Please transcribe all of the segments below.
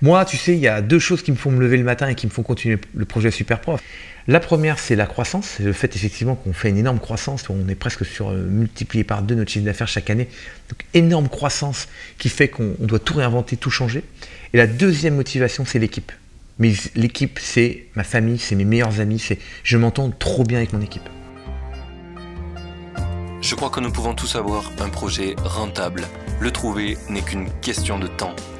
Moi, tu sais, il y a deux choses qui me font me lever le matin et qui me font continuer le projet Superprof. La première, c'est la croissance. C'est le fait effectivement qu'on fait une énorme croissance. On est presque sur euh, multiplié par deux notre chiffre d'affaires chaque année. Donc énorme croissance qui fait qu'on doit tout réinventer, tout changer. Et la deuxième motivation, c'est l'équipe. Mais l'équipe, c'est ma famille, c'est mes meilleurs amis. C'est je m'entends trop bien avec mon équipe. Je crois que nous pouvons tous avoir un projet rentable. Le trouver n'est qu'une question de temps.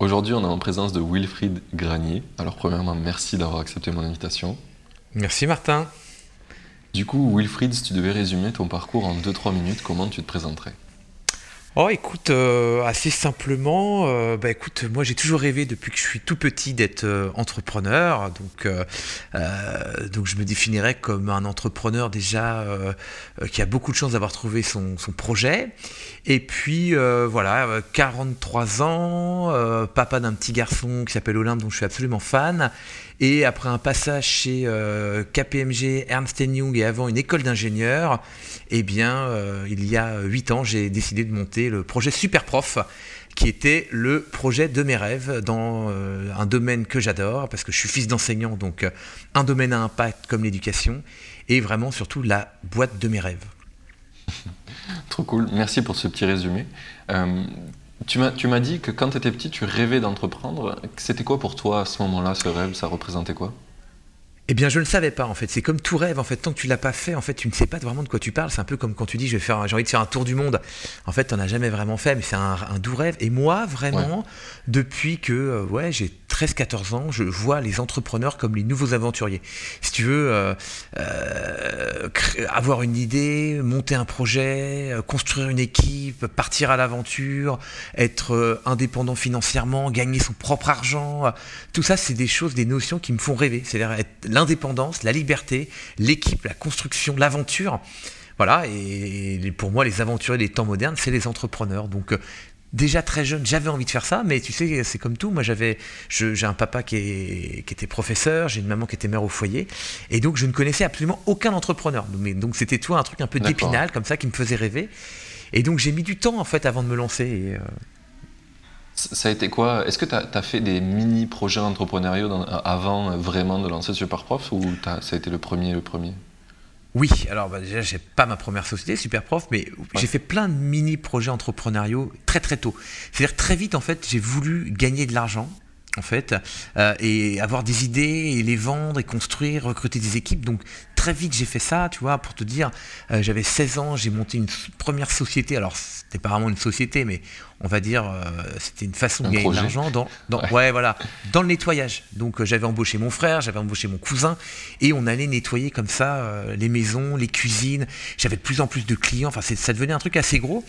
Aujourd'hui, on est en présence de Wilfried Granier. Alors, premièrement, merci d'avoir accepté mon invitation. Merci Martin. Du coup, Wilfried, si tu devais résumer ton parcours en 2-3 minutes, comment tu te présenterais? Oh, écoute, euh, assez simplement, euh, bah, écoute, moi j'ai toujours rêvé depuis que je suis tout petit d'être euh, entrepreneur, donc donc je me définirais comme un entrepreneur déjà qui a beaucoup de chance d'avoir trouvé son, projet. Et puis voilà, 43 ans, papa d'un petit garçon qui s'appelle Olympe, dont je suis absolument fan. Et après un passage chez KPMG, Ernst Young et avant une école d'ingénieur, eh bien, euh, il y a huit ans, j'ai décidé de monter le projet Superprof, qui était le projet de mes rêves dans euh, un domaine que j'adore, parce que je suis fils d'enseignant, donc un domaine à impact comme l'éducation, et vraiment surtout la boîte de mes rêves. Trop cool, merci pour ce petit résumé. Tu m'as dit que quand tu étais petit, tu rêvais d'entreprendre. C'était quoi pour toi à ce moment-là, ce rêve? Ça représentait quoi? Eh bien, je ne savais pas en fait. C'est comme tout rêve en fait. Tant que tu l'as pas fait, en fait, tu ne sais pas vraiment de quoi tu parles. C'est un peu comme quand tu dis, je vais faire, j'ai envie de faire un tour du monde. En fait, tu n'en as jamais vraiment fait, mais c'est un, doux rêve. Et moi, vraiment, depuis que euh, ouais, j'ai 13-14 ans, je vois les entrepreneurs comme les nouveaux aventuriers. Si tu veux euh, euh, avoir une idée, monter un projet, construire une équipe, partir à l'aventure, être indépendant financièrement, gagner son propre argent, tout ça, c'est des choses, des notions qui me font rêver. C'est-à-dire être l'indépendance, la liberté, l'équipe, la construction, l'aventure. Voilà, et pour moi, les aventuriers des temps modernes, c'est les entrepreneurs. Donc, euh, déjà très jeune, j'avais envie de faire ça, mais tu sais, c'est comme tout. Moi, j'avais, j'ai un papa qui, était professeur, j'ai une maman qui était mère au foyer, et donc je ne connaissais absolument aucun entrepreneur. Donc, c'était toi un truc un peu d'épinal comme ça qui me faisait rêver. Et donc, j'ai mis du temps en fait avant de me lancer. Et, euh, ça a été quoi? Est-ce que tu as, fait des mini-projets entrepreneuriaux avant vraiment de lancer Superprof ou ça a été le premier le premier? Oui, alors bah, déjà, j'ai pas ma première société, Superprof, mais j'ai fait plein de mini-projets entrepreneuriaux très très tôt. C'est-à-dire très vite, en fait, j'ai voulu gagner de l'argent en fait, euh, et avoir des idées et les vendre et construire, recruter des équipes. Donc très vite j'ai fait ça, tu vois, pour te dire, euh, j'avais 16 ans, j'ai monté une première société. Alors c'était pas vraiment une société, mais on va dire, euh, c'était une façon de gagner de l'argent dans, ouais. voilà, dans le nettoyage. Donc j'avais embauché mon frère, j'avais embauché mon cousin, et on allait nettoyer comme ça les maisons, les cuisines. J'avais de plus en plus de clients. Enfin, ça devenait un truc assez gros.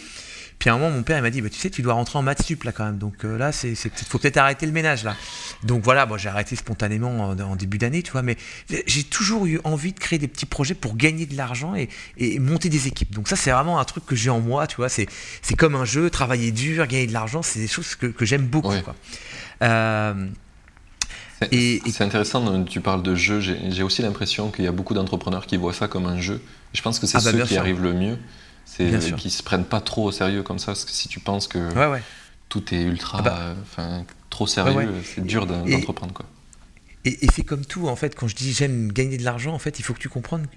Puis à un moment, mon père il m'a dit, bah, tu sais, tu dois rentrer en maths sup là quand même. Donc euh, là, c'est, faut peut-être arrêter le ménage là. Donc voilà, bon, j'ai arrêté spontanément en, début d'année, tu vois. Mais j'ai toujours eu envie de créer des petits projets pour gagner de l'argent et, monter des équipes. Donc ça, c'est vraiment un truc que j'ai en moi, tu vois. C'est, c'est comme un jeu, travailler dur, gagner de l'argent, c'est des choses que, que j'aime beaucoup. Euh, c'est, intéressant, tu parles de jeu. J'ai, aussi l'impression qu'il y a beaucoup d'entrepreneurs qui voient ça comme un jeu. Je pense que c'est ah bah, ceux qui arrivent le mieux. C'est qu'ils se prennent pas trop au sérieux comme ça, parce que si tu penses que tout est ultra, ah bah. trop sérieux, c'est dur d'entreprendre quoi. Et, c'est comme tout, en fait, quand je dis j'aime gagner de l'argent, en fait, il faut que tu comprennes,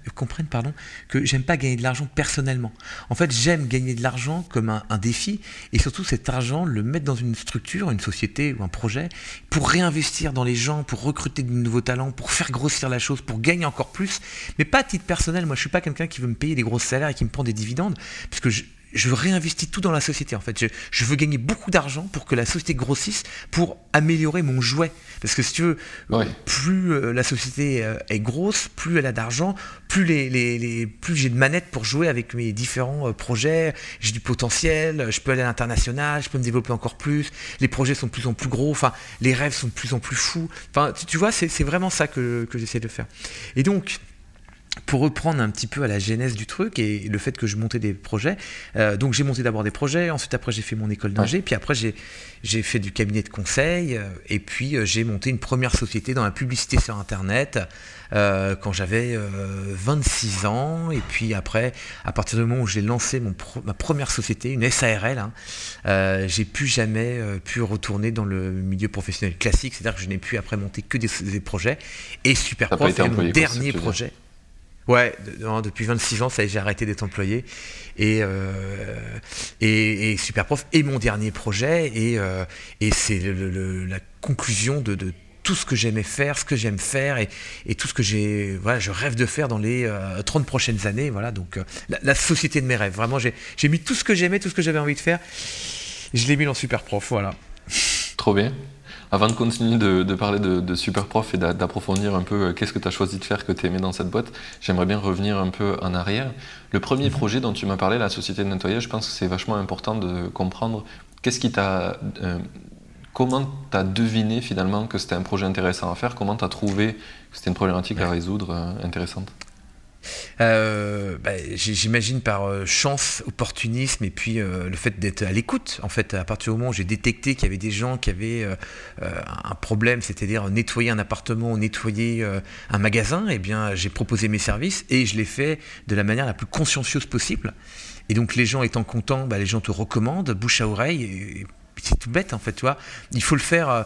pardon, que j'aime pas gagner de l'argent personnellement. En fait, j'aime gagner de l'argent comme un, défi, et surtout cet argent, le mettre dans une structure, une société ou un projet, pour réinvestir dans les gens, pour recruter de nouveaux talents, pour faire grossir la chose, pour gagner encore plus, mais pas à titre personnel. Moi, je suis pas quelqu'un qui veut me payer des gros salaires et qui me prend des dividendes, parce que je, je réinvestis tout dans la société en fait. Je, veux gagner beaucoup d'argent pour que la société grossisse, pour améliorer mon jouet. Parce que si tu veux, plus la société est grosse, plus elle a d'argent, plus, les, les, plus j'ai de manettes pour jouer avec mes différents projets, j'ai du potentiel, je peux aller à l'international, je peux me développer encore plus, les projets sont de plus en plus gros, enfin, les rêves sont de plus en plus fous. Enfin, tu, vois, c'est vraiment ça que, que j'essaie de faire. Et donc, pour reprendre un petit peu à la genèse du truc et le fait que je montais des projets, euh, donc j'ai monté d'abord des projets, ensuite après j'ai fait mon école d'ingé, puis après j'ai fait du cabinet de conseil, euh, et puis euh, j'ai monté une première société dans la publicité sur Internet quand j'avais 26 ans, et puis après, à partir du moment où j'ai lancé mon ma première société, une SARL, hein, j'ai plus jamais pu retourner dans le milieu professionnel classique, c'est-à-dire que je n'ai pu après monter que des, projets, et Superprof est mon dernier projet. Ouais, depuis 26 ans, ça j'ai arrêté d'être employé. Et, euh, et, Superprof est mon dernier projet. Et, euh, et c'est la conclusion de, tout ce que j'aimais faire, ce que j'aime faire et, tout ce que j'ai, voilà, je rêve de faire dans les 30 euh, prochaines années. Voilà, donc la, société de mes rêves. Vraiment, j'ai mis tout ce que j'aimais, tout ce que j'avais envie de faire. Je l'ai mis dans Superprof. Voilà. Trop bien. Avant de continuer de, parler de, super prof et d'approfondir un peu euh, qu'est-ce que tu as choisi de faire que tu aimais dans cette boîte, j'aimerais bien revenir un peu en arrière. Le premier mhm. projet dont tu m'as parlé, la société de nettoyage, je pense que c'est vachement important de comprendre qu'est-ce qui t'a. Euh, comment tu as deviné finalement que c'était un projet intéressant à faire Comment tu as trouvé que c'était une problématique à résoudre euh, intéressante euh, bah, j'imagine par euh, chance, opportunisme et puis euh, le fait d'être à l'écoute. En fait, à partir du moment où j'ai détecté qu'il y avait des gens qui avaient un problème, c'est-à-dire nettoyer un appartement ou nettoyer un magasin, eh bien j'ai proposé mes services et je l'ai fait de la manière la plus consciencieuse possible. Et donc les gens étant contents, bah, les gens te recommandent, bouche à oreille. c'est tout bête en fait. Il faut le faire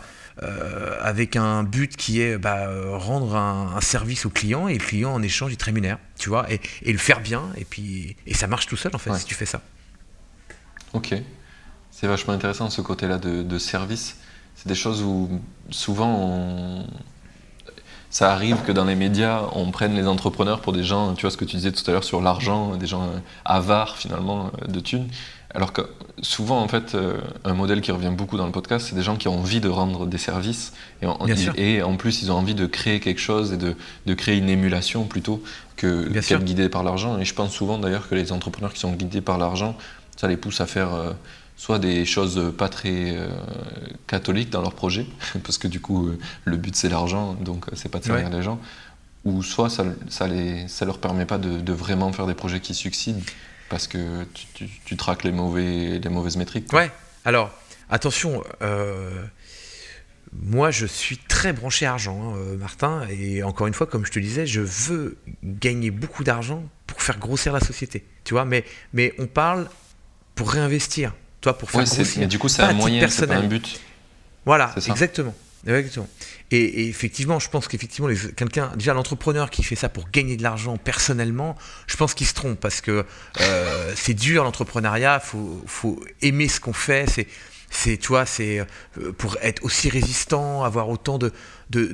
avec un but qui est bah, rendre un, service au client et le client en échange il te rémunère, tu vois, et, le faire bien et puis et ça marche tout seul en fait si tu fais ça. Ok, c'est vachement intéressant ce côté-là de, service. C'est des choses où souvent ça arrive que dans les médias, on prenne les entrepreneurs pour des gens, tu vois ce que tu disais tout à l'heure sur l'argent, des gens avares finalement de thunes. Alors que souvent, en fait, euh, un modèle qui revient beaucoup dans le podcast, c'est des gens qui ont envie de rendre des services et en, et en plus, ils ont envie de créer quelque chose et de, créer une émulation plutôt que d'être guidés par l'argent. Et je pense souvent d'ailleurs que les entrepreneurs qui sont guidés par l'argent, ça les pousse à faire euh, soit des choses pas très euh, catholiques dans leur projet, parce que du coup, le but c'est l'argent, donc c'est pas de servir les gens, ou soit ça, ça, les, ça leur permet pas de, de vraiment faire des projets qui succident parce que tu, traques les, mauvais, les mauvaises métriques. Ouais, alors attention, euh, moi je suis très branché argent, hein, euh, Martin, et encore une fois, comme je te disais, je veux gagner beaucoup d'argent pour faire grossir la société, tu vois, mais, mais on parle pour réinvestir, toi, pour faire grossir. Mais du coup, c'est un moyen, c'est un but. Voilà, exactement. Exactement. Et, effectivement, je pense qu'effectivement, quelqu'un, déjà l'entrepreneur qui fait ça pour gagner de l'argent personnellement, je pense qu'il se trompe parce que euh, c'est dur l'entrepreneuriat, faut, faut, aimer ce qu'on fait, c'est c'est tu vois c'est euh, pour être aussi résistant avoir autant de,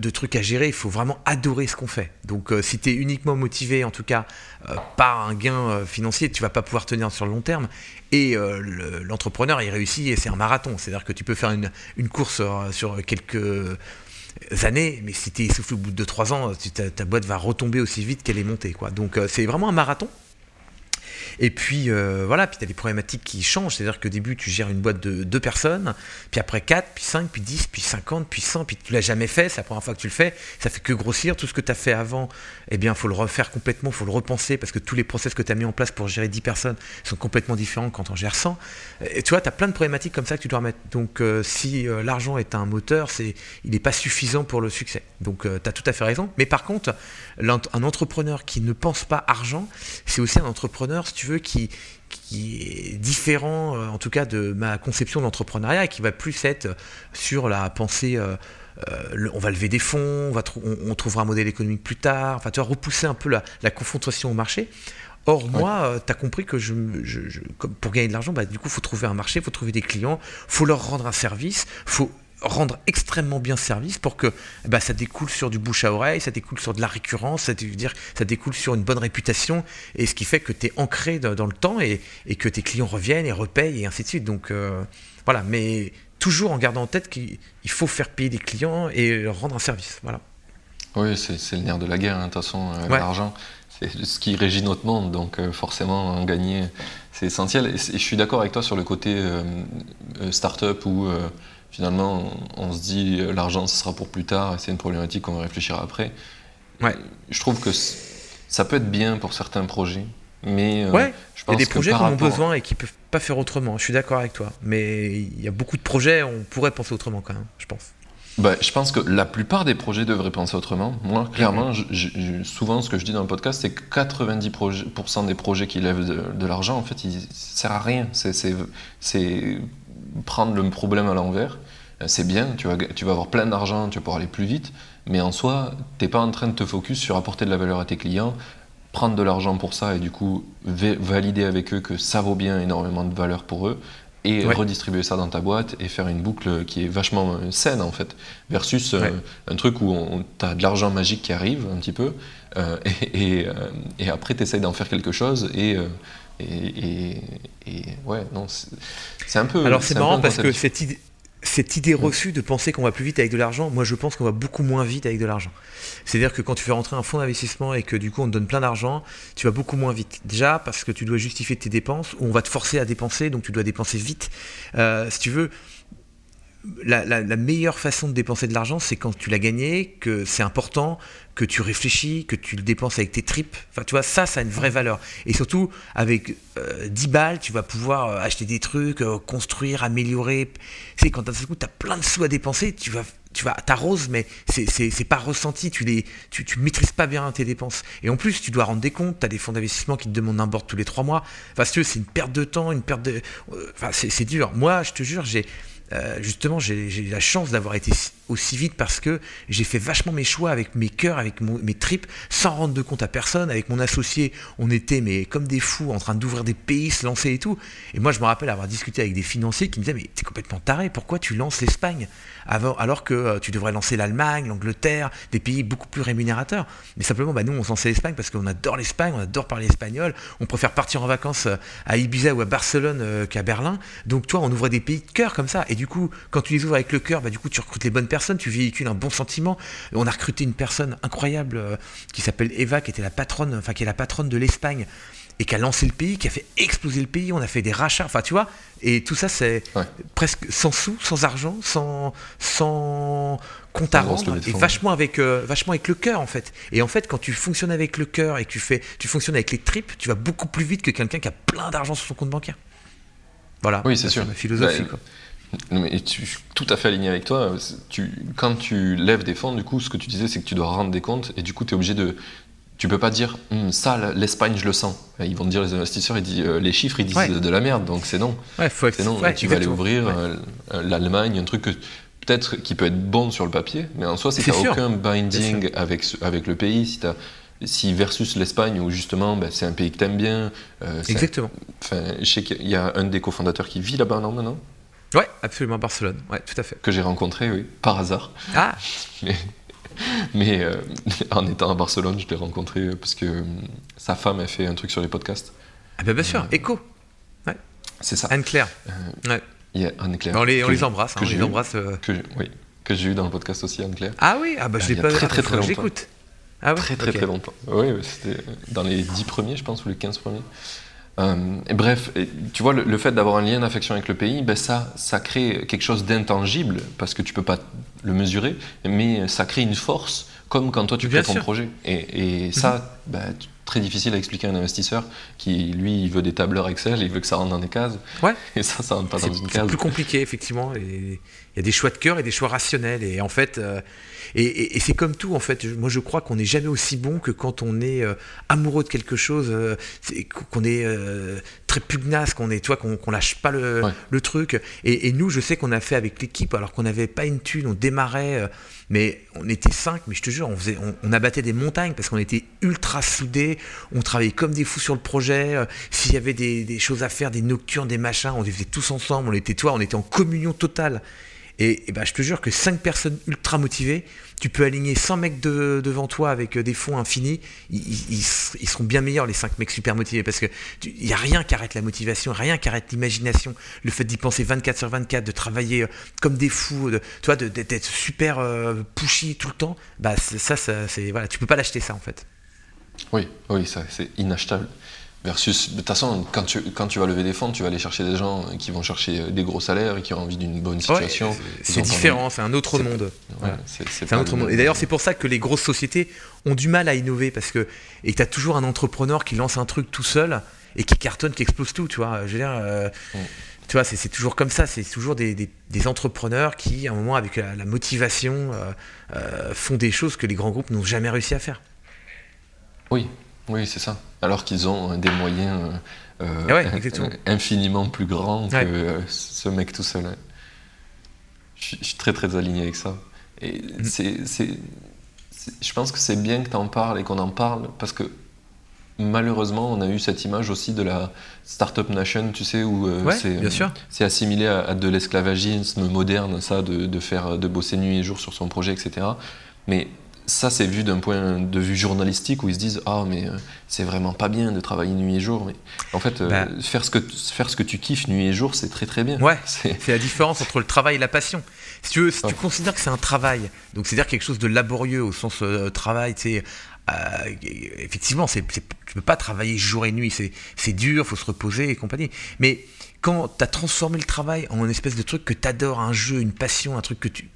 trucs à gérer il faut vraiment adorer ce qu'on fait donc euh, si tu es uniquement motivé en tout cas euh, par un gain financier tu vas pas pouvoir tenir sur le long terme et l'entrepreneur il réussit et c'est un marathon c'est à dire que tu peux faire une, course sur quelques années, mais si tu es essoufflé au bout de 3 ans, ta, boîte va retomber aussi vite qu'elle est montée. Donc c'est vraiment un marathon. Et puis euh, voilà, puis tu as des problématiques qui changent, c'est-à-dire qu'au début tu gères une boîte de deux personnes, puis après 4, puis 5, puis 10, puis 50, puis 100, puis tu l'as jamais fait, c'est la première fois que tu le fais, ça fait que grossir, tout ce que tu as fait avant, eh bien faut le refaire complètement, faut le repenser, parce que tous les process que tu as mis en place pour gérer 10 personnes sont complètement différents quand on gère 100. Et tu vois, tu as plein de problématiques comme ça que tu dois remettre. Donc euh, si euh, l'argent est un moteur, c'est, il n'est pas suffisant pour le succès. Donc tu as tout à fait raison. Mais par contre, un entrepreneur qui ne pense pas argent, c'est aussi un entrepreneur, veux, qui, qui est différent, euh, en tout cas, de ma conception d'entrepreneuriat, et qui va plus être sur la pensée. Euh, euh, on va lever des fonds, on, va on, trouvera un modèle économique plus tard. Enfin, tu vas repousser un peu la, confrontation au marché. Or, moi, tu as compris que je, pour gagner de l'argent, bah, du coup, il faut trouver un marché, il faut trouver des clients, il faut leur rendre un service, il faut rendre extrêmement bien service pour que bah, ça découle sur du bouche à oreille, ça découle sur de la récurrence, ça, veut dire, ça découle sur une bonne réputation, et ce qui fait que tu es ancré dans, le temps et, que tes clients reviennent et repayent et ainsi de suite. Donc euh, voilà, mais toujours en gardant en tête qu'il faut faire payer des clients et leur rendre un service. Voilà. Oui, c'est le nerf de la guerre, hein, de toute façon, l'argent. C'est ce qui régit notre monde, donc forcément, en gagner, c'est essentiel. Et, je suis d'accord avec toi sur le côté start-up où finalement, on, se dit l'argent, ce sera pour plus tard, c'est une problématique qu'on va réfléchir après. Ouais. Je trouve que ça peut être bien pour certains projets, mais euh, je pense il y a des projets qui ont besoin et qui peuvent pas faire autrement. Je suis d'accord avec toi, mais il y a beaucoup de projets, on pourrait penser autrement quand même, je pense. Bah, je pense que la plupart des projets devraient penser autrement. Moi, clairement, souvent, ce que je dis dans le podcast, c'est que 90% des projets qui lèvent de, l'argent, en fait, ils, ça sert à rien. C'est prendre le problème à l'envers. C'est bien, tu vas, tu vas avoir plein d'argent, tu vas pouvoir aller plus vite, mais en soi, tu n'es pas en train de te focus sur apporter de la valeur à tes clients, prendre de l'argent pour ça et du coup valider avec eux que ça vaut bien énormément de valeur pour eux et redistribuer ça dans ta boîte et faire une boucle qui est vachement euh, saine en fait, versus euh, un truc où tu as de l'argent magique qui arrive un petit peu euh, et, et, après tu essayes d'en faire quelque chose et, et, ouais, non, c'est un peu. Alors c'est marrant parce que cette idée, cette idée reçue de penser qu'on va plus vite avec de l'argent, moi je pense qu'on va beaucoup moins vite avec de l'argent. C'est-à-dire que quand tu fais rentrer un fonds d'investissement et que du coup on te donne plein d'argent, tu vas beaucoup moins vite. Déjà parce que tu dois justifier tes dépenses ou on va te forcer à dépenser, donc tu dois dépenser vite. Euh, si tu veux, la, meilleure façon de dépenser de l'argent, c'est quand tu l'as gagné, que c'est important, que tu réfléchis, que tu le dépenses avec tes tripes. Enfin, tu vois, ça, ça a une vraie valeur. Et surtout, avec 10 euh, balles, tu vas pouvoir euh, acheter des trucs, euh, construire, améliorer. C'est quand d'un coup, tu as plein de sous à dépenser, tu vas tu vas t'arroses mais c'est pas ressenti tu les tu, tu maîtrises pas bien tes dépenses et en plus tu dois rendre des comptes tu as des fonds d'investissement qui te demandent un board tous les trois mois enfin c'est une perte de temps une perte de enfin c'est dur moi je te jure j'ai euh, justement, j'ai la chance d'avoir été aussi vite parce que j'ai fait vachement mes choix avec mes cœurs, avec mes tripes, sans rendre de compte à personne. Avec mon associé, on était mais comme des fous en train d'ouvrir des pays, se lancer et tout. Et moi, je me rappelle avoir discuté avec des financiers qui me disaient mais t'es complètement taré, pourquoi tu lances l'Espagne alors que euh, tu devrais lancer l'Allemagne, l'Angleterre, des pays beaucoup plus rémunérateurs. Mais simplement, bah, nous, on lançait l'Espagne parce qu'on adore l'Espagne, on adore parler espagnol, on préfère partir en vacances euh, à Ibiza ou à Barcelone qu'à Berlin. Donc toi, on ouvrait des pays de cœur comme ça. Et du coup, quand tu les ouvres avec le cœur, bah, du coup, tu recrutes les bonnes personnes, tu véhicules un bon sentiment. On a recruté une personne incroyable euh, qui s'appelle Eva, qui était la patronne, enfin qui est la patronne de l'Espagne et qui a lancé le pays, qui a fait exploser le pays. On a fait des rachats, enfin tu vois. Et tout ça, c'est presque sans sous, sans argent, sans, sans compte à rendre, et vachement avec, euh, vachement avec le cœur en fait. Et en fait, quand tu fonctionnes avec le cœur et que tu fais, tu fonctionnes avec les tripes, tu vas beaucoup plus vite que quelqu'un qui a plein d'argent sur son compte bancaire. Voilà. Oui, c'est sûr. Ma philosophie. Bah, mais tu, suis tout à fait aligné avec toi. Tu, quand tu lèves des fonds, du coup, ce que tu disais, c'est que tu dois rendre des comptes et du coup, tu es obligé de. Tu peux pas dire hum, ça, l'Espagne, je le sens. Ils vont te dire, les investisseurs, ils disent, euh, les chiffres, ils disent de, la merde, donc c'est non. Ouais, faut c'est non. tu vas aller ouvrir euh, l'Allemagne, un truc que peut-être qui peut être bon sur le papier, mais en soi, si tu n'as aucun binding avec, avec le pays, si si versus l'Espagne où justement ben, c'est un pays que tu aimes bien. Euh, Exactement. Enfin, je sais qu'il y a un des cofondateurs qui vit là-bas non maintenant. Ouais, absolument, Barcelone, ouais, tout à fait. Que j'ai rencontré, oui, par hasard. Ah Mais, euh, en étant à Barcelone, je l'ai rencontré euh, parce que euh, sa femme a fait un truc sur les podcasts. Ah ben bien sûr, Echo. Ouais. C'est ça. Anne-Claire. ouais. Anne-Claire. On les, on les embrasse, que hein, on les embrasse. Que, oui, que j'ai eu dans le podcast aussi, Anne-Claire. Ah oui, ah bah je l'ai pas très très très longtemps. J'écoute. Ah ouais Très très très longtemps. Oui, c'était dans les 10 premiers, je pense, ou les 15 premiers. Euh, et bref, tu vois, le, fait d'avoir un lien d'affection avec le pays, ben ça, ça crée quelque chose d'intangible, parce que tu peux pas le mesurer, mais ça crée une force, comme quand toi tu crées ton projet. Et, ça, mhm. ben, très difficile à expliquer à un investisseur qui, lui, il veut des tableurs Excel, il veut que ça rentre dans des cases. Ouais. Et ça, ça rentre pas dans une case. C'est plus compliqué, effectivement. Il y a des choix de cœur et des choix rationnels. Et en fait, euh, et, c'est comme tout, en fait. Moi, je crois qu'on n'est jamais aussi bon que quand on est euh, amoureux de quelque chose, euh, qu'on est très pugnace, qu'on est, toi, qu'on lâche pas le, le truc. Et, nous, je sais qu'on a fait avec l'équipe, alors qu'on n'avait pas une thune, on démarrait mais on était cinq, mais je te jure, on, faisait, on, abattait des montagnes parce qu'on était ultra soudés, on travaillait comme des fous sur le projet. Euh, s'il y avait des, choses à faire, des nocturnes, des machins, on les faisait tous ensemble, on était, toi, on était en communion totale. Et, bah, je te jure que 5 personnes ultra motivées, tu peux aligner 100 mecs devant toi avec euh, des fonds infinis, ils, seront bien meilleurs les 5 mecs super motivés parce que il n'y a rien qui arrête la motivation, rien qui arrête l'imagination, le fait d'y penser 24 sur 24, de travailler euh, comme des fous, de, tu d'être super euh, pushy tout le temps, bah ça, ça c'est voilà, tu peux pas l'acheter ça en fait. Oui, oui, ça c'est inachetable. Versus, de toute façon, quand tu, quand tu vas lever des fonds, tu vas aller chercher des gens qui vont chercher euh, des gros salaires et qui ont envie d'une bonne situation. c'est différent, c'est un autre monde. c'est un autre monde. Et d'ailleurs, c'est pour ça que les grosses sociétés ont du mal à innover parce que et tu as toujours un entrepreneur qui lance un truc tout seul et qui cartonne, qui explose tout, tu vois. Je veux dire, euh, tu vois, c'est toujours comme ça. C'est toujours des, des, entrepreneurs qui, à un moment, avec la, motivation, euh, font des choses que les grands groupes n'ont jamais réussi à faire. Oui, oui, c'est ça. Alors qu'ils ont des moyens euh, euh, infiniment plus grands que euh, ce mec tout seul. Je, suis très très aligné avec ça. Et mm. c'est, je pense que c'est bien que tu en parles et qu'on en parle parce que malheureusement, on a eu cette image aussi de la Startup Nation, tu sais, où c'est, assimilé à, de l'esclavagisme moderne, ça, de, de, faire, de bosser nuit et jour sur son projet, etc. Mais ça, c'est vu d'un point de vue journalistique où ils se disent Ah, mais euh, c'est vraiment pas bien de travailler nuit et jour. Mais en fait, euh, bah. faire, ce que, faire ce que tu kiffes nuit et jour, c'est très très bien. Ouais, c'est la différence entre le travail et la passion. Si tu, si tu considères que c'est un travail, donc c'est-à-dire quelque chose de laborieux au sens euh, travail, tu sais. effectivement, c'est, tu peux pas travailler jour et nuit, c'est, dur, faut se reposer et compagnie. Mais quand tu as transformé le travail en une espèce de truc que tu adores, un jeu, une passion, un truc que tu,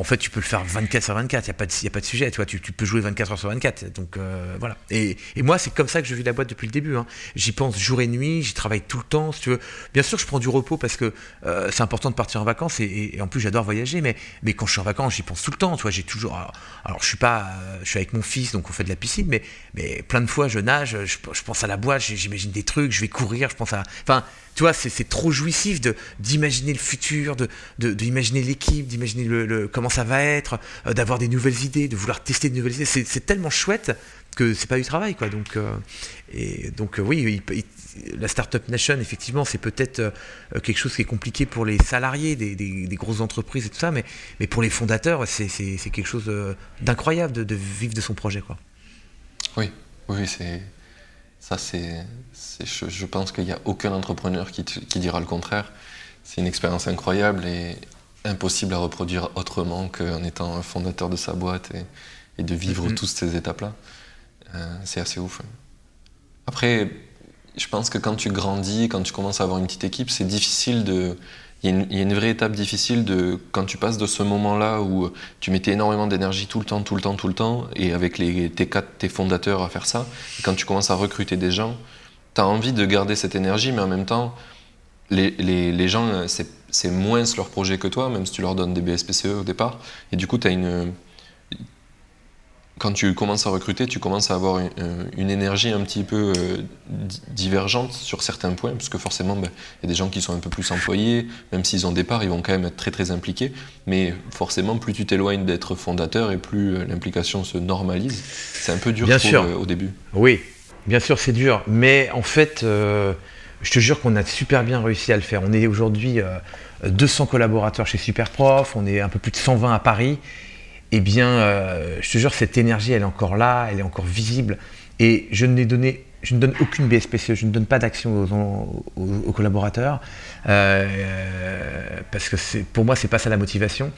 en fait, tu peux le faire 24 sur 24, il n'y a, pas de, a pas de sujet, tu, tu, peux jouer 24 heures sur 24. Donc euh, voilà. Et, moi, c'est comme ça que je vis la boîte depuis le début. Hein. J'y pense jour et nuit, j'y travaille tout le temps, si tu veux. Bien sûr, je prends du repos parce que euh, c'est important de partir en vacances et, en plus, j'adore voyager, mais, quand je suis en vacances, j'y pense tout le temps. J'ai toujours. Alors, je suis pas, je suis avec mon fils, donc on fait de la piscine, mais, mais plein de fois, je nage, je, je pense à la boîte, j'imagine des trucs, je vais courir, je pense à. Enfin, tu vois, c'est trop jouissif d'imaginer le futur, d'imaginer de, l'équipe, d'imaginer le, comment ça va être, euh, d'avoir des nouvelles idées, de vouloir tester de nouvelles idées. C'est tellement chouette que c'est pas du travail, quoi. Donc, euh, donc euh, oui, la Startup Nation, effectivement, c'est peut-être quelque chose qui est compliqué pour les salariés des, des, grosses entreprises et tout ça, mais, mais pour les fondateurs, c'est quelque chose d'incroyable de, de, vivre de son projet, quoi. Oui, oui, c'est ça, c'est, je, pense qu'il n'y a aucun entrepreneur qui, dira le contraire. C'est une expérience incroyable et impossible à reproduire autrement qu'en étant un fondateur de sa boîte et, de vivre mm-hmm. toutes ces étapes-là. Euh, c'est assez ouf. Après, je pense que quand tu grandis, quand tu commences à avoir une petite équipe, c'est difficile de, il y, a une, vraie étape difficile de quand tu passes de ce moment-là où tu mettais énormément d'énergie tout le temps, tout le temps, tout le temps, et avec les, tes, tes fondateurs à faire ça, et quand tu commences à recruter des gens, tu as envie de garder cette énergie, mais en même temps, les, les, les gens, c'est moins leur projet que toi, même si tu leur donnes des BSPCE au départ, et du coup, tu as une quand tu commences à recruter, tu commences à avoir une, énergie un petit peu euh, divergente sur certains points, parce que forcément, ben, il y a des gens qui sont un peu plus employés, même s'ils ont départ, ils vont quand même être très très impliqués. Mais forcément, plus tu t'éloignes d'être fondateur et plus euh, l'implication se normalise. C'est un peu dur euh, au début. Oui, bien sûr, c'est dur. Mais en fait, je te jure qu'on a super bien réussi à le faire. On est aujourd'hui 200 collaborateurs chez Superprof, on est un peu plus de 120 à Paris eh bien, euh, je te jure, cette énergie, elle est encore là, elle est encore visible. Et je ne, donne aucune BSPCE, je ne donne pas d'action aux, collaborateurs, euh, parce que pour moi, c'est pas ça la motivation.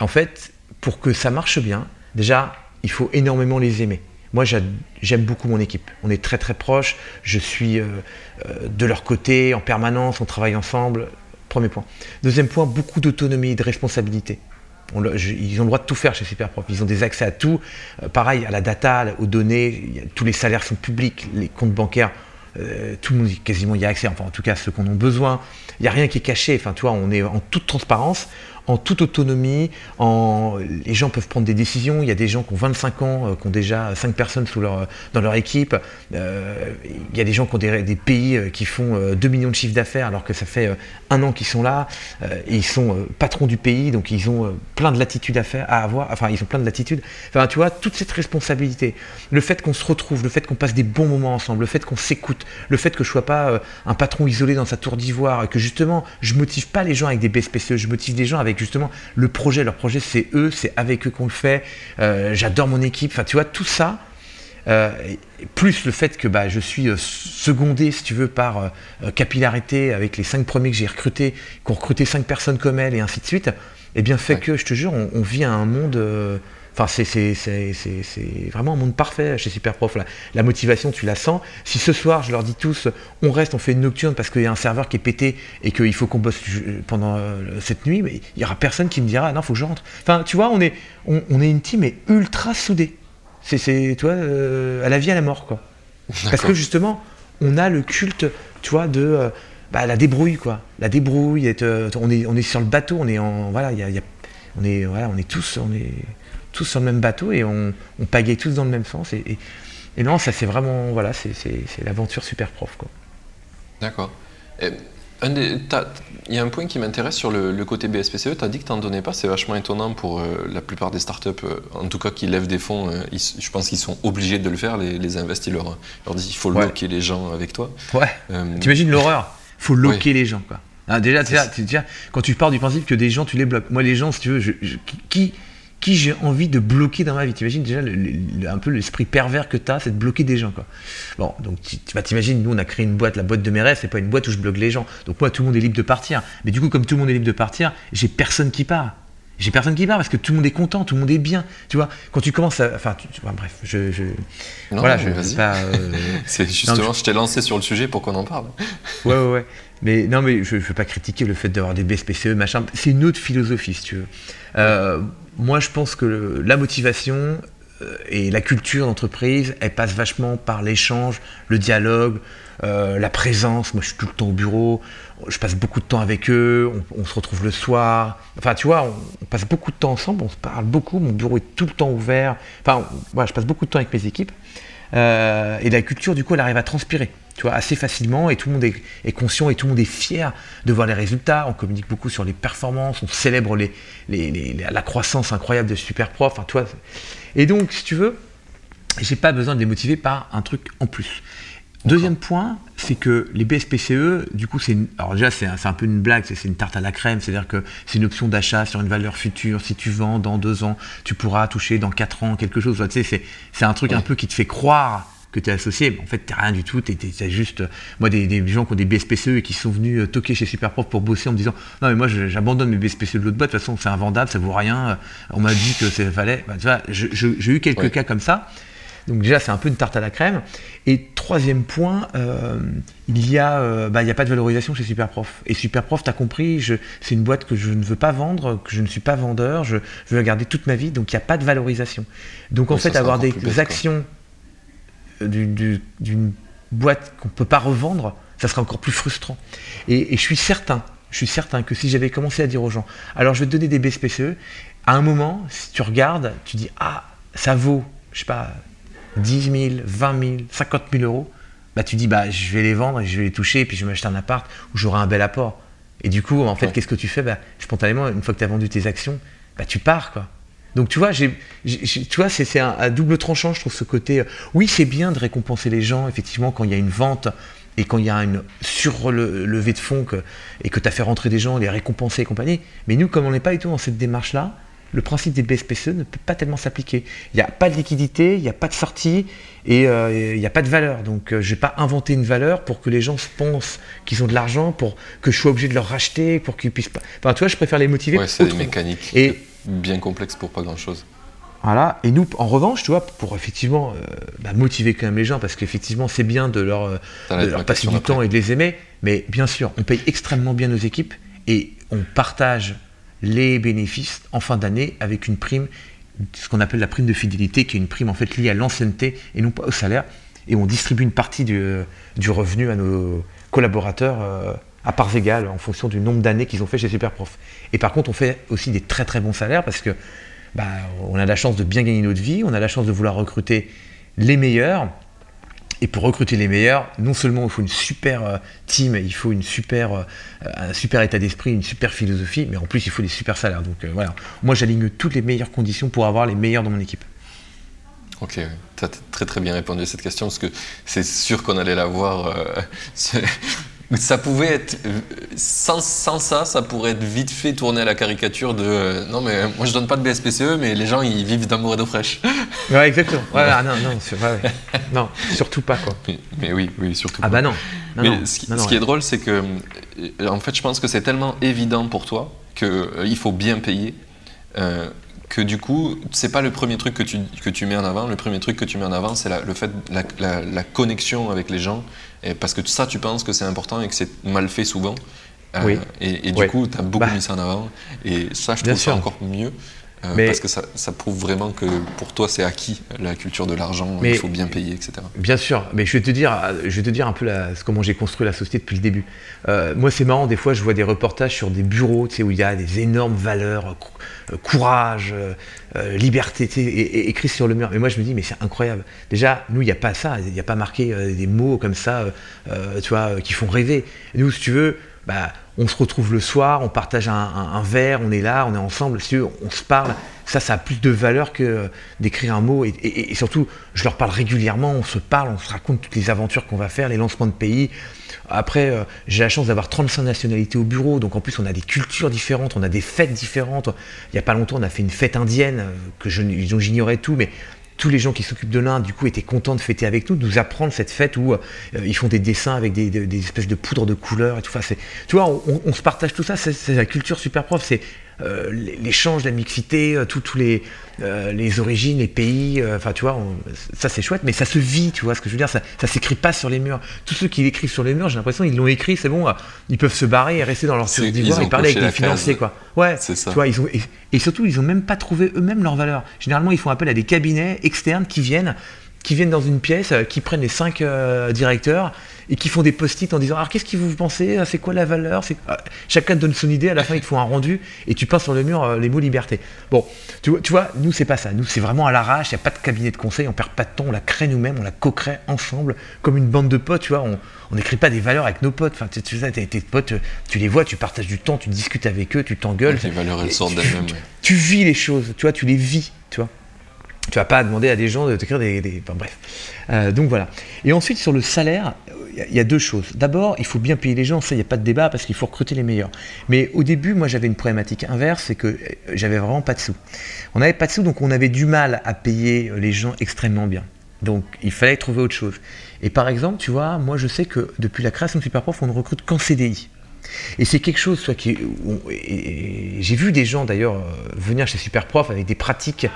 En fait, pour que ça marche bien, déjà, il faut énormément les aimer. Moi, j'aime beaucoup mon équipe. On est très très proches. Je suis euh, de leur côté en permanence. On travaille ensemble. Premier point. Deuxième point, beaucoup d'autonomie, de responsabilité ils ont le droit de tout faire chez Superprof. Ils ont des accès à tout. Euh, pareil, à la data, aux données. tous les salaires sont publics, les comptes bancaires. Euh, tout quasiment, y a accès. Enfin, en tout cas, ceux qu'on a besoin. Il n'y a rien qui est caché. Enfin, tu vois, on est en toute transparence en toute autonomie. Les gens peuvent prendre des décisions. Il y a des gens qui ont 25 ans, euh, qui ont déjà 5 personnes dans leur équipe. Euh, il y a des gens qui ont des, pays euh, qui font 2 millions de chiffres d'affaires alors que ça fait un an qu'ils sont là. ils sont patrons du pays, donc ils ont plein de latitude à, faire, à avoir. Enfin, ils ont plein de latitude. Enfin, tu vois, toute cette responsabilité, le fait qu'on se retrouve, le fait qu'on passe des bons moments ensemble, le fait qu'on s'écoute, le fait que je sois pas un patron isolé dans sa tour d'ivoire, que justement, je motive pas les gens avec des BSPCE, je motive des gens avec justement le projet. Leur projet, c'est eux, c'est avec eux qu'on le fait. Euh, j'adore mon équipe. Enfin, tu vois, tout ça, euh, plus le fait que bah, je suis secondé, si tu veux, par capillarité avec les cinq premiers que j'ai recrutés, qui ont recruté cinq personnes comme elle, et ainsi de suite, eh bien, fait que, je te jure, on, vit un monde Enfin, c'est vraiment un monde parfait chez Superprof. La, la motivation, tu la sens. Si ce soir, je leur dis tous, on reste, on fait une nocturne parce qu'il y a un serveur qui est pété et qu'il faut qu'on bosse pendant euh, cette nuit, mais il n'y aura personne qui me dira, non, il faut que je rentre. Enfin, tu vois, on est, on, est une team mais ultra soudée. C'est, toi, euh, à la vie, à la mort, quoi. Parce que justement, on a le culte, tu vois, de euh, bah, la débrouille, quoi. La débrouille, on, est, on est sur le bateau, on est en. Voilà, on, est, voilà on est tous. On est, tous sur le même bateau et on, on tous dans le même sens. Et, et, non, ça c'est vraiment, voilà, c'est l'aventure super prof. D'accord. Il y a un point qui m'intéresse sur le, côté BSPCE. Tu as dit que tu n'en donnais pas. C'est vachement étonnant pour euh, la plupart des startups, euh, en tout cas qui lèvent des fonds. Euh, je pense qu'ils sont obligés de le faire. Les, les investisseurs leur, leur disent il faut loquer les gens avec toi. Ouais. T'imagines l'horreur Il faut loquer les gens. Quoi. Ah, déjà, déjà, quand tu pars du principe que des gens, tu les bloques. Moi, les gens, si tu veux, je, qui, qui j'ai envie de bloquer dans ma vie. T'imagines déjà un peu l'esprit pervers que tu as, c'est de bloquer des gens. Quoi. Bon, donc tu vas t'imaginer, nous on a créé une boîte, la boîte de mes rêves, c'est pas une boîte où je bloque les gens. Donc moi tout le monde est libre de partir. Mais du coup, comme tout le monde est libre de partir, j'ai personne qui part. J'ai personne qui part parce que tout le monde est content, tout le monde est bien. Tu vois, quand tu commences à. Enfin, tu, bref, je. je voilà, je vais pas. Euh, c'est justement, je, t'ai lancé sur le sujet pour qu'on en parle. ouais, ouais, ouais. Mais non, mais je ne veux pas critiquer le fait d'avoir des BSPCE, machin. C'est une autre philosophie, si tu veux. Euh, moi, je pense que la motivation euh, et la culture d'entreprise, elle passe vachement par l'échange, le dialogue, euh, la présence. Moi, je suis tout le temps au bureau, je passe beaucoup de temps avec eux, on, se retrouve le soir. Enfin, tu vois, on, passe beaucoup de temps ensemble, on se parle beaucoup, mon bureau est tout le temps ouvert. Enfin, voilà, je passe beaucoup de temps avec mes équipes. Euh, et la culture, du coup, elle arrive à transpirer tu vois, assez facilement et tout le monde est, conscient et tout le monde est fier de voir les résultats. On communique beaucoup sur les performances, on célèbre les, la croissance incroyable de Superprof. Enfin, toi, et donc, si tu veux, j'ai pas besoin de les motiver par un truc en plus. Deuxième point, c'est que les BSPCE, du coup, c'est alors déjà c'est un, peu une blague, c'est une tarte à la crème, c'est-à-dire que c'est une option d'achat sur une valeur future. Si tu vends dans deux ans, tu pourras toucher dans quatre ans quelque chose. Tu sais, c'est un truc un peu qui te fait croire que tu es associé, mais en fait, tu rien du tout. Tu es, juste. Moi, des, gens qui ont des BSPCE et qui sont venus euh, toquer chez Superprof pour bosser en me disant Non, mais moi, j'abandonne mes BSPCE de l'autre boîte, de toute façon, c'est invendable, ça vaut rien. Euh, on m'a dit que ça fallait. Bah, tu vois, j'ai eu quelques cas comme ça. Donc déjà, c'est un peu une tarte à la crème. Et troisième point, euh, il n'y a, bah, a pas de valorisation chez Superprof. Et Superprof, tu as compris, c'est une boîte que je ne veux pas vendre, que je ne suis pas vendeur, je, veux la garder toute ma vie, donc il n'y a pas de valorisation. Donc en fait, avoir des actions d'une boîte qu'on ne peut pas revendre, ça serait encore plus frustrant. Et, je suis certain, je suis certain que si j'avais commencé à dire aux gens, alors je vais te donner des BSPCE, à un moment, si tu regardes, tu dis, ah, ça vaut, je sais pas, 10 000, 20 000, 50 000 euros, bah tu dis, bah je vais les vendre et je vais les toucher, et puis je vais m'acheter un appart où j'aurai un bel apport. Et du coup, en fait, qu'est-ce que tu fais? Bah, Spontanément, une fois que tu as vendu tes actions, bah, tu pars. quoi. Donc tu vois, j'ai, tu vois, c'est, un, double tranchant, je trouve ce côté. Euh, oui, c'est bien de récompenser les gens, effectivement, quand il y a une vente et quand il y a une surlevée de fonds et que tu as fait rentrer des gens, les récompenser et compagnie. Mais nous, comme on n'est pas du tout dans cette démarche-là, le principe des BSPCE ne peut pas tellement s'appliquer. Il n'y a pas de liquidité, il n'y a pas de sortie et euh, il n'y a pas de valeur. Donc euh, je ne vais pas inventer une valeur pour que les gens pensent qu'ils ont de l'argent, pour que je sois obligé de leur racheter, pour qu'ils puissent pas. Enfin, tu vois, je préfère les motiver. Ouais, c'est des mécaniques. Et bien complexe pour pas grand chose. Voilà. Et nous, en revanche, tu vois, pour effectivement euh, bah, motiver quand même les gens, parce qu'effectivement, c'est bien de leur, euh, passer du temps et de les aimer, mais bien sûr, on paye extrêmement bien nos équipes et on partage les bénéfices en fin d'année avec une prime, ce qu'on appelle la prime de fidélité, qui est une prime en fait liée à l'ancienneté et non pas au salaire. Et on distribue une partie du, du revenu à nos collaborateurs. Euh, à parts égales en fonction du nombre d'années qu'ils ont fait chez Superprof. Et par contre, on fait aussi des très très bons salaires parce que bah, on a la chance de bien gagner notre vie, on a la chance de vouloir recruter les meilleurs. Et pour recruter les meilleurs, non seulement il faut une super euh, team, il faut une super, euh, un super état d'esprit, une super philosophie, mais en plus il faut des super salaires. Donc euh, voilà, moi j'aligne toutes les meilleures conditions pour avoir les meilleurs dans mon équipe. Ok, tu as très très bien répondu à cette question parce que c'est sûr qu'on allait la voir ça pouvait être sans, sans, ça, ça pourrait être vite fait tourner à la caricature de non mais moi je donne pas de BSPCE mais les gens ils vivent d'amour et d'eau fraîche. Ouais exactement. Ouais, non non, non surtout pas quoi. Mais, oui oui surtout. Ah bah non. mais ce qui, est drôle c'est que en fait je pense que c'est tellement évident pour toi qu'il euh, il faut bien payer. Euh, que du coup, c'est pas le premier truc que tu, que tu mets en avant. Le premier truc que tu mets en avant, c'est le fait la, la, connexion avec les gens. Et parce que ça, tu penses que c'est important et que c'est mal fait souvent. Euh, oui. Et, du coup, tu as beaucoup bah. mis ça en avant. Et ça, je trouve ça encore mieux. Euh, parce que ça, ça, prouve vraiment que pour toi c'est acquis la culture de l'argent, il faut bien payer, etc. Bien sûr, mais je vais te dire, je vais te dire un peu la, comment j'ai construit la société depuis le début. Euh, moi c'est marrant, des fois je vois des reportages sur des bureaux tu sais, où il y a des énormes valeurs, euh, courage, liberté, tu sais, sur le mur. Mais moi je me dis, mais c'est incroyable. Déjà, nous il n'y a pas ça, il n'y a pas marqué des mots comme ça, tu vois, qui font rêver. Nous, si tu veux, bah, on se retrouve le soir, on partage un, verre, on est là, on est ensemble, on se parle. Ça, ça a plus de valeur que d'écrire un mot. Et, surtout, je leur parle régulièrement, on se parle, on se raconte toutes les aventures qu'on va faire, les lancements de pays. Après, euh, j'ai la chance d'avoir 35 nationalités au bureau, donc en plus, on a des cultures différentes, on a des fêtes différentes. Il n'y a pas longtemps, on a fait une fête indienne, euh, que je, j'ignorais tout, mais tous les gens qui s'occupent de l'Inde, du coup, étaient contents de fêter avec nous, de nous apprendre cette fête où euh, ils font des dessins avec des, espèces de poudre de couleurs et tout. ça. tu vois, on, se partage tout ça, c'est la culture super prof, c'est euh, l'échange, la mixité, euh, tous les, euh, les origines, les pays, enfin tu vois, ça c'est chouette, mais ça se vit, tu vois ce que je veux dire, ça, ça s'écrit pas sur les murs. Tous ceux qui l'écrivent sur les murs, j'ai l'impression ils l'ont écrit, c'est bon, ils peuvent se barrer et rester dans leur tour d'ivoire et parler avec des financiers, quoi. Ouais, c'est ça. Tu vois, ils ont, et, surtout, ils ont même pas trouvé eux-mêmes leur valeur. Généralement, ils font appel à des cabinets externes qui viennent qui viennent dans une pièce, qui prennent les cinq directeurs et qui font des post-it en disant alors qu'est-ce que vous pensez c'est quoi la valeur c'est ah, chacun donne son idée à la fin il te faut un rendu et tu peins sur le mur euh, les mots liberté. Bon tu vois, tu vois nous c'est pas ça. Nous c'est vraiment à l'arrache il n'y a pas de cabinet de conseil on perd pas de temps on la crée nous-mêmes on la co-crée ensemble comme une bande de potes tu vois on n'écrit pas des valeurs avec nos potes. Enfin tu, sais tes potes tu les vois tu partages du temps tu discutes avec eux tu t'engueules. Les valeurs elles sortent d'elles-mêmes tu, vis les choses tu vois tu les vis tu vois. Tu vas pas demander à des gens de t'écrire des, des... Enfin, bref. Euh, donc voilà. Et ensuite sur le salaire il y, a deux choses. D'abord, il faut bien payer les gens, ça, il n'y a pas de débat parce qu'il faut recruter les meilleurs. Mais au début, moi, j'avais une problématique inverse, c'est que euh, j'avais vraiment pas de sous. On n'avait pas de sous, donc on avait du mal à payer les gens extrêmement bien. Donc, il fallait trouver autre chose. Et par exemple, tu vois, moi, je sais que depuis la création de Superprof, on ne recrute qu'en CDI. Et c'est quelque chose, soit qui, j'ai vu des gens d'ailleurs euh, venir chez Superprof avec des pratiques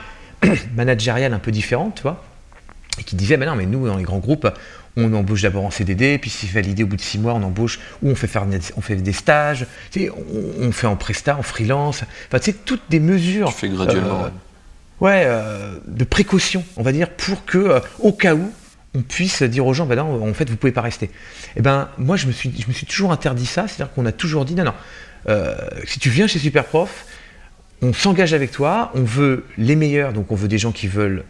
managériales un peu différentes, tu vois, et qui disaient, mais non, mais nous, dans les grands groupes, on embauche d'abord en CDD, puis si c'est validé au bout de six mois, on embauche, ou on fait, faire, on fait des stages, on, fait en presta, en freelance, enfin, tu sais, toutes des mesures. Tu fais graduellement. Euh, ouais, euh, de précaution, on va dire, pour que, euh, au cas où, on puisse dire aux gens, ben non, en fait, vous pouvez pas rester. Et eh ben, moi, je me suis, je me suis toujours interdit ça, c'est-à-dire qu'on a toujours dit, non, non, si tu viens chez Superprof, on s'engage avec toi, on veut les meilleurs, donc on veut des gens qui veulent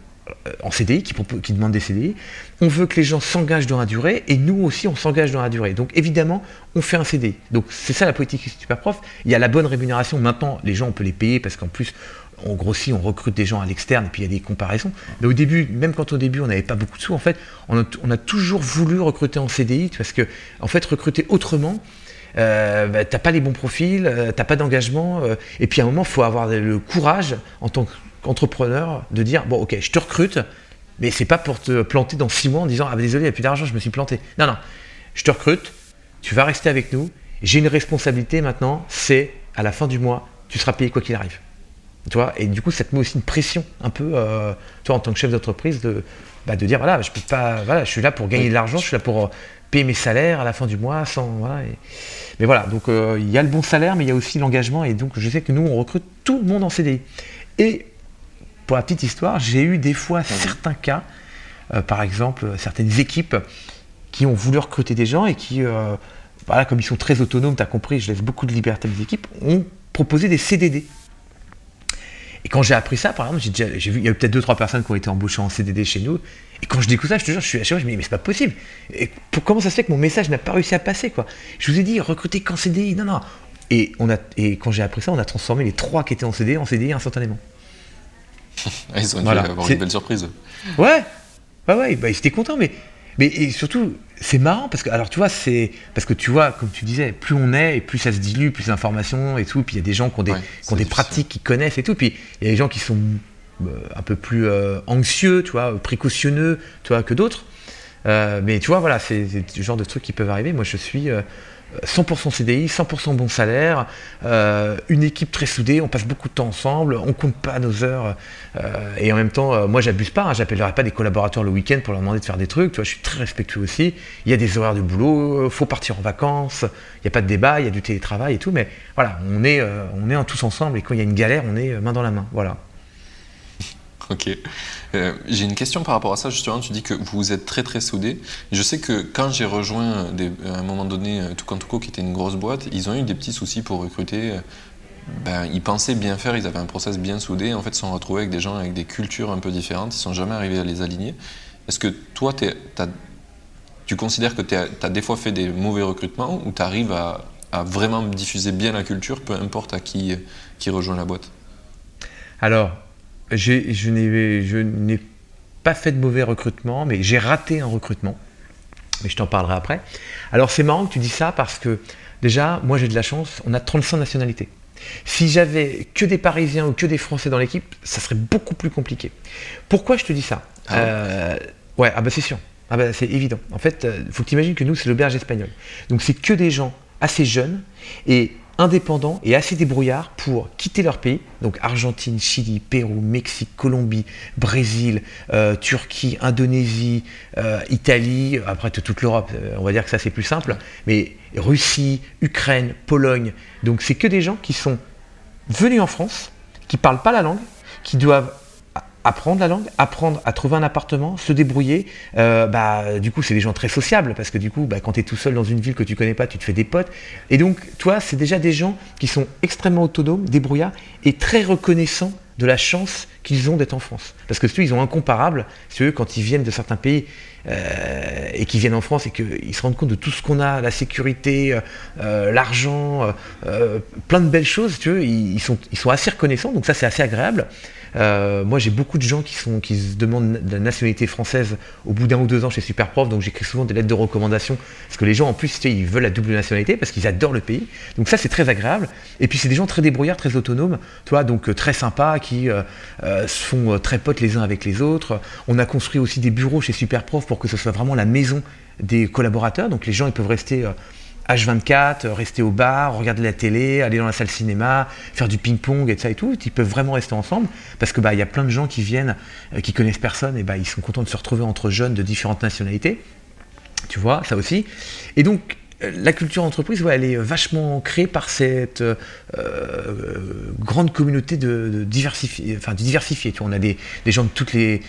en CDI, qui, qui demandent des CDI. On veut que les gens s'engagent dans la durée et nous aussi on s'engage dans la durée. Donc évidemment, on fait un CDI. Donc c'est ça la politique super prof. Il y a la bonne rémunération. Maintenant, les gens on peut les payer parce qu'en plus on grossit, on recrute des gens à l'externe et puis il y a des comparaisons. Mais au début, même quand au début on n'avait pas beaucoup de sous, en fait, on a, toujours voulu recruter en CDI parce que en fait recruter autrement. Euh, bah, t'as pas les bons profils, euh, t'as pas d'engagement, euh, et puis à un moment, il faut avoir le courage en tant que entrepreneur de dire bon ok je te recrute mais c'est pas pour te planter dans six mois en disant ah bah, désolé il n'y a plus d'argent je me suis planté. Non non. Je te recrute tu vas rester avec nous. J'ai une responsabilité maintenant c'est à la fin du mois tu seras payé quoi qu'il arrive. Tu vois et du coup ça te met aussi une pression un peu euh, toi en tant que chef d'entreprise de, bah, de dire voilà je peux pas voilà je suis là pour gagner de l'argent je suis là pour euh, payer mes salaires à la fin du mois sans voilà mais voilà donc euh, il y a le bon salaire mais il y a aussi l'engagement et donc je sais que nous on recrute tout le monde en CDI et pour la petite histoire, j'ai eu des fois certains cas, euh, par exemple, certaines équipes qui ont voulu recruter des gens et qui, euh, voilà, comme ils sont très autonomes, tu as compris, je laisse beaucoup de liberté aux équipes, ont proposé des CDD. Et quand j'ai appris ça, par exemple, j'ai vu, il y a peut-être deux trois personnes qui ont été embauchées en CDD chez nous. Et quand je découvre ça, je te jure, je suis à chaque fois, je me dis mais c'est pas possible. Et comment ça se fait que mon message n'a pas réussi à passer quoi? Je vous ai dit recruter qu'en CDI, non non. Et on a, et quand j'ai appris ça, on a transformé les trois qui étaient en CDI en CDI instantanément. Ils ont dû avoir une belle surprise. Ouais, ouais, ouais, bah, ils étaient contents, mais Mais et surtout, c'est marrant parce que, alors tu vois, c'est parce que tu vois, comme tu disais, plus on est et plus ça se dilue, plus d'informations et tout. Puis il y a des gens qui ont des, qui ont des pratiques, qui connaissent et tout. Puis il y a des gens qui sont euh, un peu plus euh, anxieux, tu vois, précautionneux, tu vois, que d'autres. Euh, mais tu vois, voilà, c'est le genre de trucs qui peuvent arriver. Moi, je suis 100% CDI, 100% bon salaire, euh, une équipe très soudée, on passe beaucoup de temps ensemble, on compte pas nos heures, euh, et en même temps, euh, moi j'abuse pas, hein, j'appellerai pas des collaborateurs le week-end pour leur demander de faire des trucs, tu vois, je suis très respectueux aussi, il y a des horaires de boulot, faut partir en vacances, il n'y a pas de débat, il y a du télétravail et tout, mais voilà, on est, on est tous ensemble, et quand il y a une galère, on est main dans la main, voilà. Ok. Euh, j'ai une question par rapport à ça, justement. Tu dis que vous êtes très très soudés. Je sais que quand j'ai rejoint à un moment donné Tukantuko, qui était une grosse boîte, ils ont eu des petits soucis pour recruter. Ben, ils pensaient bien faire, ils avaient un process bien soudé. En fait, ils se sont retrouvés avec des gens avec des cultures un peu différentes. Ils ne sont jamais arrivés à les aligner. Est-ce que toi, tu considères que tu as, des fois fait des mauvais recrutements ou tu arrives à, à, vraiment diffuser bien la culture, peu importe à qui, qui rejoint la boîte? Alors, je n'ai pas fait de mauvais recrutement, mais j'ai raté un recrutement. Mais je t'en parlerai après. Alors c'est marrant que tu dis ça parce que déjà, moi j'ai de la chance, on a 35 nationalités. Si j'avais que des Parisiens ou que des Français dans l'équipe, ça serait beaucoup plus compliqué. Pourquoi je te dis ça? Ah euh, ouais. ah bah c'est sûr. Ah bah c'est évident. En fait, il euh, faut que tu imagines que nous, c'est l'auberge espagnole. Donc c'est que des gens assez jeunes et indépendants et assez débrouillards pour quitter leur pays, donc Argentine, Chili, Pérou, Mexique, Colombie, Brésil, euh, Turquie, Indonésie, euh, Italie, après toute l'Europe, euh, on va dire que ça c'est plus simple, mais Russie, Ukraine, Pologne, donc c'est que des gens qui sont venus en France, qui parlent pas la langue, qui doivent apprendre la langue, apprendre à trouver un appartement, se débrouiller. Euh, bah, du coup, c'est des gens très sociables parce que du coup, bah, quand tu es tout seul dans une ville que tu connais pas, tu te fais des potes. Et donc, toi, c'est déjà des gens qui sont extrêmement autonomes, débrouillards et très reconnaissants de la chance qu'ils ont d'être en France. Parce que tu ils ont incomparable, si eux, quand ils viennent de certains pays euh, et qu'ils viennent en France et qu'ils se rendent compte de tout ce qu'on a, la sécurité, euh, l'argent, plein de belles choses, tu sont, ils sont assez reconnaissants, donc ça c'est assez agréable. Euh, moi, j'ai beaucoup de gens qui, se demandent la nationalité française au bout d'un ou deux ans chez Superprof, donc j'écris souvent des lettres de recommandation, parce que les gens, en plus, ils veulent la double nationalité, parce qu'ils adorent le pays. Donc ça, c'est très agréable. Et puis, c'est des gens très débrouillards, très autonomes, toi, donc euh, très sympas, qui euh, se font très potes les uns avec les autres. On a construit aussi des bureaux chez Superprof pour que ce soit vraiment la maison des collaborateurs. Donc les gens, ils peuvent rester H24, rester au bar, regarder la télé, aller dans la salle cinéma, faire du ping-pong et ça et tout. Ils peuvent vraiment rester ensemble parce que bah il y a plein de gens qui viennent, euh, qui connaissent personne et bah ils sont contents de se retrouver entre jeunes de différentes nationalités. Tu vois, ça aussi. Et donc euh, la culture entreprise, elle est vachement créée par cette euh, grande communauté de, diversifiés. Enfin. Tu vois, on a des, gens de toutes les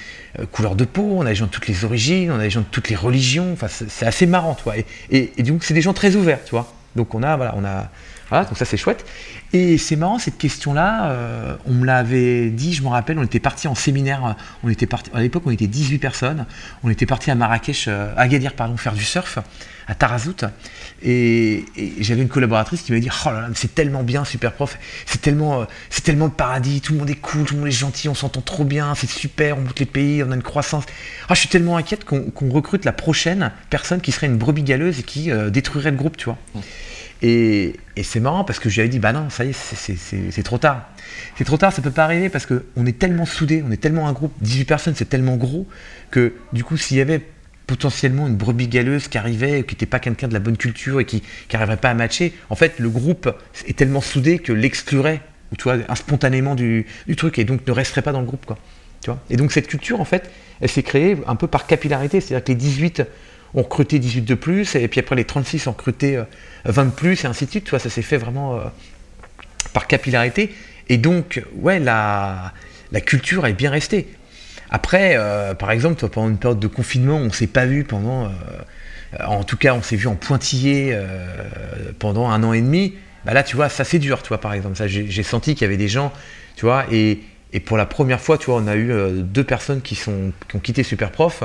couleurs de peau, on a des gens de toutes les origines, on a des gens de toutes les religions. Enfin, c'est assez marrant, tu. Et, et, donc, c'est des gens très ouverts, tu. Donc, on a, voilà, on a, voilà, donc ça c'est chouette. Et c'est marrant cette question-là, euh, on me l'avait dit, je me rappelle, on était parti en séminaire, on était parti, à l'époque on était 18 personnes, on était parti à Marrakech, euh, à Agadir pardon, faire du surf, à Tarazout, et, j'avais une collaboratrice qui m'a dit, oh là là, c'est tellement bien super prof, c'est tellement, euh, c'est tellement le paradis, tout le monde est cool, tout le monde est gentil, on s'entend trop bien, c'est super, on monte les pays, on a une croissance. Ah, je suis tellement inquiète qu'on recrute la prochaine personne qui serait une brebis galeuse et qui détruirait le groupe, tu vois. Mmh. Et, c'est marrant parce que j'avais dit, bah non, ça y est, c'est trop tard. C'est trop tard, ça peut pas arriver parce qu'on est tellement soudés, on est tellement un groupe, 18 personnes, c'est tellement gros que du coup, s'il y avait potentiellement une brebis galeuse qui arrivait, qui n'était pas quelqu'un de la bonne culture et qui n'arriverait pas à matcher, en fait, le groupe est tellement soudé que l'exclurait, ou tu vois, spontanément du, du, truc, et donc ne resterait pas dans le groupe, quoi. Tu vois? Et donc cette culture, en fait, elle s'est créée un peu par capillarité, c'est-à-dire que les 18 ont recruté 18 de plus, et puis après les 36 ont recruté 20 de plus, et ainsi de suite. Tu vois, ça s'est fait vraiment euh, par capillarité. Et donc, ouais, la, culture est bien restée. Après, euh, par exemple, pendant une période de confinement, on ne s'est pas vu pendant. Euh, en tout cas, on s'est vu en pointillé pendant un an et demi. Bah là, tu vois, ça c'est dur, tu vois, par exemple. J'ai senti qu'il y avait des gens, tu vois, et, et, pour la première fois, tu vois, on a eu deux personnes qui, sont, qui ont quitté Superprof.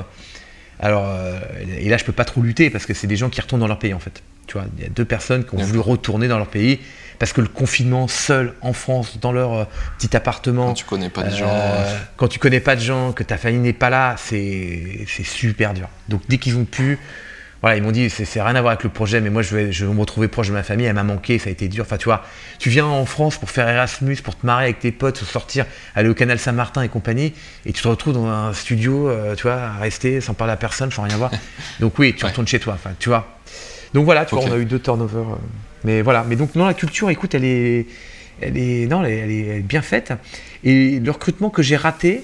Alors, euh, et là, je peux pas trop lutter parce que c'est des gens qui retournent dans leur pays en fait. Tu vois, il y a deux personnes qui ont voulu retourner dans leur pays parce que le confinement seul en France, dans leur euh, petit appartement. Quand tu connais pas de euh, gens. Quand tu connais pas de gens, que ta famille n'est pas là, c'est super dur. Donc dès qu'ils ont pu, voilà, ils m'ont dit, c'est rien à voir avec le projet, mais moi je vais, je me retrouver proche de ma famille, elle m'a manqué, ça a été dur. Enfin, tu vois, tu viens en France pour faire Erasmus, pour te marrer avec tes potes, sortir, aller au canal Saint-Martin et compagnie, et tu te retrouves dans un studio, euh, tu vois, à rester sans parler à personne, sans rien voir. Donc oui, tu Ouais. retournes chez toi, enfin, tu vois. Donc voilà, tu vois, on a eu deux turnovers. euh, mais voilà, mais donc non, la culture, écoute, elle est, elle est, non, elle est, elle est- elle est bien faite. Et le recrutement que j'ai raté,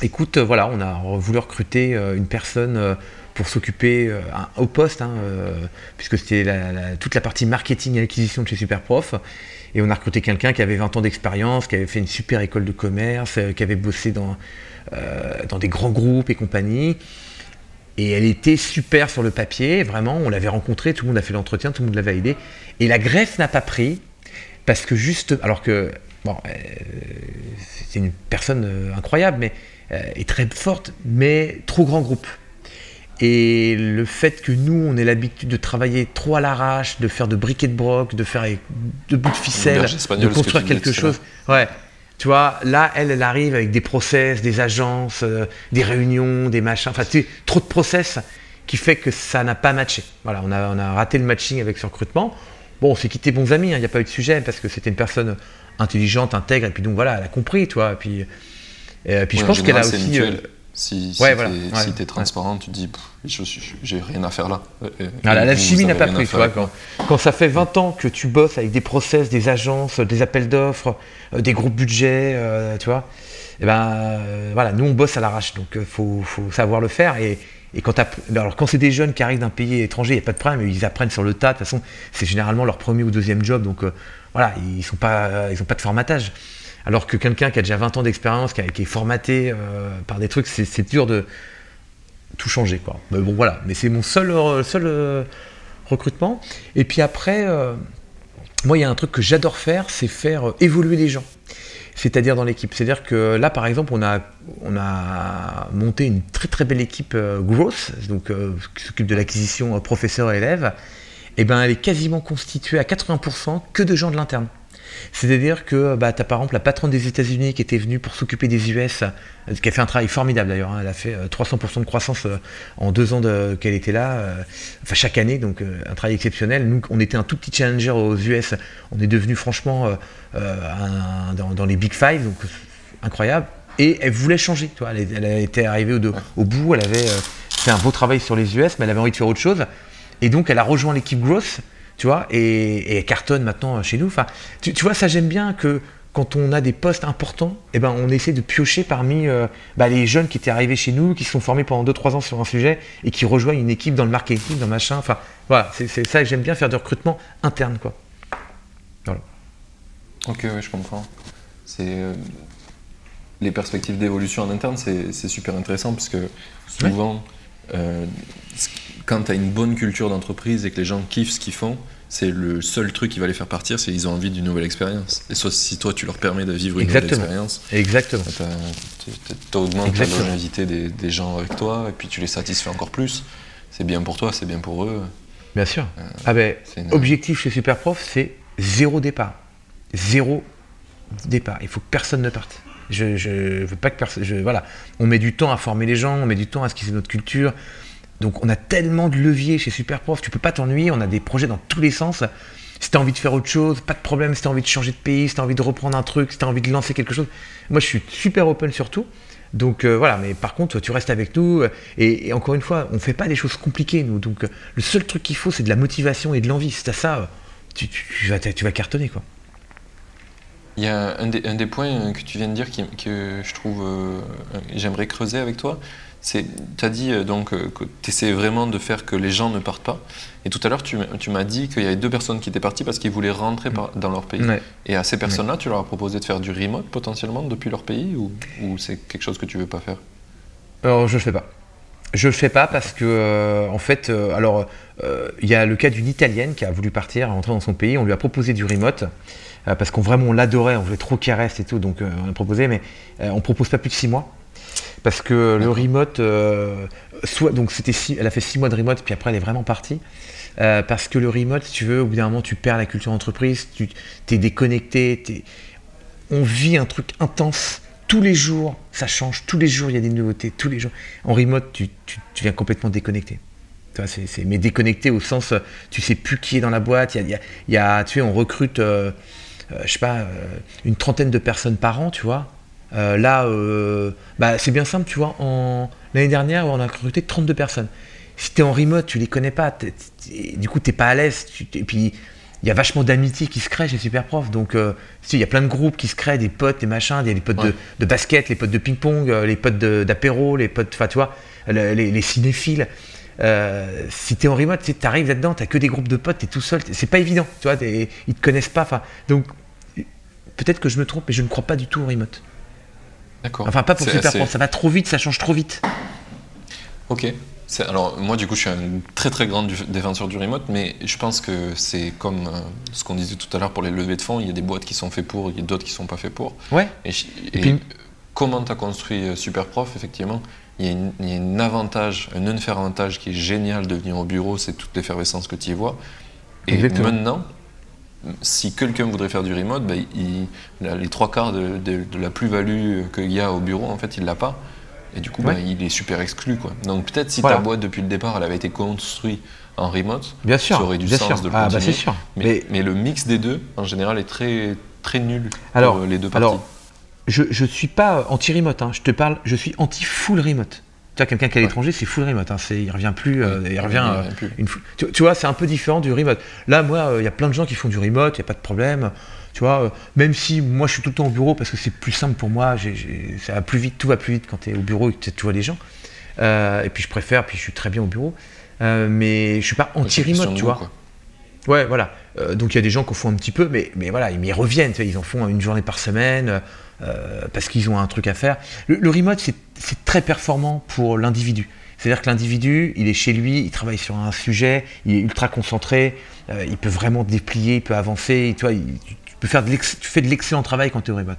écoute, euh, voilà, on a voulu recruter une personne pour s'occuper euh, au poste, hein, euh, puisque c'était toute la partie marketing et acquisition de chez Superprof. Et on a recruté quelqu'un qui avait 20 ans d'expérience, qui avait fait une super école de commerce, euh, qui avait bossé dans, dans des grands groupes et compagnie. Et elle était super sur le papier, vraiment. On l'avait rencontrée, tout le monde a fait l'entretien, tout le monde l'a validé. Et la greffe n'a pas pris, parce que juste. Alors que. Bon, c'est une personne incroyable, mais. et très forte, mais trop grand groupe. Et le fait que nous, on ait l'habitude de travailler trop à l'arrache, de faire de briquet de broc, de faire avec deux bouts de ficelle, de que construire quelque chose. Ouais. Tu vois, là, elle, elle arrive avec des process, des agences, euh, des réunions, des machins. Enfin, tu sais, trop de process qui fait que ça n'a pas matché. Voilà, on a, on a raté le matching avec ce recrutement. Bon, on s'est quitté bons amis, il n'y a pas eu de sujet parce que c'était une personne intelligente, intègre, et puis donc voilà, elle a compris, tu vois. Et puis, je Ouais, pense qu'elle a aussi. Euh, Si, si Ouais, t'es voilà, si ouais, t'es ouais. transparent, tu te dis, j'ai rien à faire là. Euh, euh, vous, la chimie n'a pas pris, tu vois. Quand, ça fait 20 ans que tu bosses avec des process, des agences, des appels d'offres, euh, des groupes budget, euh, tu vois, et ben euh, voilà, nous on bosse à l'arrache, donc il faut, faut savoir le faire. Et, et quand, t'app- alors, quand c'est des jeunes qui arrivent d'un pays étranger, il n'y a pas de problème, ils apprennent sur le tas. De toute façon, c'est généralement leur premier ou deuxième job, donc euh, voilà, ils n'ont pas, ils ont pas de formatage. Alors que quelqu'un qui a déjà 20 ans d'expérience, qui, a- qui est formaté euh, par des trucs, c'est dur de tout changer. Quoi. Mais bon, voilà, mais c'est mon seul, euh, euh, recrutement. Et puis après, moi, il y a un truc que j'adore faire, c'est faire évoluer les gens. C'est-à-dire dans l'équipe. C'est-à-dire que là, par exemple, on a, on a monté une très très belle équipe growth, qui s'occupe de l'acquisition euh, professeur et. Et ben, elle est quasiment constituée à 80% que de gens de l'interne. C'est-à-dire que bah, tu as par exemple la patronne des États-Unis qui était venue pour s'occuper des US, euh, qui a fait un travail formidable d'ailleurs. hein. Elle a fait euh, 300% de croissance euh, en deux ans qu'elle était là, euh, enfin chaque année, donc euh, un travail exceptionnel. Nous, on était un tout petit challenger aux US, on est devenu franchement euh, euh, dans, les Big Five, donc euh, incroyable. Et elle voulait changer, tu vois. Elle, était arrivée au, au bout, elle avait euh, fait un beau travail sur les US, mais elle avait envie de faire autre chose. Et donc elle a rejoint l'équipe Growth, tu vois, et, cartonne maintenant chez nous. Enfin, tu, tu vois, ça j'aime bien que quand on a des postes importants, eh ben, on essaie de piocher parmi euh, bah, les jeunes qui étaient arrivés chez nous, qui se sont formés pendant 2-3 ans sur un sujet et qui rejoignent une équipe dans le marketing, dans machin. Enfin, voilà, c'est c'est ça que j'aime bien faire du recrutement interne, quoi. Ok, oui, je comprends. C'est euh, les perspectives d'évolution en interne, c'est c'est super intéressant parce que souvent, euh, quand tu as une bonne culture d'entreprise et que les gens kiffent ce qu'ils font, c'est le seul truc qui va les faire partir, c'est qu'ils ont envie d'une nouvelle expérience. Et soit si toi tu leur permets de vivre une Exactement. nouvelle expérience, Exactement. tu augmentes la longévité des, des gens avec toi et puis tu les satisfais encore plus. C'est bien pour toi, c'est bien pour eux. Bien sûr. Ah ben, une- objectif chez Superprof, c'est zéro départ. Zéro départ. Il faut que personne ne parte. Je, je veux pas que personne. Voilà. On met du temps à former les gens, on met du temps à ce qu'ils aient notre culture. Donc on a tellement de leviers chez Superprof, tu peux pas t'ennuyer, on a des projets dans tous les sens. Si tu as envie de faire autre chose, pas de problème, si tu as envie de changer de pays, si tu as envie de reprendre un truc, si tu as envie de lancer quelque chose. Moi je suis super open sur tout. Donc euh, voilà, mais par contre tu restes avec nous. euh, Et, encore une fois, on fait pas des choses compliquées nous. Donc euh, le seul truc qu'il faut c'est de la motivation et de l'envie. Si tu as ça, tu, tu- vas, cartonner quoi. Il y a un des, points que tu viens de dire que je trouve j'aimerais creuser avec toi. Tu as dit euh, donc euh, que tu essaies vraiment de faire que les gens ne partent pas. Et tout à l'heure, tu, m'as- dit qu'il y avait deux personnes qui étaient parties parce qu'ils voulaient rentrer par- dans leur pays. Ouais. Et à ces personnes-là, tu leur as proposé de faire du remote potentiellement depuis leur pays ou, ou c'est quelque chose que tu veux pas faire? Alors, je le fais pas. Je le fais pas parce que, euh, en fait, euh, alors, euh, il y a le cas d'une Italienne qui a voulu partir, rentrer dans son pays. On lui a proposé du remote parce qu'on vraiment on l'adorait, on voulait trop qu'il reste et tout, donc on a proposé, mais on propose pas plus de six mois Parce que le remote, euh, soit, donc c'était elle a fait six mois de remote, puis après elle est vraiment partie. Euh, parce que le remote, si tu veux, au bout d'un moment, tu perds la culture d'entreprise, tu es déconnecté, on vit un truc intense. Tous les jours, ça change. Tous les jours, il y a des nouveautés. Tous les jours. En remote, tu, tu, viens complètement déconnecté. C'est, mais déconnecté au sens, tu sais plus qui est dans la boîte. Il y a, tu sais, on recrute, euh, je sais pas, une trentaine de personnes par an, tu vois. Là, bah, c'est bien simple, tu vois. En, l'année dernière, on a recruté 32 personnes si tu es en remote, tu les connais pas, du coup, tu n'es pas à l'aise. Et puis, il y a vachement d'amitié qui se crée chez Superprof. Donc, euh, il y a plein de groupes qui se créent, des potes, des machins, des, les potes de, basket, les potes de ping-pong, euh, les potes d'apéro, les potes, enfin, tu vois, les, cinéphiles. Euh, si tu es en remote, tu arrives là-dedans, tu que des groupes de potes, tu es tout seul. C'est pas évident, tu vois, ils te connaissent pas. Donc, peut-être que je me trompe, mais je ne crois pas du tout au remote. D'accord. Enfin, pas pour Superprof, ça va trop vite, ça change trop vite. Ok. Alors moi du coup je suis un très très grand défenseur du remote, mais je pense que c'est comme euh, ce qu'on disait tout à l'heure pour les levées de fonds, il y a des boîtes qui sont faites pour, il y a d'autres qui sont pas faites pour. Ouais. Et, puis, comment tu as construit euh, Superprof, effectivement, il y, a un avantage, un unfair avantage qui est génial de venir au bureau, c'est toute l'effervescence que tu y vois. Et maintenant, si quelqu'un voudrait faire du remote, ben, les trois quarts de, de la plus-value qu'il y a au bureau, en fait, il l'a pas. Et du coup, bah, il est super exclu. Quoi. Donc peut-être si ta boîte depuis le départ, elle avait été construite en remote, bien sûr, ça aurait du sens de le ah, bah, sûr. Mais, mais, le mix des deux, en général, est très, très nul alors, pour les deux parties. Alors, je ne suis pas anti-remote, hein. je te parle, je suis anti-full remote. Tu vois, quelqu'un qui est à l'étranger, c'est full remote. Hein. il revient plus. Euh, il revient. Euh, une tu, tu, vois, c'est un peu différent du remote. Là, moi, euh, il y a plein de gens qui font du remote, il n'y a pas de problème. Tu vois, même si moi je suis tout le temps au bureau parce que c'est plus simple pour moi, ça va plus vite, tout va plus vite quand tu es au bureau et que tu vois les gens. Et puis je préfère, puis je suis très bien au bureau. Mais je suis pas anti-remote, tu vois. Ouais, voilà. donc il y a des gens qui en font un petit peu, mais, mais voilà, ils, reviennent, ils en font une journée par semaine parce qu'ils ont un truc à faire. Le, remote, c'est très performant pour l'individu. C'est-à-dire que l'individu, il est chez lui, il travaille sur un sujet, il est ultra concentré, il peut vraiment déplier, il peut avancer, tu il, faire tu fais de l'excellent travail quand tu es au remote.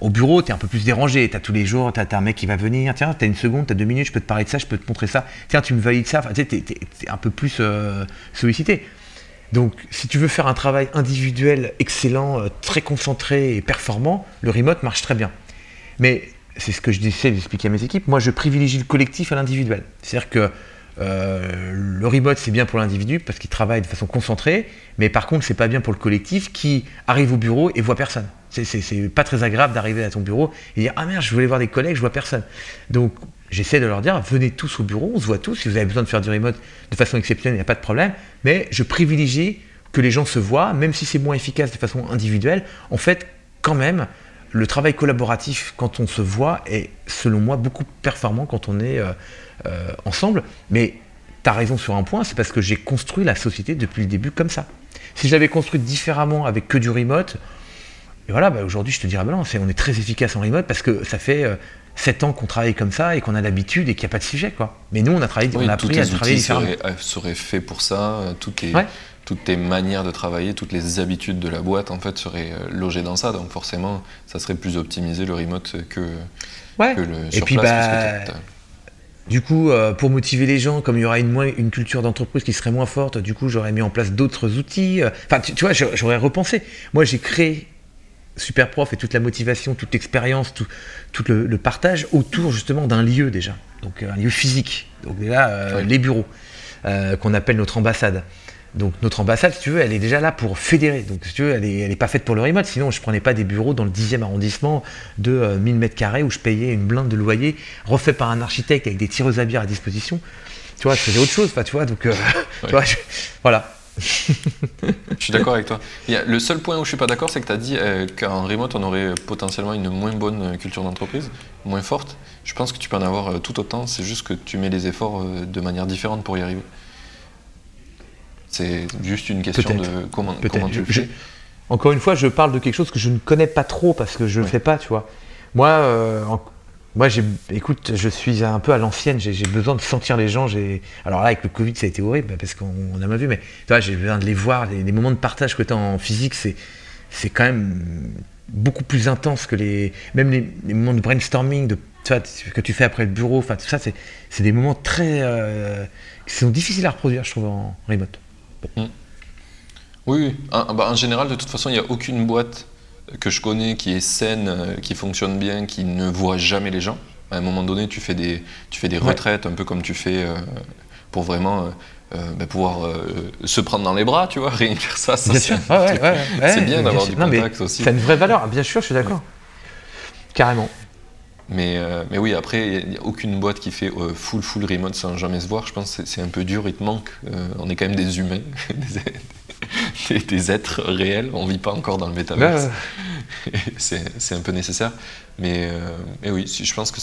Au bureau, tu es un peu plus dérangé. Tu as tous les jours, tu as, un mec qui va venir. Tiens, tu as une seconde, tu as deux minutes, je peux te parler de ça, je peux te montrer ça. Tiens, tu me valides ça. Tu es, un peu plus euh, sollicité. Donc, si tu veux faire un travail individuel excellent, euh, très concentré et performant, le remote marche très bien. Mais c'est ce que je j'essaie d'expliquer à mes équipes. Moi, je privilégie le collectif à l'individuel. C'est-à-dire que euh, le remote, c'est bien pour l'individu parce qu'il travaille de façon concentrée, mais par contre, c'est pas bien pour le collectif qui arrive au bureau et voit personne. C'est pas très agréable d'arriver à ton bureau et dire Ah merde, je voulais voir des collègues, je vois personne. Donc, j'essaie de leur dire Venez tous au bureau, on se voit tous. Si vous avez besoin de faire du remote de façon exceptionnelle, il n'y a pas de problème, mais je privilégie que les gens se voient, même si c'est moins efficace de façon individuelle. En fait, quand même, le travail collaboratif, quand on se voit, est selon moi beaucoup performant quand on est. Euh, euh, ensemble. Mais tu as raison sur un point, c'est parce que j'ai construit la société depuis le début comme ça. Si je l'avais construite différemment avec que du remote, et voilà, bah, aujourd'hui je te dirais, bah non, on est très efficace en remote parce que ça fait euh, 7 ans qu'on travaille comme ça et qu'on a l'habitude et qu'il n'y a pas de sujet. Quoi. Mais nous, on a, travaillé, on a appris à travailler différemment. Seraient, fait pour ça, toutes les, toutes tes manières de travailler, toutes les habitudes de la boîte en fait seraient euh, logées dans ça. Donc forcément, ça serait plus optimisé le remote que, que le sur et puis, place. Bah, du coup, euh, pour motiver les gens, comme il y aura une, une culture d'entreprise qui serait moins forte, du coup, j'aurais mis en place d'autres outils. Euh, enfin, tu, vois, j'aurais repensé. Moi, j'ai créé Superprof et toute la motivation, toute l'expérience, tout, le, partage autour justement d'un lieu déjà. Donc, un lieu physique. Donc, là, euh, les bureaux, qu'on appelle notre ambassade. Donc notre ambassade, si tu veux, elle est déjà là pour fédérer. Donc si tu veux, elle n'est pas faite pour le remote. Sinon, je ne prenais pas des bureaux dans le 10e arrondissement de 1000 euh, m2 où je payais une blinde de loyer, refait par un architecte avec des tireuses à bière à disposition. Tu vois, je faisais autre chose. tu vois, donc euh, tu vois, voilà. je suis d'accord avec toi. le seul point où je suis pas d'accord, c'est que tu as dit euh, qu'en remote, on aurait potentiellement une moins bonne culture d'entreprise, moins forte. Je pense que tu peux en avoir tout autant, c'est juste que tu mets les efforts de manière différente pour y arriver. C'est juste une question de comment, comment tu le fais. encore une fois, je parle de quelque chose que je ne connais pas trop parce que je ne le fais pas, tu vois. Moi, euh, moi écoute, je suis un peu à l'ancienne, j'ai besoin de sentir les gens. Alors là, avec le Covid, ça a été horrible parce qu'on a mal vu, mais tu vois, j'ai besoin de les voir. Les, moments de partage que tu as en physique, c'est quand même beaucoup plus intense que les. Même les, moments de brainstorming, de, que tu fais après le bureau, enfin tout ça, c'est, des moments très. euh, qui sont difficiles à reproduire, je trouve, en remote. Oui, oui. Bah, en général, de toute façon, il n'y a aucune boîte que je connais qui est saine, euh, qui fonctionne bien, qui ne voit jamais les gens. À un moment donné, tu fais des, tu fais des Ouais. retraites, un peu comme tu fais euh, pour vraiment euh, bah, pouvoir euh, se prendre dans les bras, tu vois, rien que ça. ça Bien c'est Ouais, ouais, bien d'avoir du Non, contact aussi. Ça a une vraie valeur, bien sûr, je suis d'accord. Carrément. Mais, euh, mais oui, après, il n'y a aucune boîte qui fait euh, full, full remote sans jamais se voir. Je pense que c'est- c'est un peu dur, il te manque. Euh, on est quand même des humains, des, êtres réels. On ne vit pas encore dans le métaverse. C'est un peu nécessaire. Mais, euh, mais oui, je pense que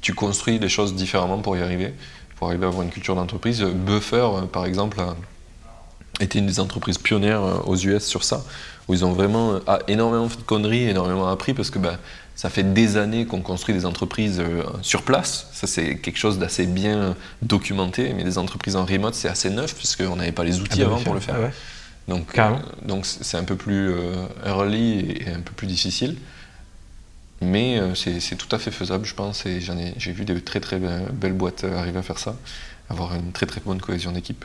tu construis les choses différemment pour y arriver, pour arriver à avoir une culture d'entreprise. Buffer, euh, par exemple, a été une des entreprises pionnières euh, aux US sur ça, où ils ont vraiment énormément fait de conneries, énormément appris, parce que bah, ça fait des années qu'on construit des entreprises sur place. Ça, c'est quelque chose d'assez bien documenté, mais les entreprises en remote, c'est assez neuf, puisqu'on n'avait pas les outils Ah bah, avant pour le faire. Ah ouais. Donc, euh, donc c'est un peu plus euh, early et, un peu plus difficile. Mais euh, c'est tout à fait faisable, je pense, et j'ai vu des très très be- belles boîtes arriver à faire ça, avoir une très très bonne cohésion d'équipe.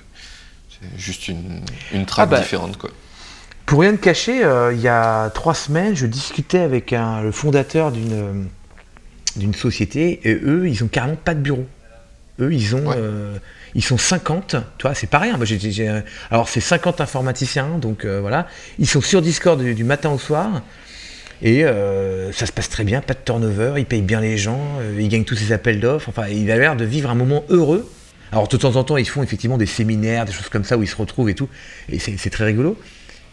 C'est juste une, une trappe Ah bah. différente, quoi. Pour rien te cacher, euh, il y a trois semaines, je discutais avec un- le fondateur d'une d'une société et eux, ils ont carrément pas de bureau. Eux, ils ont, Ouais. euh, ils sont 50. Tu vois, c'est pas rien. Moi, alors, c'est 50 informaticiens, donc euh, voilà. Ils sont sur Discord du, du matin au soir. Et euh, ça se passe très bien, pas de turnover, ils payent bien les gens, euh, ils gagnent tous ces appels d'offres. Enfin, il a l'air de vivre un moment heureux. Alors, de temps en temps, ils font effectivement des séminaires, des choses comme ça où ils se retrouvent et tout. Et c'est très rigolo.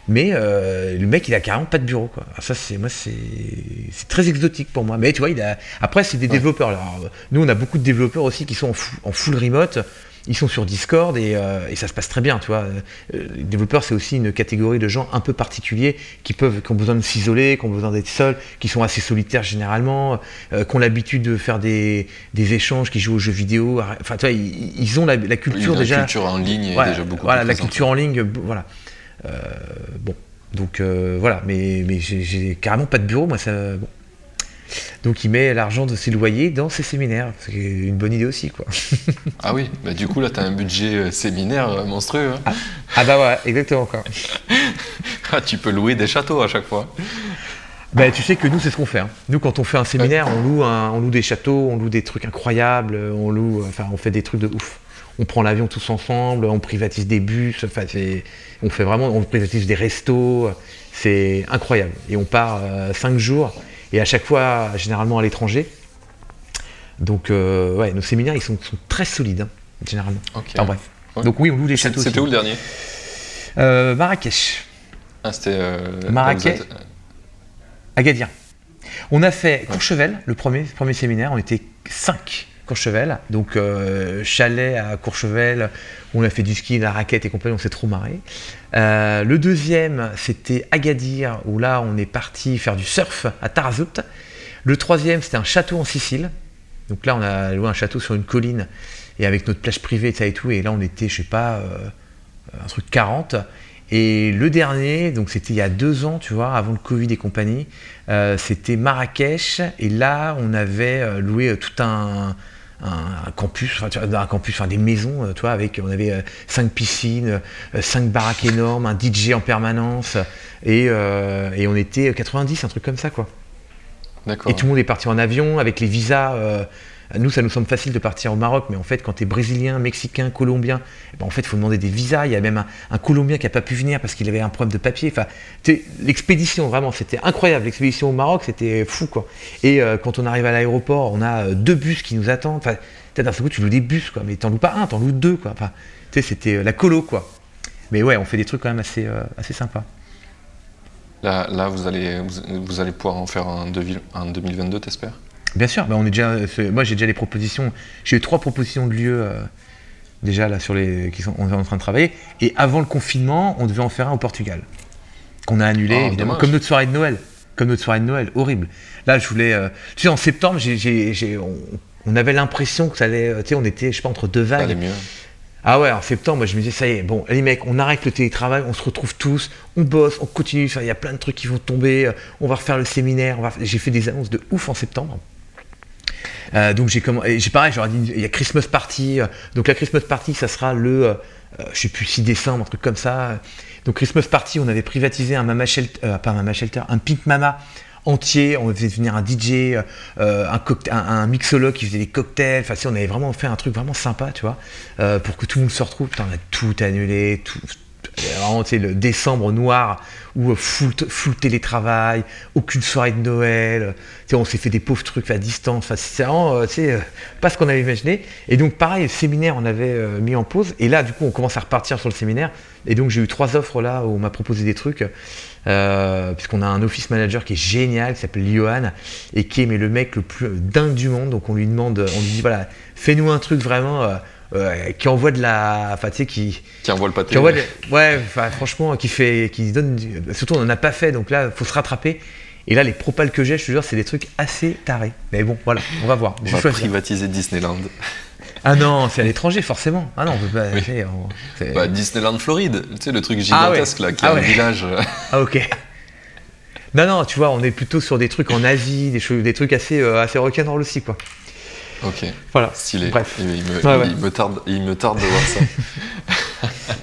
Mais euh, le mec, il a carrément pas de bureau. Quoi. Alors ça, c'est moi, c'est très exotique pour moi. Mais tu vois, il a. Après, c'est des développeurs. Alors, nous, on a beaucoup de développeurs aussi qui sont en full remote. Ils sont sur Discord et, euh, et ça se passe très bien. Tu vois, Euh, les développeurs, c'est aussi une catégorie de gens un peu particuliers qui peuvent, qui ont besoin de s'isoler, qui ont besoin d'être seuls, qui sont assez solitaires généralement, euh, qui ont l'habitude de faire des, des échanges, qui jouent aux jeux vidéo. Enfin, tu vois, ils, ils ont la, la culture la déjà. culture en ligne est déjà beaucoup voilà, plus la présente. culture en ligne, voilà. Euh, bon, donc voilà, mais, mais j'ai- j'ai carrément pas de bureau, moi ça. Bon. Donc il met l'argent de ses loyers dans ses séminaires, c'est une bonne idée aussi, quoi. Ah oui, bah du coup là tu as un budget euh, séminaire euh, monstrueux. hein. Ah bah ouais, exactement quoi. Ah, tu peux louer des châteaux à chaque fois. Bah, tu sais que nous, c'est ce qu'on fait. hein. Nous, quand on fait un séminaire, on loue, un- on loue des châteaux, on loue des trucs incroyables, euh, on loue, enfin, on fait des trucs de ouf. On prend l'avion tous ensemble, on privatise des bus, enfin, on fait vraiment, on privatise des restos, c'est incroyable. Et on part euh, cinq jours, et à chaque fois, généralement à l'étranger. Donc, euh, ouais, nos séminaires, ils sont, sont très solides, hein, généralement. Ok. Enfin, bref. Ouais. Donc oui, on loue des châteaux. C'était où le dernier Euh, Marrakech. Ah, c'était. euh, Marrakech. êtes- Agadir. On a fait Courchevel, le premier, premier séminaire, on était 5 Courchevel, donc euh, chalet à Courchevel, on a fait du ski, de la raquette et compagnie, on s'est trop marré. Euh, le deuxième, c'était Agadir, où là on est parti faire du surf à Tarazout. Le troisième, c'était un château en Sicile, donc là on a loué un château sur une colline, et avec notre plage privée et ça et tout, et là on était, je sais pas, euh, un truc 40. Et le dernier, donc c'était il y a deux ans, tu vois, avant le Covid et compagnie, c'était Marrakech. Et là, on avait loué tout un, un, campus, enfin, un campus, enfin des maisons, euh, tu vois, avec, on avait euh, cinq piscines, euh, cinq baraques énormes, un DJ en permanence, et, euh, et on était 90, un truc comme ça, quoi. D'accord. Et tout le monde est parti en avion avec les visas. euh, nous, ça nous semble facile de partir au Maroc, mais en fait, quand tu es brésilien, mexicain, colombien, eh ben, en fait, il faut demander des visas. Il y a même un, Colombien qui n'a pas pu venir parce qu'il avait un problème de papier. L'expédition, vraiment, c'était incroyable. L'expédition au Maroc, c'était fou, quoi. Et euh, quand on arrive à l'aéroport, on a euh, deux bus qui nous attendent. Enfin, d'un seul coup, tu loues des bus, quoi. Mais t'en loues pas un, t'en loues deux, quoi. C'était euh, la colo, quoi. Mais ouais, on fait des trucs quand même assez, sympas. Là, vous, allez, vous, vous allez pouvoir en faire un 2022, t'espères? Bien sûr, bah on est déjà, moi j'ai déjà les propositions, j'ai eu trois propositions de lieux euh, déjà là sur les qui sont on est en train de travailler. Et avant le confinement, on devait en faire un au Portugal, qu'on a annulé Oh, évidemment, dommage. comme notre soirée de Noël, comme notre soirée de Noël, horrible. Là, je voulais, euh, tu sais, en septembre, on, on avait l'impression que ça allait, tu sais, on était, je sais pas, entre deux Ça vagues. mieux. Ah ouais, en septembre, moi je me disais, ça y est, bon, les mecs, on arrête le télétravail, on se retrouve tous, on bosse, on continue, il y a plein de trucs qui vont tomber, euh, on va refaire le séminaire, j'ai fait des annonces de ouf en septembre. Euh, donc j'ai j'ai pareil, j'aurais dit, il y a Christmas Party, euh, donc la Christmas Party, ça sera le, je sais plus, 6 décembre, un truc comme ça. Donc Christmas Party, on avait privatisé un Mama Shelter, pas un Mama Shelter, un Pink Mama entier. On faisait venir un DJ, euh, un, mixologue qui faisait des cocktails. Enfin, on avait vraiment fait un truc vraiment sympa, tu vois, euh, pour que tout le monde se retrouve. on a tout annulé, tout. Vraiment, tu le décembre noir où euh, full, full télétravail, aucune soirée de Noël. Tu sais, on s'est fait des pauvres trucs à distance. C'est vraiment, pas ce qu'on avait imaginé. Et donc, pareil, le séminaire, on avait mis en pause. Et là, du coup, on commence à repartir sur le séminaire. Et donc, j'ai eu trois offres là où on m'a proposé des trucs. Euh, puisqu'on a un office manager qui est génial, qui s'appelle Johan, et qui est le mec le plus dingue du monde. Donc on lui demande, on lui dit voilà, fais-nous un truc vraiment. Euh, qui envoie de la enfin tu sais qui qui envoie le pâté qui envoie ouais franchement qui fait qui donne surtout on n'en a pas fait donc là faut se rattraper et là les propals que j'ai je te jure c'est des trucs assez tarés mais bon voilà on va voir on va privatiser Disneyland ah non, c'est à l'étranger forcément. Ah non, on peut pas. Bah, Disneyland Floride, tu sais, le truc ah gigantesque là, qui est ah un village. ah ok. Non, non, tu vois, on est plutôt sur des trucs en Asie, des, des trucs assez, euh, assez rock'n'roll aussi, quoi. Ok. Voilà. Stylé. Bref. Il, me, tarde, il me tarde de voir ça.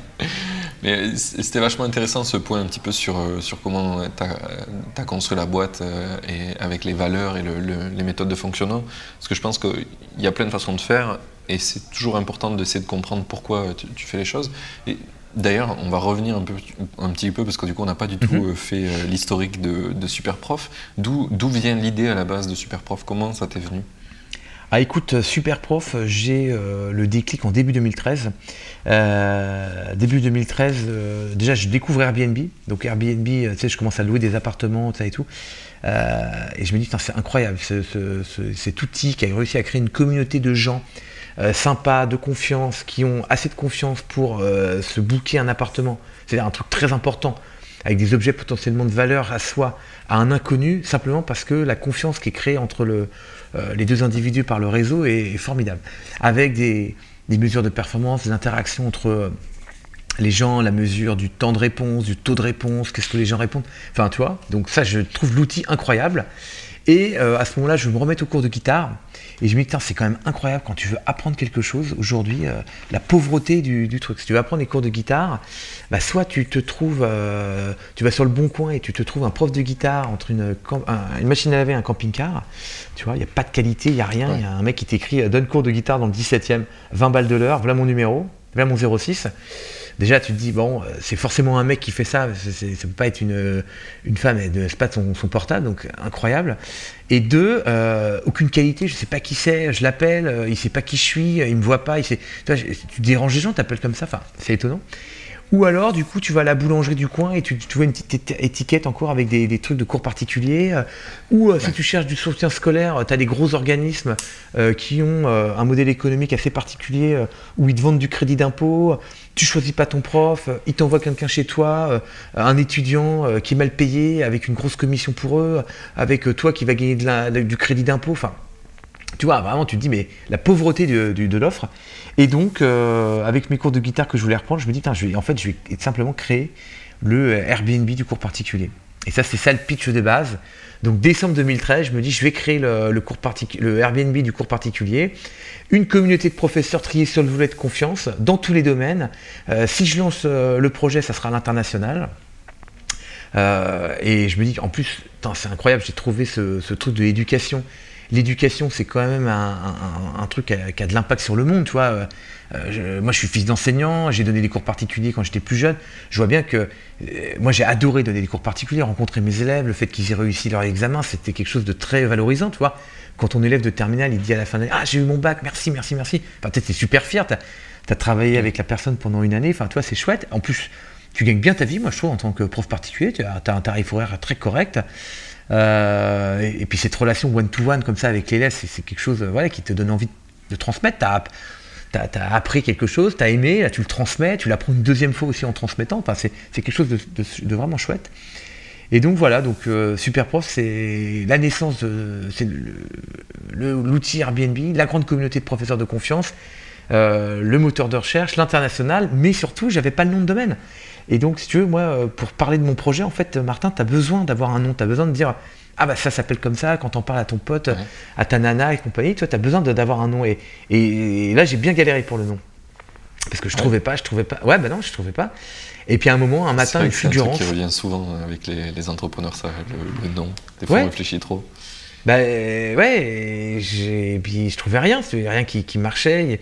Mais c'était vachement intéressant ce point un petit peu sur, euh, sur comment tu as, construit la boîte euh, et avec les valeurs et les méthodes de fonctionnement. Parce que je pense qu'il y a plein de façons de faire et c'est toujours important d'essayer de comprendre pourquoi tu, fais les choses. Et D'ailleurs, on va revenir un, peu, un petit peu parce que du coup, on n'a pas du tout mhm. euh, fait l'historique de, de Superprof. D'où vient l'idée à la base de Superprof? Comment ça t'est venu? Ah écoute, euh, Superprof, j'ai le déclic en début 2013. début 2013, déjà je découvre Airbnb. Donc Airbnb, tu sais, je commence à louer des appartements, ça et tout. et je me dis, c'est incroyable, cet outil qui a réussi à créer une communauté de gens euh, sympas, de confiance, qui ont assez de confiance pour euh, se booker un appartement. C'est un truc très important, avec des objets potentiellement de valeur à soi, à un inconnu, simplement parce que la confiance qui est créée entre le, euh, les deux individus par le réseau est, formidable. Avec des, mesures de performance, des interactions entre les gens, la mesure du temps de réponse, du taux de réponse, qu'est-ce que les gens répondent. Enfin, tu vois, donc ça, je trouve l'outil incroyable. Et à ce moment-là, je me remets au cours de guitare. Et je me dis, c'est quand même incroyable quand tu veux apprendre quelque chose aujourd'hui, euh, la pauvreté du, truc. Si tu veux apprendre des cours de guitare, bah, soit tu te trouves, euh, tu vas sur le bon coin et tu te trouves un prof de guitare entre une, une machine à laver et un camping-car. Tu vois, il n'y a pas de qualité, il n'y a rien. Il y a un mec qui t'écrit, euh, donne cours de guitare dans le 17e, 20 balles de l'heure, voilà mon numéro, voilà mon 06 déjà tu te dis bon euh, c'est forcément un mec qui fait ça ça peut pas être une, une femme c'est pas son, son, portable donc incroyable et deux euh, aucune qualité je sais pas qui c'est je l'appelle euh, il sait pas qui je suis il me voit pas il sait, tu, tu déranges les gens t'appelles comme ça enfin c'est étonnant ou alors, du coup, tu vas à la boulangerie du coin et tu, vois une petite étiquette encore avec des, trucs de cours particuliers. ou si tu cherches du soutien scolaire, tu as des gros organismes qui ont un modèle économique assez particulier où ils te vendent du crédit d'impôt tu choisis pas ton prof, il t'envoie quelqu'un chez toi, euh, un étudiant euh, qui est mal payé, avec une grosse commission pour eux, avec euh, toi qui va gagner du crédit d'impôt. Enfin, tu vois, vraiment, tu te dis, mais la pauvreté de, l'offre. Et donc, avec mes cours de guitare que je voulais reprendre, je me dis, en fait, je vais simplement créer le Airbnb du cours particulier. Et ça, c'est ça le pitch de base. Donc, décembre 2013, je me dis, je vais créer le, le Airbnb du cours particulier une communauté de professeurs triés sur le volet de confiance dans tous les domaines. Euh, si je lance euh, le projet, ça sera à l'international. Euh, et je me dis, en plus, c'est incroyable, j'ai trouvé ce, truc de l'éducation. L'éducation, c'est quand même un, truc qui a, de l'impact sur le monde, tu vois. Moi, je suis fils d'enseignant, j'ai donné des cours particuliers quand j'étais plus jeune. Je vois bien que moi, j'ai adoré donner des cours particuliers, rencontrer mes élèves, le fait qu'ils aient réussi leur examen, c'était quelque chose de très valorisant, tu vois. Quand ton élève de terminale, il dit à la fin de l'année Ah, j'ai eu mon bac, merci, merci, merci. Enfin, peut-être es super fier, tu as, travaillé avec la personne pendant une année, enfin, toi, c'est chouette. En plus, tu gagnes bien ta vie, moi, je trouve, en tant que prof particulier. Tu as, un tarif horaire très correct. Euh, et, puis, cette relation one-to-one, comme ça, avec l'élève, c'est quelque chose voilà, qui te donne envie de transmettre. Tu as, appris quelque chose, tu as aimé, là, tu le transmets, tu l'apprends une deuxième fois aussi en transmettant. Enfin, c'est quelque chose de vraiment chouette. Et donc voilà, donc euh, Superprof, c'est la naissance, c'est l'outil Airbnb, la grande communauté de professeurs de confiance. le moteur de recherche, l'international, mais surtout, j'avais pas le nom de domaine. Et donc, si tu veux, moi, pour parler de mon projet, en fait, Martin, tu as besoin d'avoir un nom, tu as besoin de dire ah bah ça s'appelle comme ça quand on parle à ton pote, à ta nana et compagnie, toi tu as besoin d'avoir un nom et, et, là j'ai bien galéré pour le nom parce que je trouvais pas, je trouvais pas. Ouais bah non, je trouvais pas. Et puis à un moment, un matin, une fulgurance. C'est qui revient souvent avec les, entrepreneurs, ça, le, nom. Des fois on réfléchit trop. Bah ouais, et puis je trouvais rien, rien qui, qui, marchait.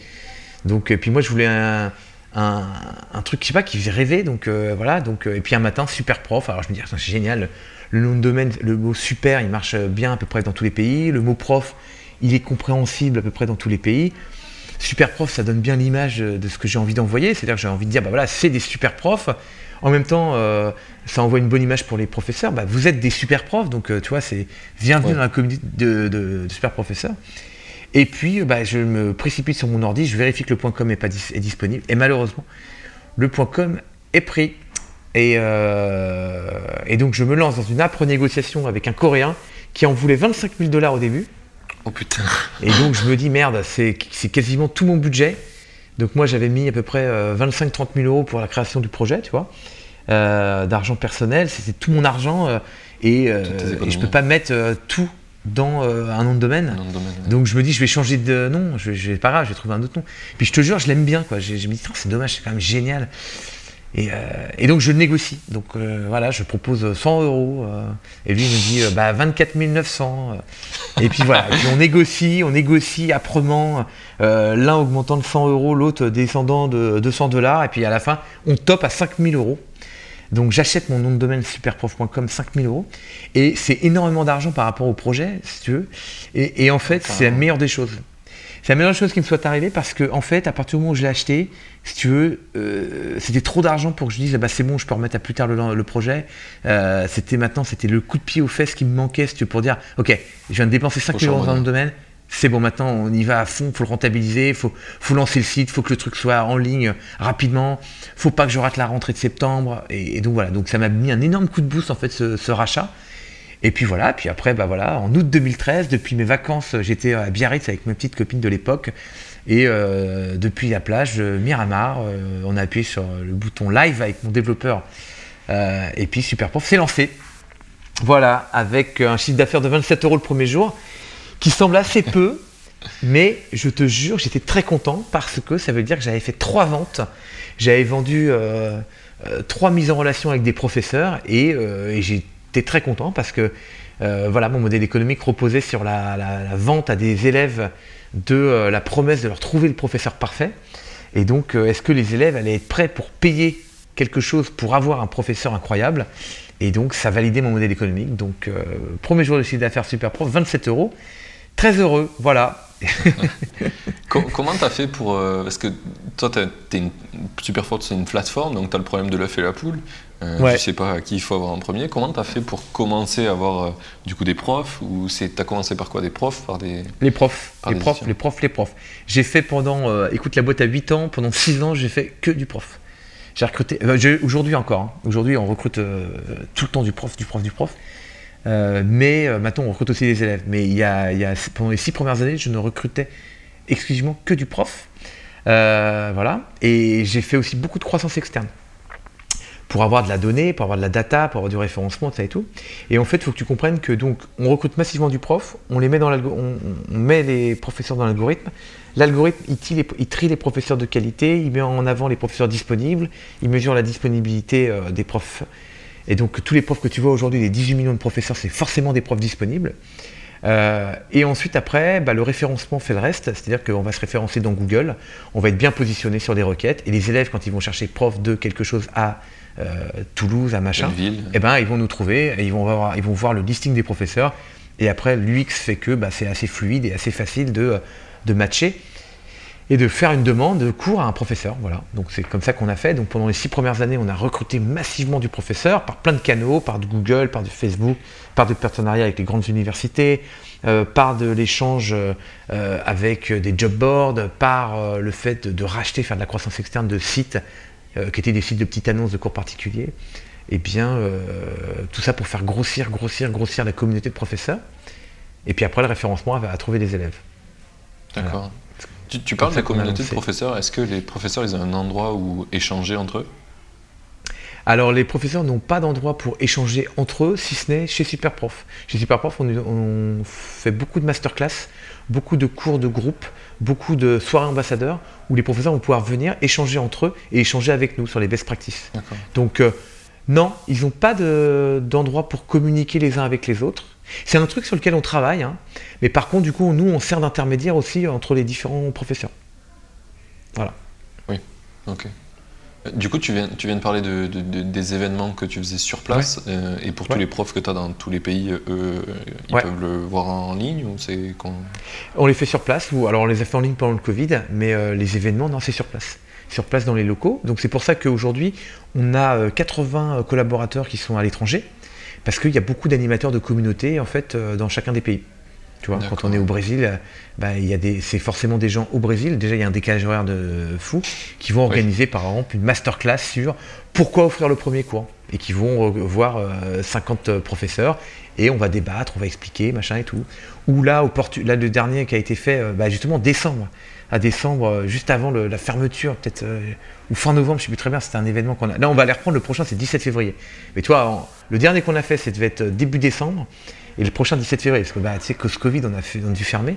Donc et puis moi je voulais un, un, un, truc, je sais pas, qui faisait rêver. Donc euh, voilà, donc euh, et puis un matin super prof. Alors je me dis c'est génial le nom de domaine, le mot super, il marche bien à peu près dans tous les pays. Le mot prof, il est compréhensible à peu près dans tous les pays. Super prof, ça donne bien l'image de ce que j'ai envie d'envoyer. C'est-à-dire que j'ai envie de dire, bah voilà, c'est des super profs. En même temps, euh, ça envoie une bonne image pour les professeurs. Bah, vous êtes des super profs, donc euh, tu vois, c'est bienvenue dans la communauté de, super professeurs. Et puis, bah, je me précipite sur mon ordi, je vérifie que le .com est, pas est disponible. Et malheureusement, le .com est pris. Euh, et, donc je me lance dans une âpre négociation avec un Coréen qui en voulait 25 000 dollars au début. Oh putain. Et donc je me dis merde, c'est quasiment tout mon budget. Donc moi j'avais mis à peu près 25-30 euh, 000 euros pour la création du projet, tu vois, euh, d'argent personnel. C'était tout mon argent et, je peux pas mettre tout dans un nom de domaine. Donc je me dis je vais changer de nom, je, je vais pas grave, je vais trouver un autre nom. Puis je te jure, je l'aime bien quoi. Je, je me dis c'est dommage, c'est quand même génial. Euh, et, donc je négocie. Donc euh, voilà, je propose 100 euros. Euh, et lui il me dit bah, 24 900. et puis voilà, on négocie, on négocie âprement, l'un augmentant de 100 euros, l'autre descendant de 200 dollars. Et puis à la fin, on top à 5000 euros. Donc j'achète mon nom de domaine superprof.com 5000 euros. Et c'est énormément d'argent par rapport au projet, si tu veux. Et, et en fait, c'est la meilleure des choses. C'est la meilleure chose qui me soit arrivée parce que, en fait, à partir du moment où je l'ai acheté, si tu veux, euh, c'était trop d'argent pour que je dise, ah bah, c'est bon, je peux remettre à plus tard le, projet. Euh, c'était maintenant, c'était le coup de pied aux fesses qui me manquait, si tu veux, pour dire, ok, je viens de dépenser 5 000 euros dans le domaine, c'est bon, maintenant on y va à fond, il faut le rentabiliser, il faut, faut, lancer le site, il faut que le truc soit en ligne rapidement, faut pas que je rate la rentrée de septembre. Et, donc voilà, donc ça m'a mis un énorme coup de boost en fait ce rachat. Et puis voilà, puis après, bah voilà, en août 2013, depuis mes vacances, j'étais à Biarritz avec ma petite copine de l'époque. Et euh, depuis la plage Miramar, euh, on a appuyé sur le bouton live avec mon développeur. Euh, et puis Superprof s'est lancé. Voilà, avec un chiffre d'affaires de 27 euros le premier jour, qui semble assez peu, mais je te jure, j'étais très content parce que ça veut dire que j'avais fait trois ventes. J'avais vendu trois mises en relation avec des professeurs et j'ai très content parce que euh, voilà, mon modèle économique reposait sur la, vente à des élèves de euh, la promesse de leur trouver le professeur parfait. Et donc, euh, est-ce que les élèves allaient être prêts pour payer quelque chose pour avoir un professeur incroyable? Et donc, ça validait mon modèle économique. Donc, premier jour de chiffre d'affaires super prof, 27 euros. Très heureux, voilà. Comment tu as fait pour. parce que toi, tu es une super forte, c'est une plateforme, donc tu as le problème de l'œuf et la poule. Euh, ouais. Je sais pas qui il faut avoir en premier. Comment tu as fait pour commencer à avoir euh, du coup des profs ou c'est as commencé par quoi? Des profs par des les profs les profs les profs les profs. J'ai fait pendant euh, écoute la boîte à 8 ans pendant 6 ans j'ai fait que du prof. J'ai recruté aujourd'hui encore. Hein. Aujourd'hui on recrute tout le temps du prof du prof du prof. mais maintenant on recrute aussi des élèves. Mais il y, a, il y a, pendant les 6 premières années je ne recrutais exclusivement que du prof. voilà et j'ai fait aussi beaucoup de croissance externe pour avoir de la donnée, pour avoir de la data, pour avoir du référencement, ça et tout. Et en fait, il faut que tu comprennes que donc on recrute massivement du prof, on les met dans on, met les professeurs dans l'algorithme. L'algorithme, il, trie les professeurs de qualité, il met en avant les professeurs disponibles, il mesure la disponibilité euh, des profs. Et donc tous les profs que tu vois aujourd'hui, les 18 millions de professeurs, c'est forcément des profs disponibles. Euh, et ensuite, après, bah, le référencement fait le reste, c'est-à-dire qu'on va se référencer dans Google, on va être bien positionné sur des requêtes, et les élèves, quand ils vont chercher prof de quelque chose à Toulouse, à machin, eh ben, ils vont nous trouver, et ils vont, voir, ils vont voir le listing des professeurs, et après l'UX fait que bah, c'est assez fluide et assez facile de, de matcher et de faire une demande de cours à un professeur. Voilà. Donc c'est comme ça qu'on a fait. Donc pendant les six premières années, on a recruté massivement du professeur par plein de canaux, par de Google, par du Facebook, par de partenariats avec les grandes universités, euh, par de l'échange euh, avec des job boards, par le fait de, de, racheter, faire de la croissance externe de sites euh, qui étaient des sites de petites annonces de cours particuliers, et eh bien euh, tout ça pour faire grossir, grossir, grossir la communauté de professeurs. Et puis après, le référencement à trouver des élèves. D'accord. Tu, parles de la communauté de professeurs. Est-ce que les professeurs, ils ont un endroit où échanger entre eux? Alors les professeurs n'ont pas d'endroit pour échanger entre eux, si ce n'est chez Superprof. Chez Superprof, on, on, fait beaucoup de masterclass, beaucoup de cours de groupe, beaucoup de soirées ambassadeurs, où les professeurs vont pouvoir venir échanger entre eux et échanger avec nous sur les best practices. Donc euh, non, ils n'ont pas d'endroit pour communiquer les uns avec les autres. C'est un truc sur lequel on travaille, hein. mais par contre, du coup, nous, on sert d'intermédiaire aussi entre les différents professeurs. Voilà. Oui, ok. Du coup, tu viens, tu viens de parler de, des événements que tu faisais sur place, euh, et pour tous les profs que tu as dans tous les pays, eux, ils peuvent le voir en ligne ou c'est On les fait sur place, ou alors on les a fait en ligne pendant le Covid, mais euh, les événements, non, c'est sur place. Sur place dans les locaux. Donc c'est pour ça qu'aujourd'hui, on a 80 euh, collaborateurs qui sont à l'étranger, parce qu'il y a beaucoup d'animateurs de communautés en fait dans chacun des pays. Tu vois, quand on est au Brésil, bah, y a des, c'est forcément des gens au Brésil. Déjà, il y a un décalage horaire de fou qui vont organiser par exemple une masterclass sur pourquoi offrir le premier cours et qui vont voir 50 euh, professeurs et on va débattre, on va expliquer, machin et tout. Ou là, au Portu là le dernier qui a été fait, euh, bah, justement décembre, à décembre, euh, juste avant la fermeture, peut-être ou fin novembre, je sais plus très bien. C'était un événement qu'on a. Là, on va les reprendre. Le prochain, c'est 17 février. Mais toi, le dernier qu'on a fait, ça devait être début décembre. Et le prochain 17 février, parce que bah, tu sais, ce Covid, on a, fait, dû fermer.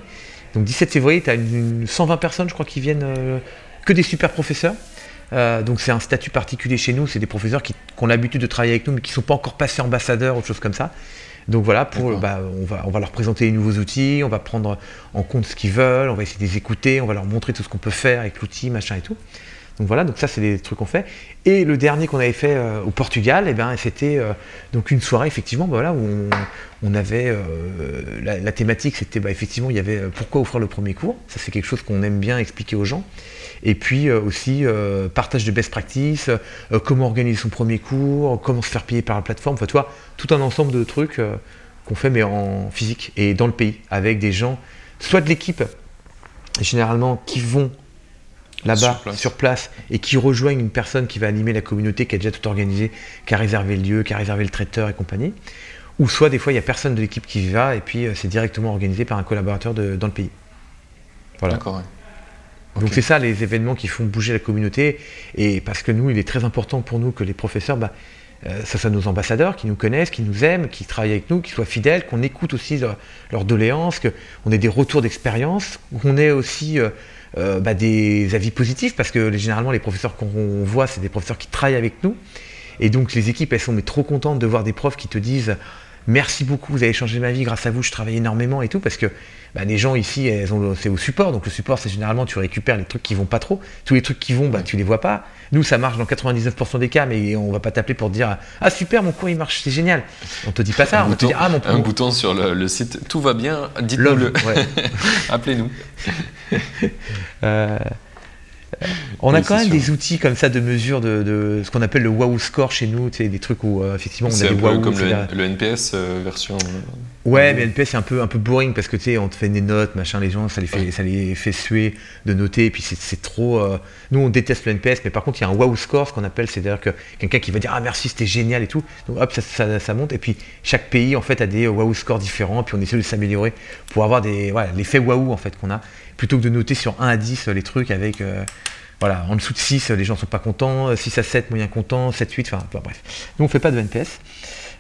Donc 17 février, tu as une, 120 personnes, je crois, qui viennent, euh, que des super professeurs. Euh, donc c'est un statut particulier chez nous, c'est des professeurs qui, ont l'habitude de travailler avec nous, mais qui ne sont pas encore passés ambassadeurs ou choses comme ça. Donc voilà, pour, bah, on, va, on va leur présenter les nouveaux outils, on va prendre en compte ce qu'ils veulent, on va essayer de les écouter, on va leur montrer tout ce qu'on peut faire avec l'outil, machin et tout. Donc voilà, donc ça c'est des trucs qu'on fait. Et le dernier qu'on avait fait euh, au Portugal, et eh ben, c'était euh, donc une soirée effectivement bah, voilà, où on, avait euh, la, thématique, c'était bah, effectivement il y avait pourquoi offrir le premier cours. Ça c'est quelque chose qu'on aime bien expliquer aux gens. Et puis aussi partage de best practice, comment organiser son premier cours, comment se faire payer par la plateforme. Enfin, tu vois, tout un ensemble de trucs qu'on fait mais en physique et dans le pays avec des gens, soit de l'équipe généralement qui vont là-bas, sur, place, et qui rejoignent une personne qui va animer la communauté, qui a déjà tout organisé, qui a réservé le lieu, qui a réservé le traiteur et compagnie. Ou soit des fois il n'y a personne de l'équipe qui y va et puis euh, c'est directement organisé par un collaborateur dans le pays. Voilà. D'accord. Donc c'est ça les événements qui font bouger la communauté et parce que nous il est très important pour nous que les professeurs bah, euh, ça soit nos ambassadeurs qui nous connaissent, qui nous aiment, qui travaillent avec nous, qui soient fidèles, qu'on écoute aussi leurs doléances, qu'on ait des retours d'expérience, qu'on ait aussi euh, euh, bah, des avis positifs, parce que généralement les professeurs qu'on voit, c'est des professeurs qui travaillent avec nous. Et donc les équipes, elles sont mais trop contentes de voir des profs qui te disent merci beaucoup, vous avez changé ma vie, grâce à vous, je travaille énormément et tout, parce que bah, les gens ici, c'est au support, donc le support, c'est généralement, tu récupères les trucs qui vont pas trop, tous les trucs qui vont, bah, tu les vois pas. Nous, ça marche dans 99% des cas, mais on va pas t'appeler pour te dire ah super, mon cours il marche, c'est génial. On te dit pas ça, un on bouton, te dit ah mon Un bouton sur le, site, tout va bien, dites-nous le. Appelez-nous. euh, on a quand même des outils comme ça de mesure de, ce qu'on appelle le wow score chez nous, tu sais, des trucs où euh, effectivement on a des wow. comme le, NPS euh, version. Euh, ouais, mais NPS c'est un peu un peu boring parce que tu sais, on te fait des notes, machin, les gens ça les fait ça les fait suer de noter et puis c'est trop. nous on déteste le NPS, mais par contre il y a un wow score, ce qu'on appelle, c'est-à-dire que quelqu'un qui va dire ah merci c'était génial et tout, donc hop ça, ça, monte et puis chaque pays en fait a des wow scores différents, puis on essaie de s'améliorer pour avoir des voilà l'effet wow en fait qu'on a plutôt que de noter sur 1 à 10 les trucs avec voilà, en dessous de 6, les gens sont pas contents, 6 à 7, moyen content, 7, 8, enfin bref. Nous on fait pas de NPS.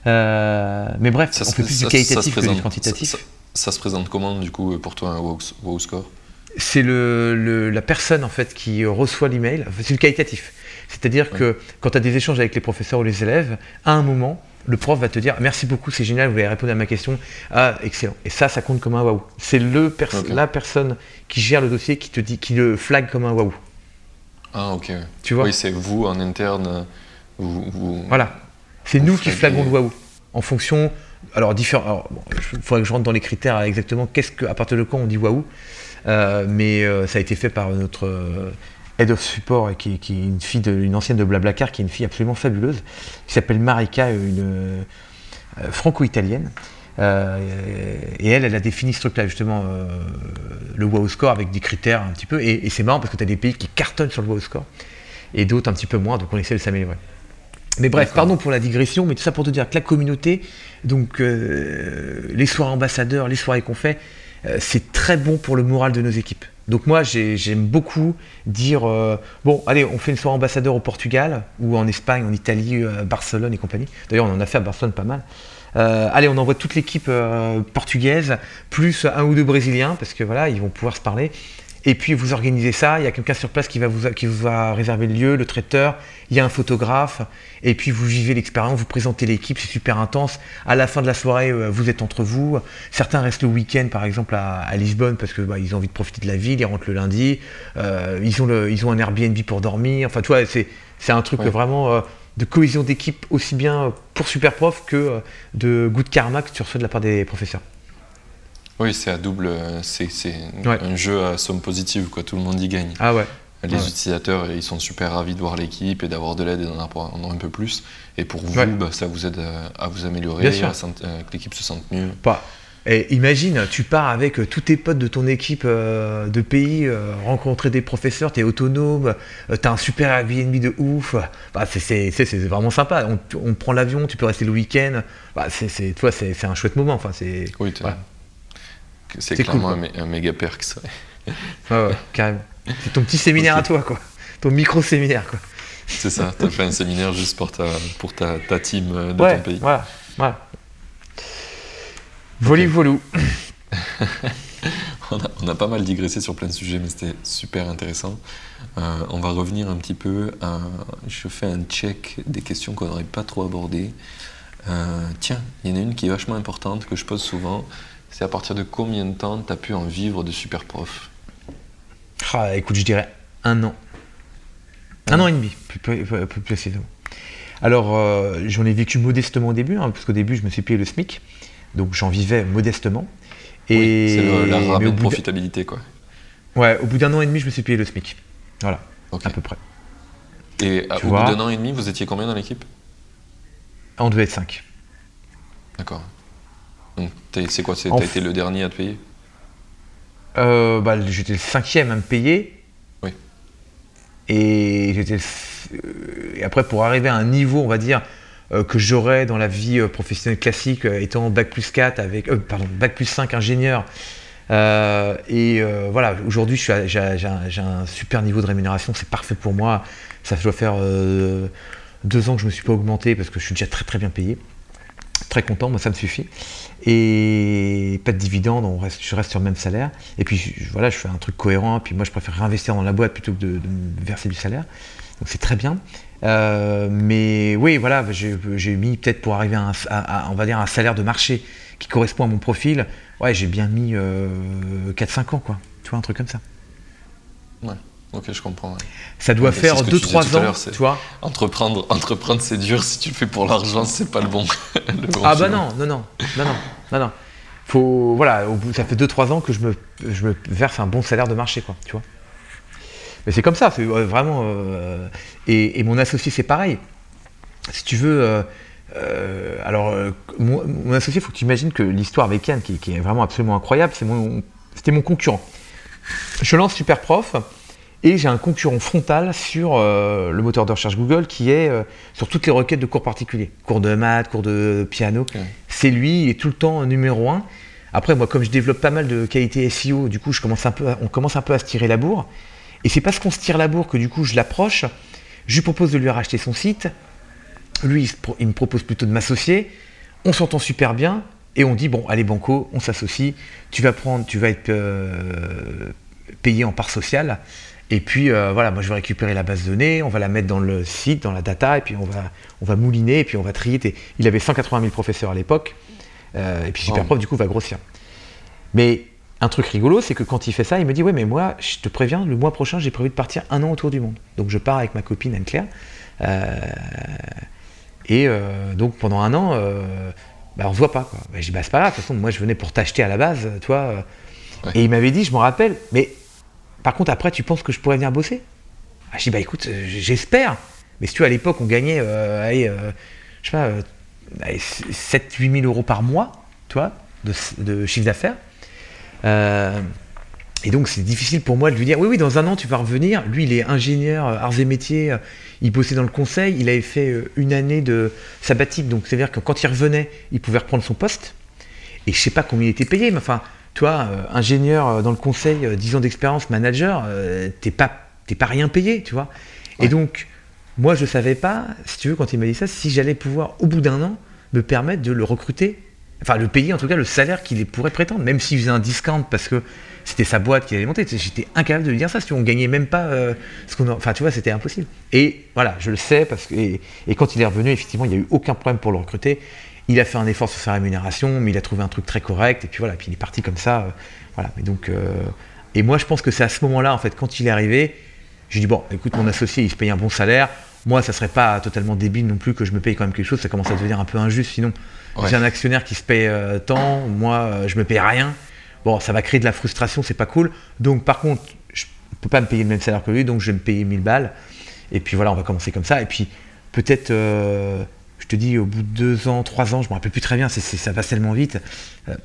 Euh, mais bref, on fait plus du qualitatif que du quantitatif. Ça, se présente comment du coup pour toi un wow, score? C'est le, la personne en fait qui reçoit l'email, c'est le qualitatif. C'est-à-dire que quand tu as des échanges avec les professeurs ou les élèves, à un moment, le prof va te dire merci beaucoup, c'est génial, vous avez répondu à ma question. Ah, excellent. Et ça, ça compte comme un waouh. C'est le la personne qui gère le dossier qui te dit, qui le flag comme un waouh. Ah, ok. Tu vois Oui, c'est vous en interne. Voilà. C'est nous qui flaguons le waouh. En fonction. Alors, différent. il faudrait que je rentre dans les critères exactement qu'est-ce que, à partir de quand on dit waouh. Euh, mais euh, ça a été fait par notre euh, head of support, qui, qui est une fille, de, une ancienne de Blablacar, qui est une fille absolument fabuleuse, qui s'appelle Marika, une franco-italienne. Euh, et elle, elle a défini ce truc-là, justement, euh, le wow score avec des critères un petit peu. Et, c'est marrant parce que tu as des pays qui cartonnent sur le wow score et d'autres un petit peu moins, donc on essaie de s'améliorer. Mais bref, pardon pour la digression, mais tout ça pour te dire que la communauté, donc euh, les soirées ambassadeurs, les soirées qu'on fait, c'est très bon pour le moral de nos équipes. Donc moi, j'aime beaucoup dire, bon, allez, on fait une soirée ambassadeur au Portugal, ou en Espagne, en Italie, Barcelone et compagnie. D'ailleurs, on en a fait à Barcelone pas mal. Allez, on envoie toute l'équipe portugaise, plus un ou deux Brésiliens, parce que voilà, ils vont pouvoir se parler. Et puis vous organisez ça, il y a quelqu'un sur place qui va, vous, qui va réserver le lieu, le traiteur, il y a un photographe, et puis vous vivez l'expérience, vous présentez l'équipe, c'est super intense. À la fin de la soirée, euh, vous êtes entre vous. Certains restent le week-end, par exemple, à, Lisbonne, parce qu'ils bah, ont envie de profiter de la ville, ils rentrent le lundi, euh, ils, ont le, ils ont un Airbnb pour dormir. Enfin, tu vois, c'est, un truc vraiment euh, de cohésion d'équipe, aussi bien pour Superprof que de good karma que tu reçois de la part des professeurs. Oui, c'est à double. C'est un jeu à somme positive, quoi. Tout le monde y gagne. Ah ouais. Les utilisateurs, ils sont super ravis de voir l'équipe et d'avoir de l'aide et d'en avoir un peu plus. Et pour vous, bah, ça vous aide à, vous améliorer, à, que l'équipe se sente mieux. Pas. Et imagine, tu pars avec euh, tous tes potes de ton équipe euh, de pays, euh, rencontrer des professeurs, tu es autonome, tu as un super Airbnb de ouf. Bah, c'est vraiment sympa. On, prend l'avion, tu peux rester le week-end. Bah, c'est un chouette moment. Enfin, oui, c'est clairement un, méga perk, ça. Ah ouais, carrément. C'est ton petit séminaire à toi, quoi. Ton micro-séminaire, quoi. C'est ça, t'as fait un séminaire juste pour ta, pour ta, ta team euh, de ton pays. Voilà, voilà. Voli volou. on, a, pas mal digressé sur plein de sujets, mais c'était super intéressant. Euh, on va revenir un petit peu. À, je fais un check des questions qu'on n'aurait pas trop abordées. Euh, tiens, il y en a une qui est vachement importante que je pose souvent c'est à partir de combien de temps tu as pu en vivre de super prof ah, Écoute, je dirais un an. Un an et demi, plus, précisément. Alors, euh, j'en ai vécu modestement au début, hein, parce qu'au début, je me suis payé le SMIC, donc j'en vivais modestement. Et c'est la rapide profitabilité, quoi. Ouais, au bout d'un an et demi, je me suis payé le SMIC. Voilà, à peu près. Et au bout d'un an et demi, vous étiez combien dans l'équipe? On devait être 5. D'accord. C'est quoi T'as été le dernier à te payer? Euh, bah, J'étais le cinquième à me payer. Oui. Et j'étais. Et après, pour arriver à un niveau, on va dire, euh, que j'aurais dans la vie euh, professionnelle classique, étant bac plus 4 avec. pardon, bac plus 5 ingénieur. et voilà, aujourd'hui, j'ai un super niveau de rémunération, c'est parfait pour moi. Ça doit faire deux ans que je ne me suis pas augmenté parce que je suis déjà très très bien payé. Très content, moi ça me suffit et pas de dividendes, on reste, je reste sur le même salaire. Et puis voilà, je fais un truc cohérent, puis moi je préfère réinvestir dans la boîte plutôt que de, me verser du salaire. Donc c'est très bien. Euh, mais oui, voilà, j'ai mis peut-être pour arriver à, un, on va dire un salaire de marché qui correspond à mon profil, ouais, j'ai bien mis 4-5 euh, ans, quoi. Tu vois, un truc comme ça. Ouais. Ok, je comprends. Ça doit faire 2-3 ans, tu vois. Entreprendre, entreprendre c'est dur. Si tu le fais pour l'argent, c'est pas le bon. ah bah non, non, non, non, non, non, Faut, voilà, au bout, ça fait 2-3 ans que je me, je me verse un bon salaire de marché, quoi, tu vois. Mais c'est comme ça, c'est euh, vraiment. Euh, et, mon associé, c'est pareil. Si tu veux. Euh, alors, mon, associé, il faut que tu imagines que l'histoire avec Yann, qui, qui, est vraiment absolument incroyable, c'est mon, c'était mon concurrent. Je lance Super Prof. Et j'ai un concurrent frontal sur euh, le moteur de recherche Google qui est euh, sur toutes les requêtes de cours particuliers. Cours de maths, cours de piano. C'est lui, il est tout le temps numéro un. Après, moi, comme je développe pas mal de qualité SEO, du coup, je commence un peu on commence un peu à se tirer la bourre. Et c'est parce qu'on se tire la bourre que du coup, je l'approche. Je lui propose de lui racheter son site. Lui, il, me propose plutôt de m'associer. On s'entend super bien. Et on dit, bon, allez, Banco, on s'associe. Tu vas prendre, tu vas être euh, payé en part sociale. Et puis euh, voilà, moi je vais récupérer la base de données, on va la mettre dans le site, dans la data, et puis on va, on va mouliner, et puis on va trier. Il avait 180 000 professeurs à l'époque, euh, et puis Superprof du coup va grossir. Mais un truc rigolo, c'est que quand il fait ça, il me dit Ouais, mais moi, je te préviens, le mois prochain, j'ai prévu de partir un an autour du monde. Donc je pars avec ma copine Anne-Claire. Euh, et donc pendant un an, bah, on se voit pas. Quoi. Bah, je dis Bah, c'est pas grave, de toute façon, moi je venais pour t'acheter à la base, toi. Et il m'avait dit Je me rappelle, mais par contre, après, tu penses que je pourrais venir bosser? Ah, Je dis, bah écoute, euh, j'espère. Mais si tu vois, à l'époque, on gagnait, euh, allez, euh, je sais pas, 7-8 000 euros par mois, tu vois, de, chiffre d'affaires. Et donc, c'est difficile pour moi de lui dire, oui, oui, dans un an, tu vas revenir. Lui, il est ingénieur, arts et métiers, il bossait dans le conseil, il avait fait une année de sabbatique, donc c'est-à-dire que quand il revenait, il pouvait reprendre son poste. Et je sais pas combien il était payé, mais enfin, toi, ingénieur dans le conseil, 10 ans d'expérience, manager, t'es pas, pas rien payé, tu vois. Et donc, moi, je savais pas, si tu veux, quand il m'a dit ça, si j'allais pouvoir, au bout d'un an, me permettre de le recruter, enfin, le payer en tout cas le salaire qu'il pourrait prétendre, même s'il faisait un discount parce que c'était sa boîte qui allait monter. J'étais incapable de lui dire ça, si on gagnait même pas euh, ce qu'on Enfin, tu vois, c'était impossible. Et voilà, je le sais, parce que. Et, quand il est revenu, effectivement, il n'y a eu aucun problème pour le recruter. Il a fait un effort sur sa rémunération, mais il a trouvé un truc très correct, et puis voilà, puis il est parti comme ça. Euh, voilà, donc. Euh, et moi, je pense que c'est à ce moment-là, en fait, quand il est arrivé, j'ai dit, bon, écoute, mon associé, il se paye un bon salaire. Moi, ça serait pas totalement débile non plus que je me paye quand même quelque chose, ça commence à devenir un peu injuste sinon. J'ai un actionnaire qui se paye tant, moi, je me paye rien. Bon, ça va créer de la frustration, c'est pas cool. Donc, par contre, je peux pas me payer le même salaire que lui, donc je vais me payer 1000 balles. Et puis voilà, on va commencer comme ça. Et puis, peut-être, euh, je te dis, au bout de deux ans, trois ans, je me rappelle plus très bien, ça passe tellement vite. Euh,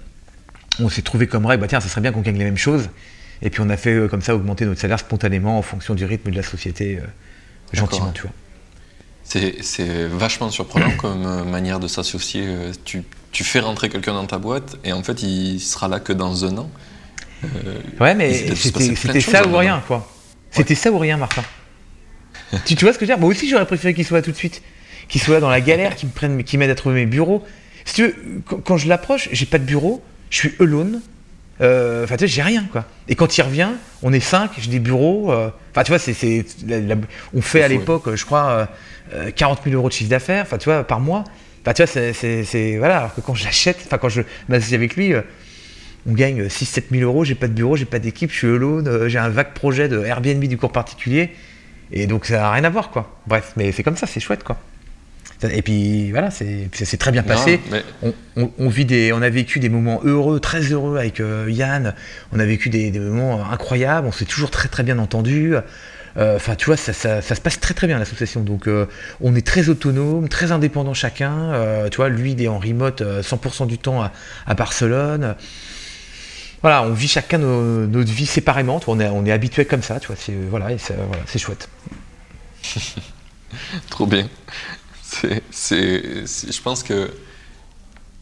on s'est trouvé comme règle, bah tiens, ça serait bien qu'on gagne les mêmes choses. Et puis, on a fait euh, comme ça augmenter notre salaire spontanément en fonction du rythme de la société, gentiment, tu vois. C'est vachement surprenant comme manière de s'associer. Tu tu fais rentrer quelqu'un dans ta boîte et en fait il sera là que dans un an. Euh, ouais, mais c'était ça ou rien, quoi. C'était ça ou rien, Martin. tu, vois ce que je veux dire? Moi aussi, j'aurais préféré qu'il soit là tout de suite. Qu'il soit là dans la galère, qu'il m'aide à trouver mes bureaux. Si tu veux, quand, je l'approche, j'ai pas de bureau, je suis alone. Euh, enfin, tu sais, j'ai rien, quoi. Et quand il revient, on est cinq, j'ai des bureaux. Euh, enfin, tu vois, c'est, on fait à l'époque, je crois, 40 000 euros de chiffre d'affaires, enfin, tu vois, par mois. Bah, tu vois, c'est. Voilà, alors que quand je l'achète, enfin, quand je m'associe avec lui, euh, on gagne 6-7 000 euros, j'ai pas de bureau, j'ai pas d'équipe, je suis alone, euh, j'ai un vague projet de Airbnb du cours particulier. Et donc, ça n'a rien à voir, quoi. Bref, mais c'est comme ça, c'est chouette, quoi. Et puis voilà, c'est très bien passé. on, vit des, on a vécu des moments heureux, très heureux avec euh, Yann. On a vécu des, des moments incroyables. On s'est toujours très très bien entendu. Euh, enfin, tu vois, ça, se passe très très bien l'association. Donc, euh, on est très autonome, très indépendant chacun. Euh, tu vois, lui, il est en remote 100% du temps à, Barcelone. Voilà, on vit chacun notre vie séparément. on est, on est habitué comme ça. Tu vois, c'est voilà, c'est chouette. Trop bien. C'est, je pense que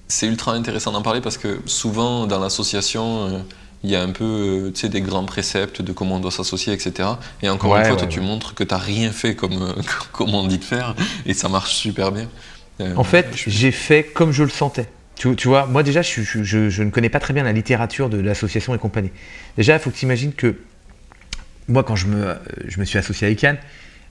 c'est ultra intéressant d'en parler parce que souvent dans l'association il y a un peu euh, tu sais, des grands préceptes de comment on doit s'associer, etc. Et encore une fois, toi, tu montres que tu n'as rien fait comme, euh, comme on dit de faire, et ça marche super bien. Euh, en fait, j'ai fait comme je le sentais. Tu, tu vois, moi déjà, je, je, je, ne connais pas très bien la littérature de l'association et compagnie. Déjà, il faut que tu imagines que moi, quand je me, je me suis associé avec Yann,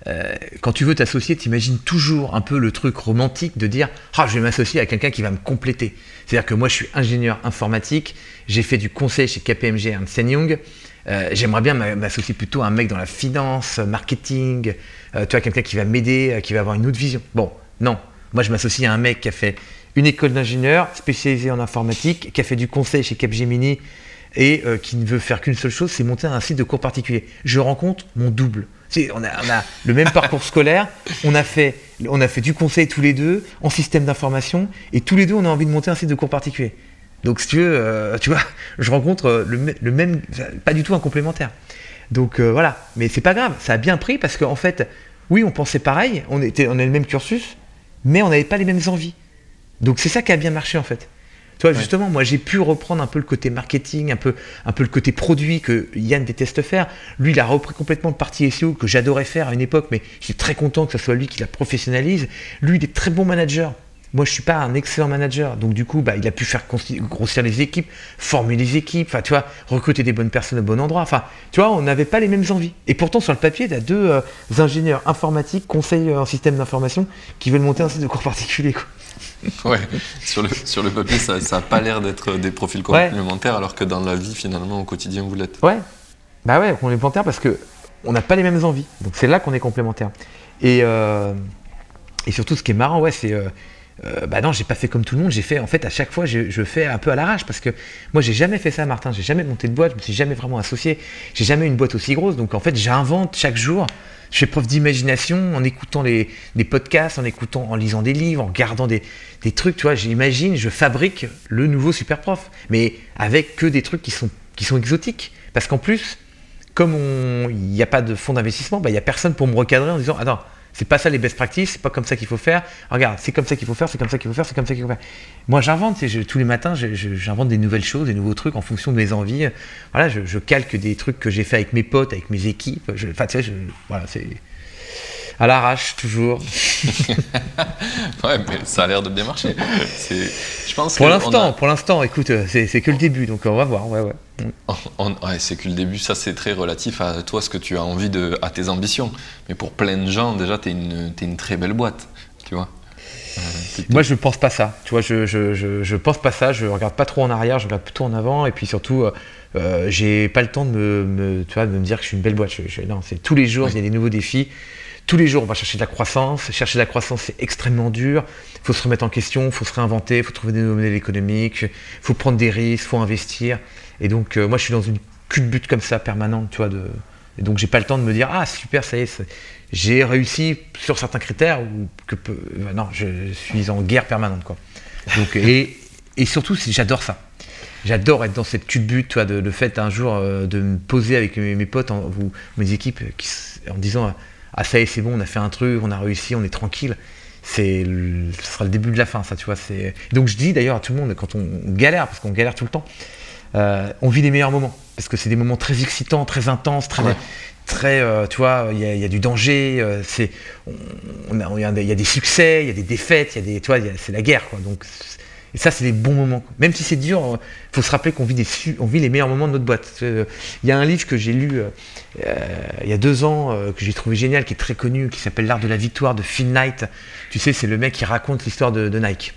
euh, quand tu veux t'associer, tu imagines toujours un peu le truc romantique de dire Ah, je vais m'associer à quelqu'un qui va me compléter. C'est-à-dire que moi, je suis ingénieur informatique, j'ai fait du conseil chez KPMG et Young. Euh, J'aimerais bien m'associer plutôt à un mec dans la finance, marketing, euh, tu vois, quelqu'un qui va m'aider, qui va avoir une autre vision. Bon, non. Moi, je m'associe à un mec qui a fait une école d'ingénieur spécialisée en informatique, qui a fait du conseil chez Capgemini et qui ne veut faire qu'une seule chose, c'est monter un site de cours particulier. Je rencontre mon double on, a, le même parcours scolaire, on a, fait, du conseil tous les deux en système d'information, et tous les deux on a envie de monter un site de cours particulier. Donc si tu veux, euh, tu vois, je rencontre euh, le, même, pas du tout un complémentaire. Donc euh, voilà, mais c'est pas grave, ça a bien pris parce qu'en fait, oui, on pensait pareil, on était, on a le même cursus, mais on n'avait pas les mêmes envies. Donc c'est ça qui a bien marché en fait. Tu vois, justement, moi, j'ai pu reprendre un peu le côté marketing, un peu, un peu le côté produit que Yann déteste faire. Lui, il a repris complètement le parti SEO que j'adorais faire à une époque, mais je suis très content que ce soit lui qui la professionnalise. Lui, il est très bon manager. Moi, je suis pas un excellent manager, donc du coup, bah, il a pu faire grossir les équipes, former les équipes, enfin, tu vois, recruter des bonnes personnes au bon endroit. Enfin, tu vois, on n'avait pas les mêmes envies. Et pourtant, sur le papier, tu as deux euh, ingénieurs informatiques, conseillers en système d'information, qui veulent monter un site de cours particulier. Quoi. Ouais, sur le, sur le papier, ça n'a pas l'air d'être des profils complémentaires, alors que dans la vie, finalement, au quotidien, vous l'êtes. Ouais, bah ouais, complémentaires parce que on n'a pas les mêmes envies. Donc c'est là qu'on est complémentaires. Et, euh, et surtout, ce qui est marrant, ouais, c'est. Euh, euh, bah non, j'ai pas fait comme tout le monde. J'ai fait, en fait, à chaque fois, je, je fais un peu à l'arrache parce que moi, j'ai jamais fait ça, Martin. J'ai jamais monté de boîte. Je me suis jamais vraiment associé. J'ai jamais eu une boîte aussi grosse. Donc, en fait, j'invente chaque jour je fais preuve d'imagination en écoutant des podcasts, en lisant des livres, en regardant des, trucs, tu vois, j'imagine, je fabrique le nouveau super prof, mais avec que des trucs qui sont, exotiques. Parce qu'en plus, comme il n'y a pas de fonds d'investissement, bah, il n'y a personne pour me recadrer en disant, attends, C'est pas ça les best practices, c'est pas comme ça qu'il faut faire. Regarde, c'est comme ça qu'il faut faire, c'est comme ça qu'il faut faire, c'est comme ça qu'il faut faire. Moi, j'invente, tous les matins, j'invente des nouvelles choses, des nouveaux trucs en fonction de mes envies. Voilà, je, calque des trucs que j'ai fait avec mes potes, avec mes équipes. Enfin, tu sais, voilà, c'est à l'arrache toujours. ouais, mais ça a l'air de bien marcher. Je pense pour l'instant, pour l'instant, écoute, c'est que le début, donc on va voir. Ouais, ouais. ouais c'est que le début, ça c'est très relatif à toi, ce que tu as envie de, à tes ambitions. Mais pour plein de gens, déjà, tu es une, es une très belle boîte, tu vois. Euh, Moi, je pense pas ça. Tu vois, je, je, je, pense pas ça. Je regarde pas trop en arrière, je regarde plutôt en avant. Et puis surtout, euh, euh, j'ai pas le temps de me, tu vois, de me dire que je suis une belle boîte. non, c'est tous les jours, il y a des nouveaux défis tous les jours, on va chercher de la croissance. Chercher de la croissance, c'est extrêmement dur. Il faut se remettre en question, il faut se réinventer, il faut trouver des nouveaux modèles économiques, il faut prendre des risques, il faut investir. Et donc, euh, moi, je suis dans une culbute comme ça permanente, tu vois. De... Et donc, j'ai pas le temps de me dire, ah, super, ça y est, j'ai réussi sur certains critères ou que euh, non, je suis en guerre permanente, quoi. Donc, et, et surtout, j'adore ça. J'adore être dans cette culbute, tu vois, de, le fait un jour euh, de me poser avec mes, potes, en, ou mes équipes, en disant ah ça y est, c'est bon, on a fait un truc, on a réussi, on est tranquille. C'est, ce sera le début de la fin, ça, tu vois. C'est... Donc je dis d'ailleurs à tout le monde, quand on galère, parce qu'on galère tout le temps, euh, on vit les meilleurs moments. Parce que c'est des moments très excitants, très intenses, très, très euh, tu vois, il y, a du danger, euh, c'est, il y, a des succès, il y a des défaites, il y a des, tu vois, c'est la guerre, quoi. Donc et ça, c'est des bons moments. Même si c'est dur, il euh, faut se rappeler qu'on vit, des, on vit les meilleurs moments de notre boîte. Euh, il y a un livre que j'ai lu euh, il y a deux ans, que j'ai trouvé génial, qui est très connu, qui s'appelle L'art de la victoire de Phil Knight. Tu sais, c'est le mec qui raconte l'histoire de, Nike.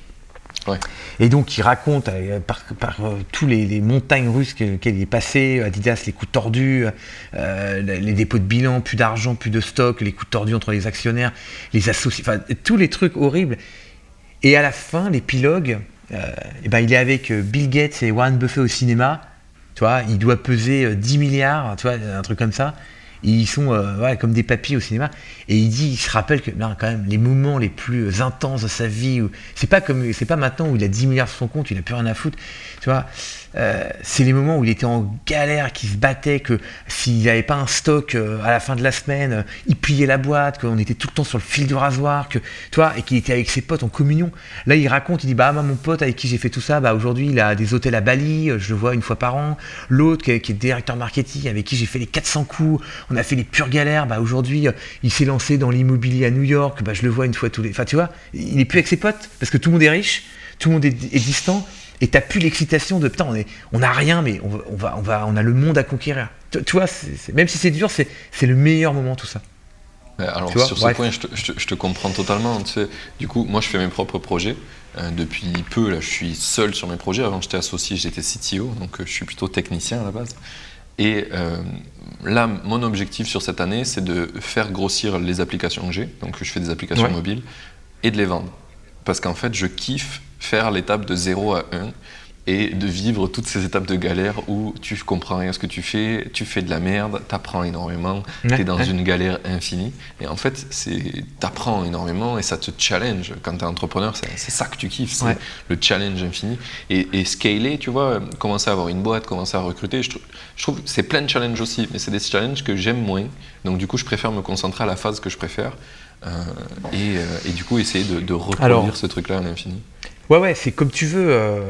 Et donc, il raconte par, par tous les, montagnes russes qu'il est passé, Adidas, les coups tordus, les dépôts de bilan, plus d'argent, plus de stock, les coups tordus entre les actionnaires, les associés, enfin, tous les trucs horribles. Et à la fin, l'épilogue, et euh, eh ben, il est avec euh, Bill Gates et Warren Buffett au cinéma. Il doit peser 10 euh, milliards, un truc comme ça. ils sont comme des papiers au cinéma. Et il dit, il se rappelle que quand même, les moments les plus intenses de sa vie, c'est pas comme, c'est pas maintenant où il a 10 milliards sur son compte, il a plus rien à foutre. Tu vois, euh, c'est les moments où il était en galère, qu'il se battait, que s'il n'avait pas un stock euh, à la fin de la semaine, euh, il pliait la boîte, qu'on était tout le temps sur le fil du rasoir, que, tu et qu'il était avec ses potes en communion. Là, il raconte, il dit, bah, mon pote avec qui j'ai fait tout ça, bah, aujourd'hui, il a des hôtels à Bali, je le vois une fois par an. L'autre, qui, est directeur marketing, avec qui j'ai fait les 400 coups, on a fait les pures galères, bah, aujourd'hui, il s'est lancé dans l'immobilier à New York, bah, je le vois une fois tous les. Enfin, tu vois, il est plus avec ses potes, parce que tout le monde est riche, tout le monde est, est distant, et t'as plus l'excitation de putain, on est, on a rien, mais on, va, on va, on a le monde à conquérir. Tu, vois, même si c'est dur, c'est, le meilleur moment tout ça. Alors sur ce point, je te, comprends totalement. Tu sais, du coup, moi, je fais mes propres projets. Euh, depuis peu, là, je suis seul sur mes projets. Avant, j'étais associé, j'étais CTO, donc euh, je suis plutôt technicien à la base. Et euh, là, mon objectif sur cette année, c'est de faire grossir les applications que j'ai. Donc, je fais des applications mobiles et de les vendre. Parce qu'en fait, je kiffe faire l'étape de 0 à 1 et de vivre toutes ces étapes de galère où tu comprends rien à ce que tu fais, tu fais de la merde, tu apprends énormément, tu es dans une galère infinie. Et en fait, tu apprends énormément et ça te challenge. Quand tu es entrepreneur, c'est ça que tu kiffes, c'est le challenge infini. Et, et, scaler, tu vois, commencer à avoir une boîte, commencer à recruter, je, je trouve c'est plein de challenges aussi, mais c'est des challenges que j'aime moins. Donc du coup, je préfère me concentrer à la phase que je préfère. Euh, et, euh, et, du coup, essayer de, de reproduire ce truc-là à l'infini. Ouais, ouais, c'est comme tu veux, euh,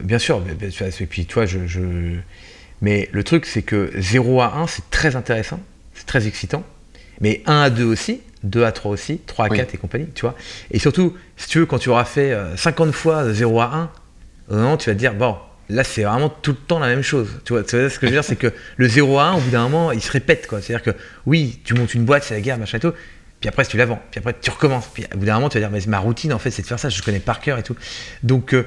bien sûr. Et puis, toi, je, Mais le truc, c'est que 0 à 1, c'est très intéressant, c'est très excitant. Mais 1 à 2 aussi, 2 à 3 aussi, 3 à 4 et compagnie, tu vois. Et surtout, si tu veux, quand tu auras fait 50 euh, fois 0 à 1, non, tu vas te dire, bon, là, c'est vraiment tout le temps la même chose. Tu vois, ce que je veux dire, c'est que le 0 à 1, au bout d'un moment, il se répète, quoi. C'est-à-dire que, oui, tu montes une boîte, c'est la guerre, machin et tout, puis après tu la vends, puis après tu recommences, puis au bout d'un moment tu vas dire mais ma routine en fait c'est de faire ça, je connais par cœur et tout. Donc euh,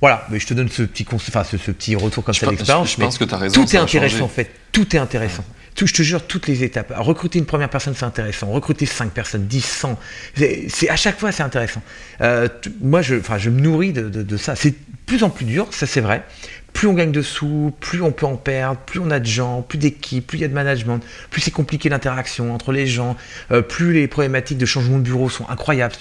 voilà, mais je te donne ce petit, enfin, ce, petit retour comme ça d'expérience. Je, pense que tu as raison. Tout est intéressant en fait, tout est intéressant. Tout, je te jure, toutes les étapes. Recruter une première personne, c'est intéressant. Recruter 5 personnes, 10, 100, c'est, à chaque fois, c'est intéressant. Euh, moi, je, je me nourris de, de ça. C'est de plus en plus dur, ça c'est vrai plus on gagne de sous, plus on peut en perdre, plus on a de gens, plus d'équipes, plus il y a de management, plus c'est compliqué l'interaction entre les gens, euh, plus les problématiques de changement de bureau sont incroyables.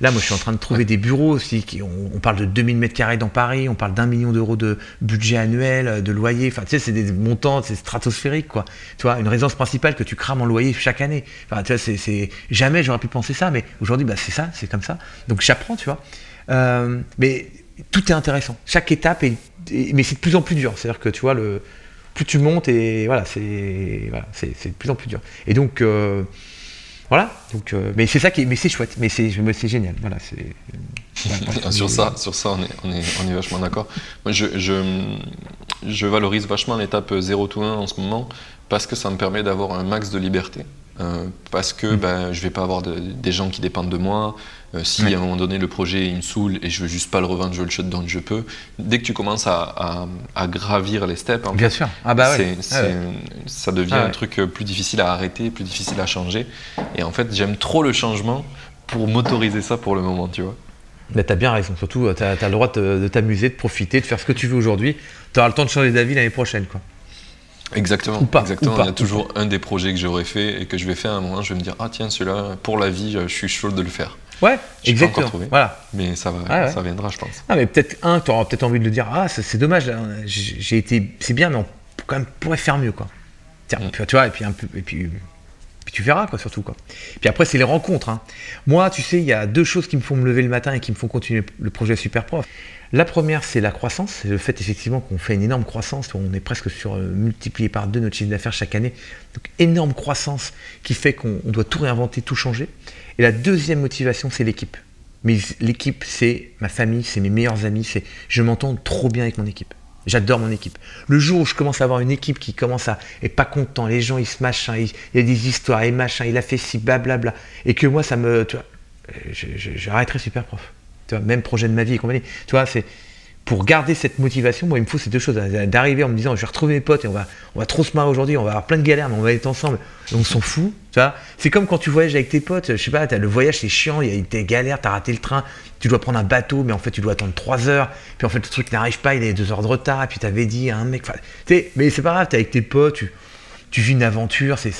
Là, moi, je suis en train de trouver des bureaux aussi. Qui, on, parle de 2000 mètres carrés dans Paris, on parle d'un million d'euros de budget annuel, de loyer. Enfin, tu sais, c'est des montants, c'est stratosphérique, quoi. Tu vois, une résidence principale que tu crames en loyer chaque année. Enfin, tu vois, c'est jamais j'aurais pu penser ça, mais aujourd'hui, bah, c'est ça, c'est comme ça. Donc, j'apprends, tu vois. Euh, mais tout est intéressant. Chaque étape est, mais c'est de plus en plus dur. C'est-à-dire que tu vois le plus tu montes et voilà, c'est voilà, de plus en plus dur. Et donc euh, voilà, donc, euh, mais c'est ça qui, mais c'est chouette, mais c'est, génial. Voilà, c'est. sur ça, sur ça, on est, on est, on est vachement d'accord. Moi, je, je, je, valorise vachement l'étape 0 to 1 en ce moment parce que ça me permet d'avoir un max de liberté. Euh, parce que mm. ben, je vais pas avoir des gens qui dépendent de moi. Euh, si à un moment donné le projet il me saoule et je veux juste pas le revendre, je veux le shutdown, je peux. Dès que tu commences à, à, gravir les steps, bien sûr, ah bah ah ça devient ah un truc plus difficile à arrêter, plus difficile à changer. Et en fait, j'aime trop le changement pour m'autoriser ça pour le moment, tu vois. Mais t'as bien raison, surtout tu as, le droit de t'amuser, de profiter, de faire ce que tu veux aujourd'hui. Tu auras le temps de changer d'avis l'année prochaine. quoi. Exactement. exactement. Il y a toujours un des projets que j'aurais fait et que je vais faire à un moment, je vais me dire ah tiens celui-là pour la vie, je suis chaud de le faire. Ouais, exactement. Voilà. Mais ça va, ça viendra, je pense. Ah mais peut-être un, tu auras peut-être envie de le dire ah c'est dommage j'ai été c'est bien mais on quand même pourrait faire mieux quoi. Tiens, mm. tu vois et puis un peu et puis puis tu verras quoi surtout quoi. Puis après c'est les rencontres. Hein. Moi tu sais il y a deux choses qui me font me lever le matin et qui me font continuer le projet Super Prof. La première, c'est la croissance. C'est le fait effectivement qu'on fait une énorme croissance. On est presque sur euh, multiplié par deux notre chiffre d'affaires chaque année. Donc énorme croissance qui fait qu'on doit tout réinventer, tout changer. Et la deuxième motivation, c'est l'équipe. Mais l'équipe, c'est ma famille, c'est mes meilleurs amis. C'est je m'entends trop bien avec mon équipe. J'adore mon équipe. Le jour où je commence à avoir une équipe qui commence à être pas content, les gens ils se machin, il, y a des histoires et machin, il a fait ci, blablabla, et que moi ça me, tu vois, j'arrêterai super prof même projet de ma vie et compagnie. Tu vois, c'est pour garder cette motivation, moi, il me faut ces deux choses. D'arriver en me disant, je vais retrouver mes potes et on va, on va trop se marrer aujourd'hui, on va avoir plein de galères, mais on va être ensemble on s'en fout. Tu vois, c'est comme quand tu voyages avec tes potes. Je sais pas, as, le voyage c'est chiant, il y a des galères, t'as raté le train, tu dois prendre un bateau, mais en fait tu dois attendre 3 heures. Puis en fait le truc n'arrive pas, il est 2 heures de retard. Et puis t'avais dit à un mec, mais c'est pas grave, t'es avec tes potes, tu, tu vis une aventure, c'est,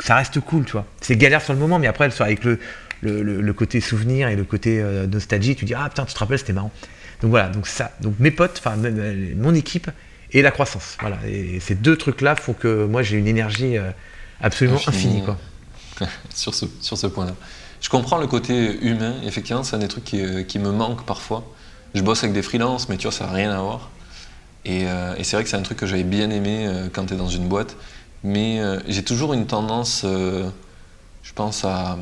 ça reste cool, tu vois. C'est galère sur le moment, mais après, avec le, le, côté souvenir et le côté euh, nostalgie, tu dis ah putain tu te rappelles c'était marrant. Donc voilà, donc ça, donc mes potes, enfin euh, mon équipe et la croissance. Voilà, et ces deux trucs là font que moi j'ai une énergie euh, absolument infinie quoi. sur ce sur ce point-là. Je comprends le côté humain, effectivement, c'est un des trucs qui, me manque parfois. Je bosse avec des freelances, mais tu vois, ça n'a rien à voir. Et, c'est vrai que c'est un truc que j'avais bien aimé quand tu es dans une boîte. Mais j'ai toujours une tendance, je pense, à,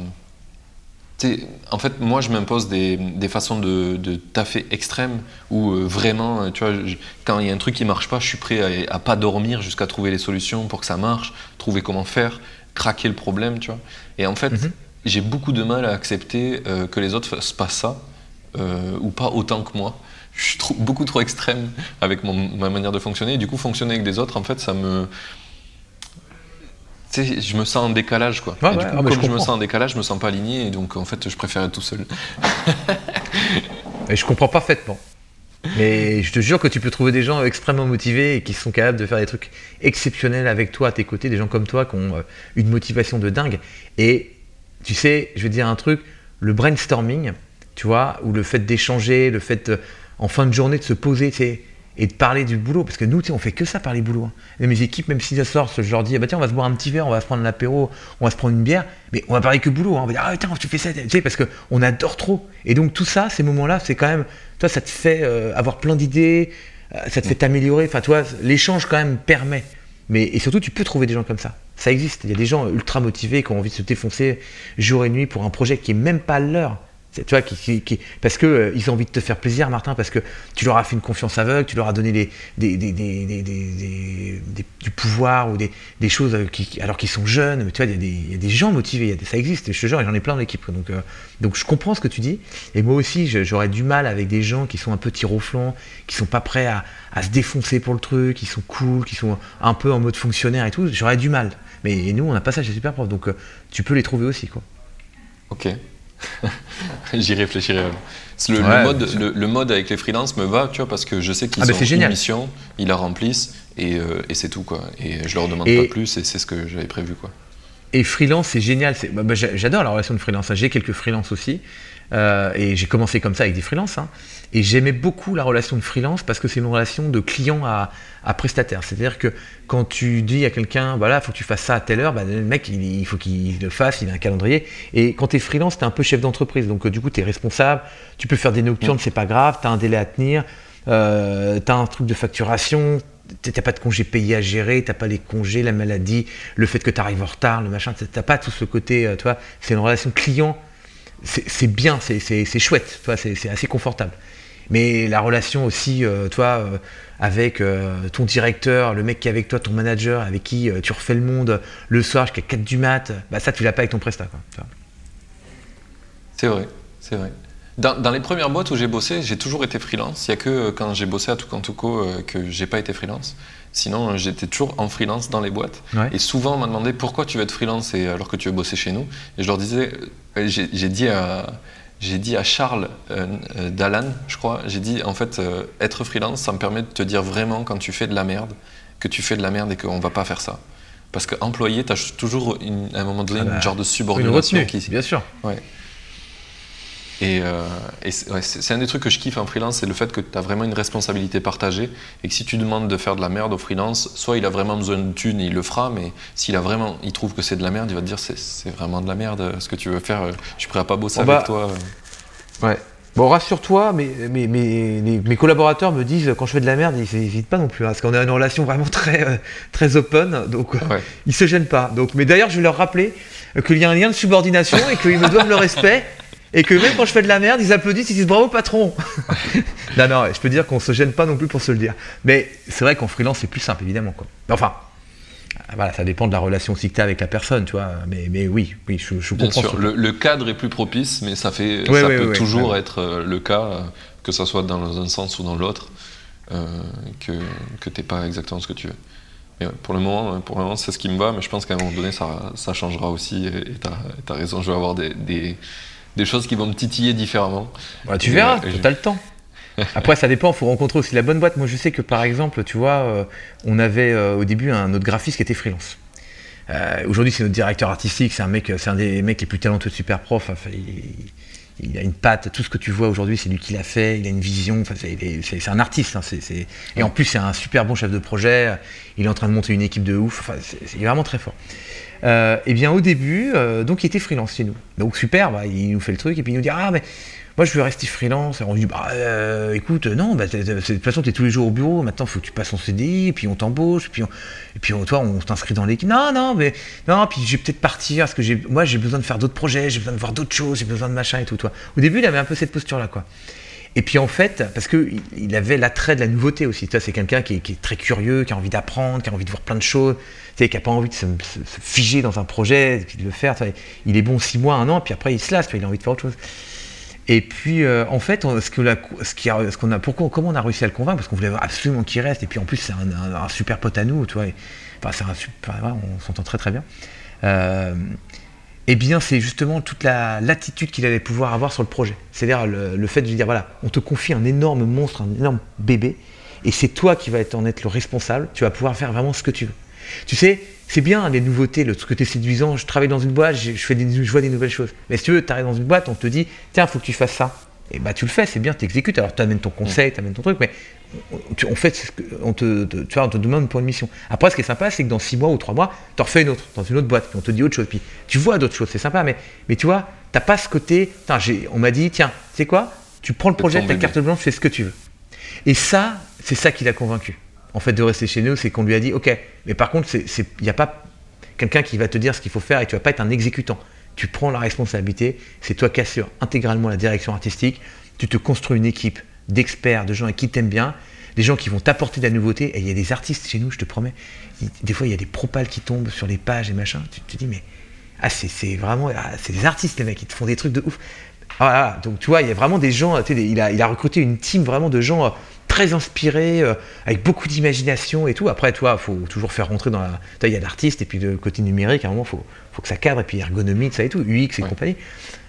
en fait, moi, je m'impose des, façons de, de, taffer extrêmes où euh, vraiment, euh, tu vois, quand il y a un truc qui marche pas, je suis prêt à, à pas dormir jusqu'à trouver les solutions pour que ça marche, trouver comment faire, craquer le problème, tu vois. Et en fait, mhm. j'ai beaucoup de mal à accepter euh, que les autres fassent pas ça ou pas autant que moi. Je suis beaucoup trop extrême avec ma manière de fonctionner. Et du coup, fonctionner avec des autres, en fait, ça me je me sens en décalage, quoi. et du coup, ah, comme je, me sens en décalage, je me sens pas aligné, et donc en fait, je préfère être tout seul. et je comprends parfaitement. Mais je te jure que tu peux trouver des gens extrêmement motivés et qui sont capables de faire des trucs exceptionnels avec toi à tes côtés, des gens comme toi qui ont euh, une motivation de dingue. Et tu sais, je vais te dire un truc, le brainstorming, tu vois, ou le fait d'échanger, le fait euh, en fin de journée de se poser, c'est et de parler du boulot, parce que nous, on fait que ça, parler boulot. Hein. Et mes équipes, même si ça sort, je leur dis, ah bah tiens, on va se boire un petit verre, on va se prendre l'apéro, on va se prendre une bière, mais on va parler que boulot. Hein. On va dire, ah tiens, tu fais ça, tu sais, parce qu'on adore trop. Et donc tout ça, ces moments-là, c'est quand même, toi, ça te fait euh, avoir plein d'idées, euh, ça te fait t'améliorer. Enfin, toi, l'échange quand même permet. Mais et surtout, tu peux trouver des gens comme ça. Ça existe. Il y a des gens ultra motivés qui ont envie de se défoncer jour et nuit pour un projet qui est même pas leur. Tu parce qu'ils euh, ils ont envie de te faire plaisir, Martin, parce que tu leur as fait une confiance aveugle, tu leur as donné du pouvoir ou des, choses euh, qui, alors qu'ils sont jeunes. Tu vois, il y, a des gens motivés, ça existe. Je te jure, j'en ai plein dans l'équipe. Donc, euh, donc je comprends ce que tu dis. Et moi aussi, j'aurais du mal avec des gens qui sont un peu tir au flanc, qui sont pas prêts à, se défoncer pour le truc, qui sont cool, qui sont un peu en mode fonctionnaire et tout. J'aurais du mal. Mais nous, on n'a pas ça chez Super Prof. Donc tu peux les trouver aussi, quoi. Ok. J'y réfléchirai. Le, mode, le, mode avec les freelances me va, tu vois, parce que je sais qu'ils ah, ont une mission, ils la remplissent et, euh, et c'est tout, quoi. Et je leur demande pas plus et c'est ce que j'avais prévu, quoi. et freelance, c'est génial. Bah, bah, j'adore la relation de freelance. J'ai quelques freelances aussi. Euh, et j'ai commencé comme ça avec des freelances. Hein. et j'aimais beaucoup la relation de freelance parce que c'est une relation de client à, prestataire. C'est-à-dire que quand tu dis à quelqu'un, voilà, il faut que tu fasses ça à telle heure, bah, le mec, il, faut qu'il le fasse, il a un calendrier. Et quand tu es freelance, tu es un peu chef d'entreprise. Donc, du coup, tu es responsable. Tu peux faire des nocturnes, c'est pas grave. Tu as un délai à tenir. Euh, tu as un truc de facturation t'as pas de congés payés à gérer, t'as pas les congés, la maladie, le fait que tu arrives en retard, le machin, t'as pas tout ce côté, euh, tu vois, c'est une relation client, c'est bien, c'est chouette, c'est assez confortable. Mais la relation aussi, euh, toi, euh, avec ton directeur, le mec qui est avec toi, ton manager, avec qui tu refais le monde le soir jusqu'à 4 du mat, bah ça tu l'as pas avec ton prestat. C'est vrai, c'est vrai. Dans, les premières boîtes où j'ai bossé, j'ai toujours été freelance. Il n'y a que euh, quand j'ai bossé à Tucantuco euh, que j'ai pas été freelance. Sinon, euh, j'étais toujours en freelance dans les boîtes. Et souvent, on m'a demandé pourquoi tu veux être freelance et, alors que tu veux bosser chez nous? Et je leur disais, j'ai dit à, j'ai dit à Charles Dallan, je crois, j'ai dit en fait, être freelance, ça me permet de te dire vraiment quand tu fais de la merde, que tu fais de la merde et qu'on va pas faire ça. Parce qu'employé, tu as toujours à un moment donné ah un bah, genre de subordination. Une qui, bien sûr. Ouais. Et, euh, c'est un des trucs que je kiffe en freelance, c'est le fait que tu as vraiment une responsabilité partagée et que si tu demandes de faire de la merde au freelance, soit il a vraiment besoin de thunes et il le fera, mais s'il a vraiment, il trouve que c'est de la merde, il va te dire c'est vraiment de la merde ce que tu veux faire, je suis prêt à pas bosser avec toi. Ouais. Bon, rassure-toi, mes, mes, mes, collaborateurs me disent quand je fais de la merde, ils n'hésitent pas non plus, hein, parce qu'on a une relation vraiment très, euh, très open, donc ils ils se gênent pas. Donc, mais d'ailleurs, je vais leur rappeler qu'il y a un lien de subordination et qu'ils me doivent le respect et que même quand je fais de la merde, ils applaudissent, ils disent bravo patron. non, non, je peux dire qu'on se gêne pas non plus pour se le dire. Mais c'est vrai qu'en freelance, c'est plus simple, évidemment. Quoi. Enfin, voilà, ça dépend de la relation aussi que tu as avec la personne, tu vois. Mais, mais oui, oui, je, je Bien Sûr, le, cadre est plus propice, mais ça, fait, ça peut toujours être euh, le cas, euh, que ça soit dans un sens ou dans l'autre, euh, que, que tu n'es pas exactement ce que tu veux. Mais pour le moment, pour le moment c'est ce qui me va, mais je pense qu'à un moment donné, ça, ça changera aussi. Et tu as, raison, je vais avoir des, des des choses qui vont me titiller différemment. Bah, tu verras, euh, tu as le temps. Après, ça dépend, il faut rencontrer aussi la bonne boîte. Moi, je sais que par exemple, tu vois, euh, on avait euh, au début un autre graphiste qui était freelance. Aujourd'hui, c'est notre directeur artistique, c'est un mec, c'est un des mecs les plus talentueux de Super Prof. il, a une patte, tout ce que tu vois aujourd'hui, c'est lui qui l'a fait, il a une vision, c'est un artiste. Hein, et en plus, c'est un super bon chef de projet, il est en train de monter une équipe de ouf, c'est vraiment très fort. Euh, eh bien, au début, euh, donc il était freelance chez nous. Donc super, bah, il nous fait le truc et puis il nous dit Ah, mais moi je veux rester freelance. Et on lui dit Bah euh, écoute, non, bah, de toute façon, tu es tous les jours au bureau, maintenant faut que tu passes en et puis on t'embauche, et puis, et puis toi, on t'inscrit dans l'équipe. Non, non, mais non, puis je vais peut-être partir parce que moi j'ai besoin de faire d'autres projets, j'ai besoin de voir d'autres choses, j'ai besoin de machin et tout. Toi. Au début, il avait un peu cette posture-là, quoi. Et puis en fait, parce qu'il avait l'attrait de la nouveauté aussi. C'est quelqu'un qui, est très curieux, qui a envie d'apprendre, qui a envie de voir plein de choses qui n'a pas envie de se, figer dans un projet, et puis de le faire. il est bon six mois, un an, puis après il se lasse, il a envie de faire autre chose. Et puis, euh, en fait, ce qu'on a, pourquoi, comment on a réussi à le convaincre? Parce qu'on voulait absolument qu'il reste. Et puis, en plus, c'est un, super pote à nous, tu vois. enfin, c'est un super, on s'entend très très bien. Euh, eh bien, c'est justement toute la l'attitude qu'il allait pouvoir avoir sur le projet. C'est-à-dire le, fait de lui dire voilà, on te confie un énorme monstre, un énorme bébé, et c'est toi qui vas être, en être le responsable. Tu vas pouvoir faire vraiment ce que tu veux. Tu sais, c'est bien les nouveautés, le côté séduisant. Je travaille dans une boîte, je, fais des, je vois des nouvelles choses. Mais si tu veux, tu arrives dans une boîte, on te dit, tiens, il faut que tu fasses ça. Et bah tu le fais, c'est bien, tu exécutes. Alors tu amènes ton conseil, tu amènes ton truc, mais on, fait, on te, tu vois, on te demande pour une mission. Après, ce qui est sympa, c'est que dans six mois ou trois mois, tu en refais une autre, dans une autre boîte, puis on te dit autre chose. Puis tu vois d'autres choses, c'est sympa, mais, mais tu vois, t'as pas ce côté. On m'a dit, tiens, tu sais quoi? Tu prends le projet, ta carte blanche, fais ce que tu veux. Et ça, c'est ça qui l'a convaincu en fait de rester chez nous, c'est qu'on lui a dit ok, mais par contre, il n'y a pas quelqu'un qui va te dire ce qu'il faut faire et tu vas pas être un exécutant. Tu prends la responsabilité, c'est toi qui assures intégralement la direction artistique, tu te construis une équipe d'experts, de gens qui t'aimes bien, des gens qui vont t'apporter de la nouveauté. Et il y a des artistes chez nous, je te promets. Des fois, il y a des propals qui tombent sur les pages et machin. Tu te dis, mais ah, c'est vraiment. Ah, c'est des artistes, les mecs, ils te font des trucs de ouf. Ah, donc, tu vois, il y a vraiment des gens. il, a, il a recruté une team vraiment de gens euh, très inspiré, euh, avec beaucoup d'imagination et tout. Après, toi, faut toujours faire rentrer dans la. Il y a l'artiste et puis le côté numérique, à un moment, faut, faut que ça cadre, et puis ergonomie, ça et tout, UX et compagnie.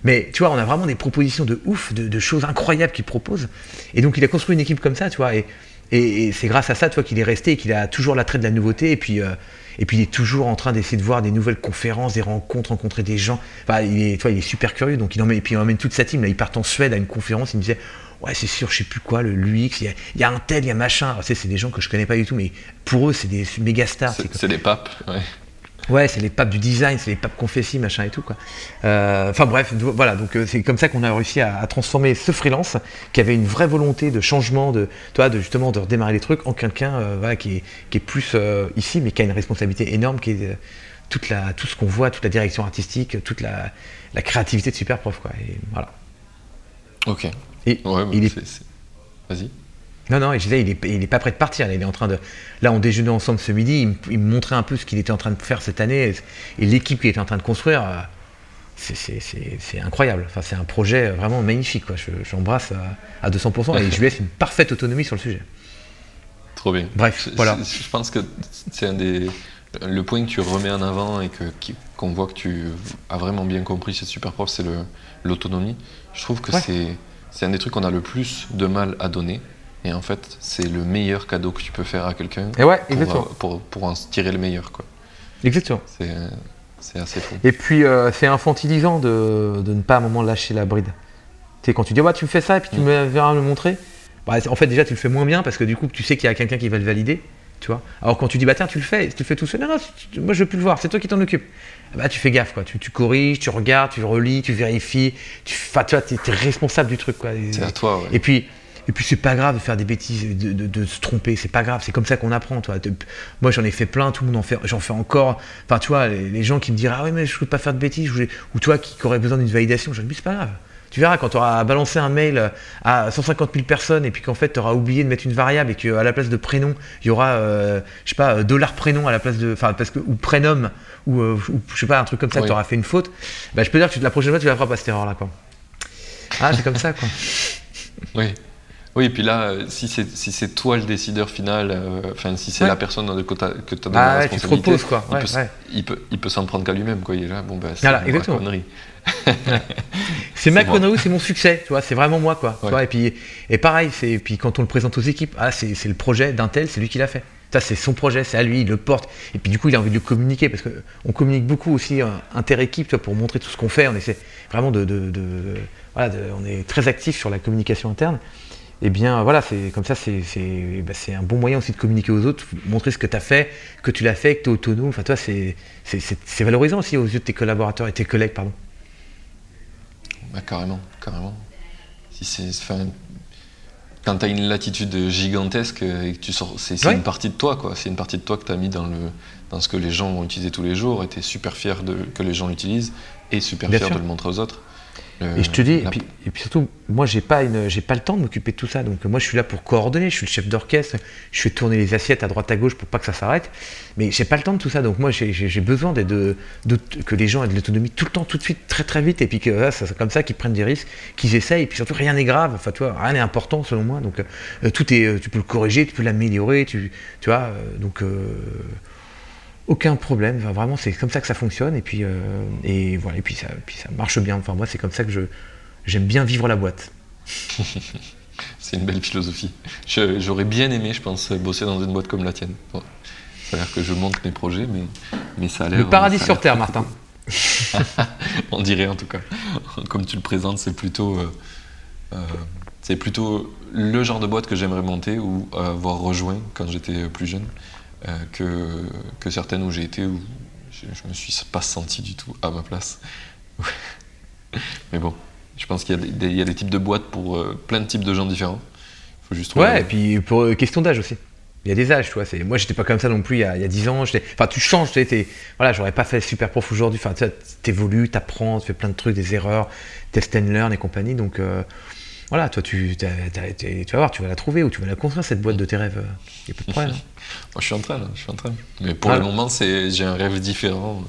Mais tu vois, on a vraiment des propositions de ouf, de, choses incroyables qu'il propose. Et donc, il a construit une équipe comme ça, tu vois. Et, et, c'est grâce à ça, toi, qu'il est resté et qu'il a toujours l'attrait de la nouveauté. Et puis, euh, Et puis il est toujours en train d'essayer de voir des nouvelles conférences, des rencontres, rencontrer des gens. Enfin, il est, toi, il est super curieux, donc il emmène, et puis il emmène toute sa team. Là, ils partent en Suède à une conférence. Il me disait, ouais, c'est sûr, je sais plus quoi, le l'UX, il, y a un tel, il y a machin. c'est des gens que je connais pas du tout, mais pour eux, c'est des méga stars. C'est des papes, ouais. Ouais, c'est les papes du design, c'est les papes confessis, machin et tout quoi. Euh, enfin bref, voilà, donc euh, c'est comme ça qu'on a réussi à, transformer ce freelance qui avait une vraie volonté de changement, de, toi, de justement de redémarrer les trucs en quelqu'un euh, qui, est, plus ici, mais qui a une responsabilité énorme, qui est toute la, tout ce qu'on voit, toute la direction artistique, toute la, créativité de Superprof quoi. Et voilà. Ok. Et il est... Vas-y. Non, non, je disais, il n'est est pas prêt de partir. il est en train de. Là, on déjeunait ensemble ce midi. Il, me montrait un peu ce qu'il était en train de faire cette année et, l'équipe qu'il était en train de construire. Euh, c'est incroyable. Enfin, c'est un projet vraiment magnifique. J'embrasse à, 200% et je lui laisse une parfaite autonomie sur le sujet. Trop bien. Bref, voilà. Je pense que c'est un des. Le point que tu remets en avant et qu'on voit que tu as vraiment bien compris chez Superprof, c'est l'autonomie. Je trouve que c'est un des trucs qu'on a le plus de mal à donner et en fait, c'est le meilleur cadeau que tu peux faire à quelqu'un ouais, pour, pour, en tirer le meilleur. Quoi. Exactement. C'est assez fou. Et puis, euh, c'est infantilisant de, de, ne pas à un moment lâcher la bride. Tu sais, quand tu dis, tu me fais ça et puis tu mm. me verras me montrer, bah, en fait, déjà, tu le fais moins bien parce que du coup, tu sais qu'il y a quelqu'un qui va le valider. Tu vois Alors quand tu dis, bah tiens, tu le fais, tu le fais tout seul, non, non, moi je veux plus le voir, c'est toi qui t'en occupes. Bah tu fais gaffe, quoi. Tu, tu, corriges, tu regardes, tu relis, tu vérifies, tu, tu vois, es, responsable du truc, quoi. C'est à toi, ouais. Et puis, et puis c'est pas grave de faire des bêtises, de, se tromper, c'est pas grave, c'est comme ça qu'on apprend. Toi. Moi j'en ai fait plein, tout le monde en fait, j'en fais encore. Enfin tu vois, les, gens qui me diraient ah oui mais je veux pas faire de bêtises, ou toi qui, qui aurais besoin d'une validation, je dis c'est pas grave. Tu verras quand tu auras balancé un mail à 150 000 personnes et puis qu'en fait tu auras oublié de mettre une variable et qu'à la place de prénom, il y aura, euh, je sais pas, dollar prénom à la place de. Enfin, parce que. Ou prénom, ou, euh, je sais pas, un truc comme ça, tu auras fait une faute. Bah, je peux dire que la prochaine fois tu la feras pas cette erreur là, quoi. Ah, c'est comme ça, quoi. Oui. Oui, et puis là, euh, si c'est si toi le décideur final, euh, enfin si c'est la personne que tu as, que donné ah, la responsabilité, tu te quoi. il, peut, il, peut, s'en prendre qu'à lui-même. Quoi. Il est là, bon, bah, c'est ma connerie. c'est ma connerie, c'est mon succès, tu vois, c'est vraiment moi. quoi. Tu vois, et, puis, et pareil, et puis quand on le présente aux équipes, ah, c'est le projet d'un tel, c'est lui qui l'a fait. Ça, c'est son projet, c'est à lui, il le porte. Et puis du coup, il a envie de le communiquer parce qu'on communique beaucoup aussi euh, inter-équipe tu vois, pour montrer tout ce qu'on fait. On essaie vraiment de, de, de voilà, on est très actif sur la communication interne eh bien voilà, c'est comme ça, bah, c'est un bon moyen aussi de communiquer aux autres, montrer ce que tu as fait, que tu l'as fait, que tu es autonome. Enfin, toi, c'est valorisant aussi aux yeux de tes collaborateurs et tes collègues, pardon. Bah, carrément, carrément. Si c'est, quand tu as une latitude gigantesque et que tu sors, c'est une partie de toi, quoi. C'est une partie de toi que tu as mis dans, le, dans ce que les gens vont utiliser tous les jours et tu es super fier de, que les gens l'utilisent et super fier de le montrer aux autres et je te dis, et puis, et puis, surtout, moi j'ai pas une, j'ai pas le temps de m'occuper de tout ça. Donc moi je suis là pour coordonner, je suis le chef d'orchestre, je fais tourner les assiettes à droite à gauche pour pas que ça s'arrête. Mais j'ai pas le temps de tout ça. Donc moi j'ai besoin de, de, que les gens aient de l'autonomie tout le temps, tout de suite, très très vite, et puis que c'est comme ça qu'ils prennent des risques, qu'ils essayent. Et puis surtout rien n'est grave. Enfin toi, rien n'est important selon moi. Donc euh, tout est, tu peux le corriger, tu peux l'améliorer, tu, tu vois. Euh, donc euh, aucun problème. vraiment, c'est comme ça que ça fonctionne. Et puis, euh, et voilà, et puis ça, puis ça marche bien. Enfin, moi, c'est comme ça que je j'aime bien vivre la boîte. c'est une belle philosophie. J'aurais bien aimé, je pense, bosser dans une boîte comme la tienne. Bon, ça a l'air que je monte mes projets, mais, mais ça a l'air. Le paradis sur terre, Martin. On dirait en tout cas. Comme tu le présentes, c'est plutôt. Euh, euh, c'est plutôt le genre de boîte que j'aimerais monter ou avoir rejoint quand j'étais plus jeune. Euh, que, que, certaines où j'ai été où je, ne me suis pas senti du tout à ma place. Mais bon, je pense qu'il y, y, a des types de boîtes pour euh, plein de types de gens différents. Faut juste ouais, et puis pour euh, question d'âge aussi. Il y a des âges, tu vois. Moi, j'étais pas comme ça non plus il y a, il y a 10 ans. Enfin, tu changes, tu sais. Voilà, j'aurais pas fait super prof aujourd'hui. Enfin, tu évolues, tu apprends, tu fais plein de trucs, des erreurs, test and learn et compagnie. Donc, voilà, toi, tu, tu vas voir, tu vas la trouver ou tu vas la construire, cette boîte de tes rêves. Il n'y a pas de problème. Moi, je suis en train, je suis en train. Mais pour le moment, j'ai un rêve différent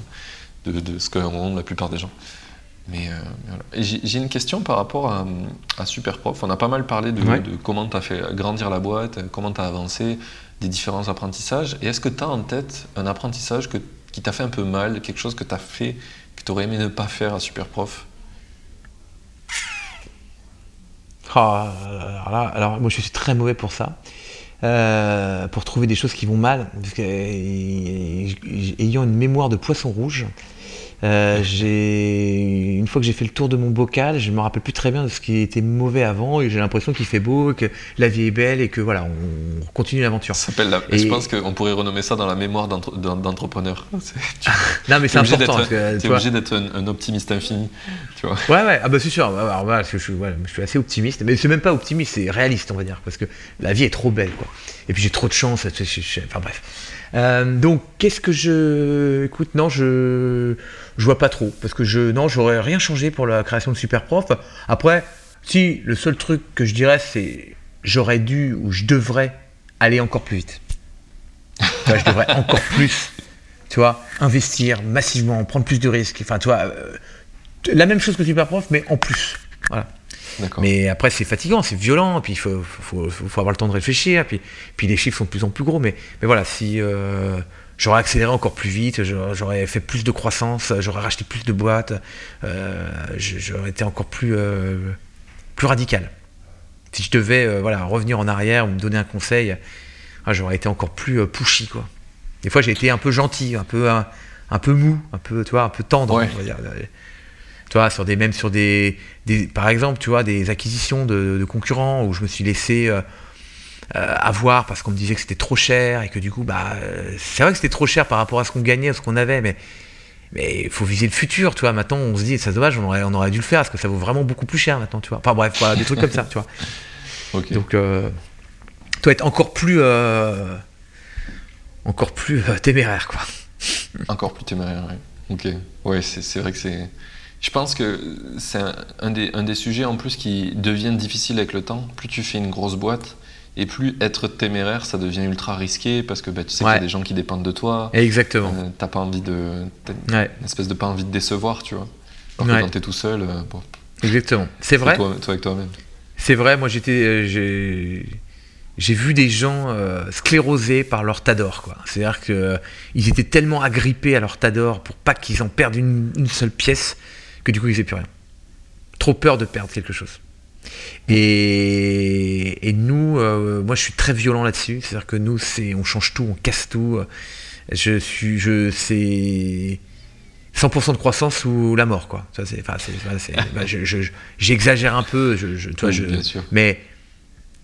de, de ce qu'ont la plupart des gens. Mais euh, j'ai une question par rapport à, à Superprof. On a pas mal parlé de, de comment tu as fait grandir la boîte, comment tu as avancé, des différents apprentissages. Et est-ce que tu as en tête un apprentissage que, qui t'a fait un peu mal, quelque chose que tu as fait, que tu aurais aimé ne pas faire à Superprof? Ah, alors, moi je suis très mauvais pour ça. pour trouver des choses qui vont mal. Parce que, ayant une mémoire de poisson rouge, euh, j'ai une fois que j'ai fait le tour de mon bocal, je me rappelle plus très bien de ce qui était mauvais avant et j'ai l'impression qu'il fait beau, que la vie est belle et que voilà, on continue l'aventure. Je pense qu'on pourrait renommer ça dans la mémoire d'entrepreneur. non mais c'est important. Tu es obligé d'être un, optimiste infini, tu vois. Ouais ouais, ah bah c'est sûr. je, suis, je, suis assez optimiste, mais c'est même pas optimiste, c'est réaliste on va dire, parce que la vie est trop belle quoi. Et puis j'ai trop de chance. Enfin bref. Euh, donc, qu'est-ce que je. Écoute, non, je. Je vois pas trop. Parce que je. Non, j'aurais rien changé pour la création de Superprof. Après, si, le seul truc que je dirais, c'est. J'aurais dû ou je devrais aller encore plus vite. je devrais encore plus. Tu vois, investir massivement, prendre plus de risques. Enfin, tu vois. Euh, la même chose que Superprof, mais en plus. Voilà. Mais après, c'est fatigant, c'est violent, puis il faut, faut, faut, avoir le temps de réfléchir, puis, puis les chiffres sont de plus en plus gros. Mais, mais voilà, si euh, j'aurais accéléré encore plus vite, j'aurais fait plus de croissance, j'aurais racheté plus de boîtes, euh, j'aurais été encore plus, euh, plus radical. Si je devais voilà, revenir en arrière ou me donner un conseil, ah, j'aurais été encore plus pushy. Quoi. Des fois, j'ai été un peu gentil, un peu, un, peu mou, un peu, tu vois, un peu tendre. On va dire tu vois, sur des, même sur des, par exemple, tu vois, des acquisitions de, concurrents où je me suis laissé euh, euh, avoir parce qu'on me disait que c'était trop cher et que du coup, bah, euh, c'est vrai que c'était trop cher par rapport à ce qu'on gagnait, à ce qu'on avait, mais mais il faut viser le futur, tu vois. Maintenant, on se dit, c'est dommage, on aurait, on aurait dû le faire parce que ça vaut vraiment beaucoup plus cher maintenant, tu vois. Enfin bref, voilà, des trucs comme ça, tu vois. Donc, toi, être encore plus, encore plus téméraire, quoi. Encore plus téméraire, oui. Ok. Ouais, c'est vrai que c'est je pense que c'est un, des, un, des, sujets en plus qui devient difficile avec le temps. Plus tu fais une grosse boîte, et plus être téméraire, ça devient ultra risqué parce que bah, tu sais qu'il y a des gens qui dépendent de toi. Exactement. Euh, t'as pas envie de. Une espèce de pas envie de décevoir, tu vois. Alors que quand t'es tout seul. Euh, Exactement. C'est vrai. Toi, toi avec toi-même. C'est vrai, moi j'étais. Euh, j'ai j'ai vu des gens sclérosés par leur Tador. Quoi. C'est-à-dire qu'ils étaient tellement agrippés à leur Tador pour pas qu'ils en perdent une, une seule pièce que du coup, il faisait plus rien. Trop peur de perdre quelque chose. Et, nous, euh, moi, je suis très violent là-dessus. C'est-à-dire que nous, c'est, on change tout, on casse tout. Je suis, je, c'est 100% de croissance ou la mort, quoi. Ça, c'est, bah, j'exagère un peu, je, toi, je, mais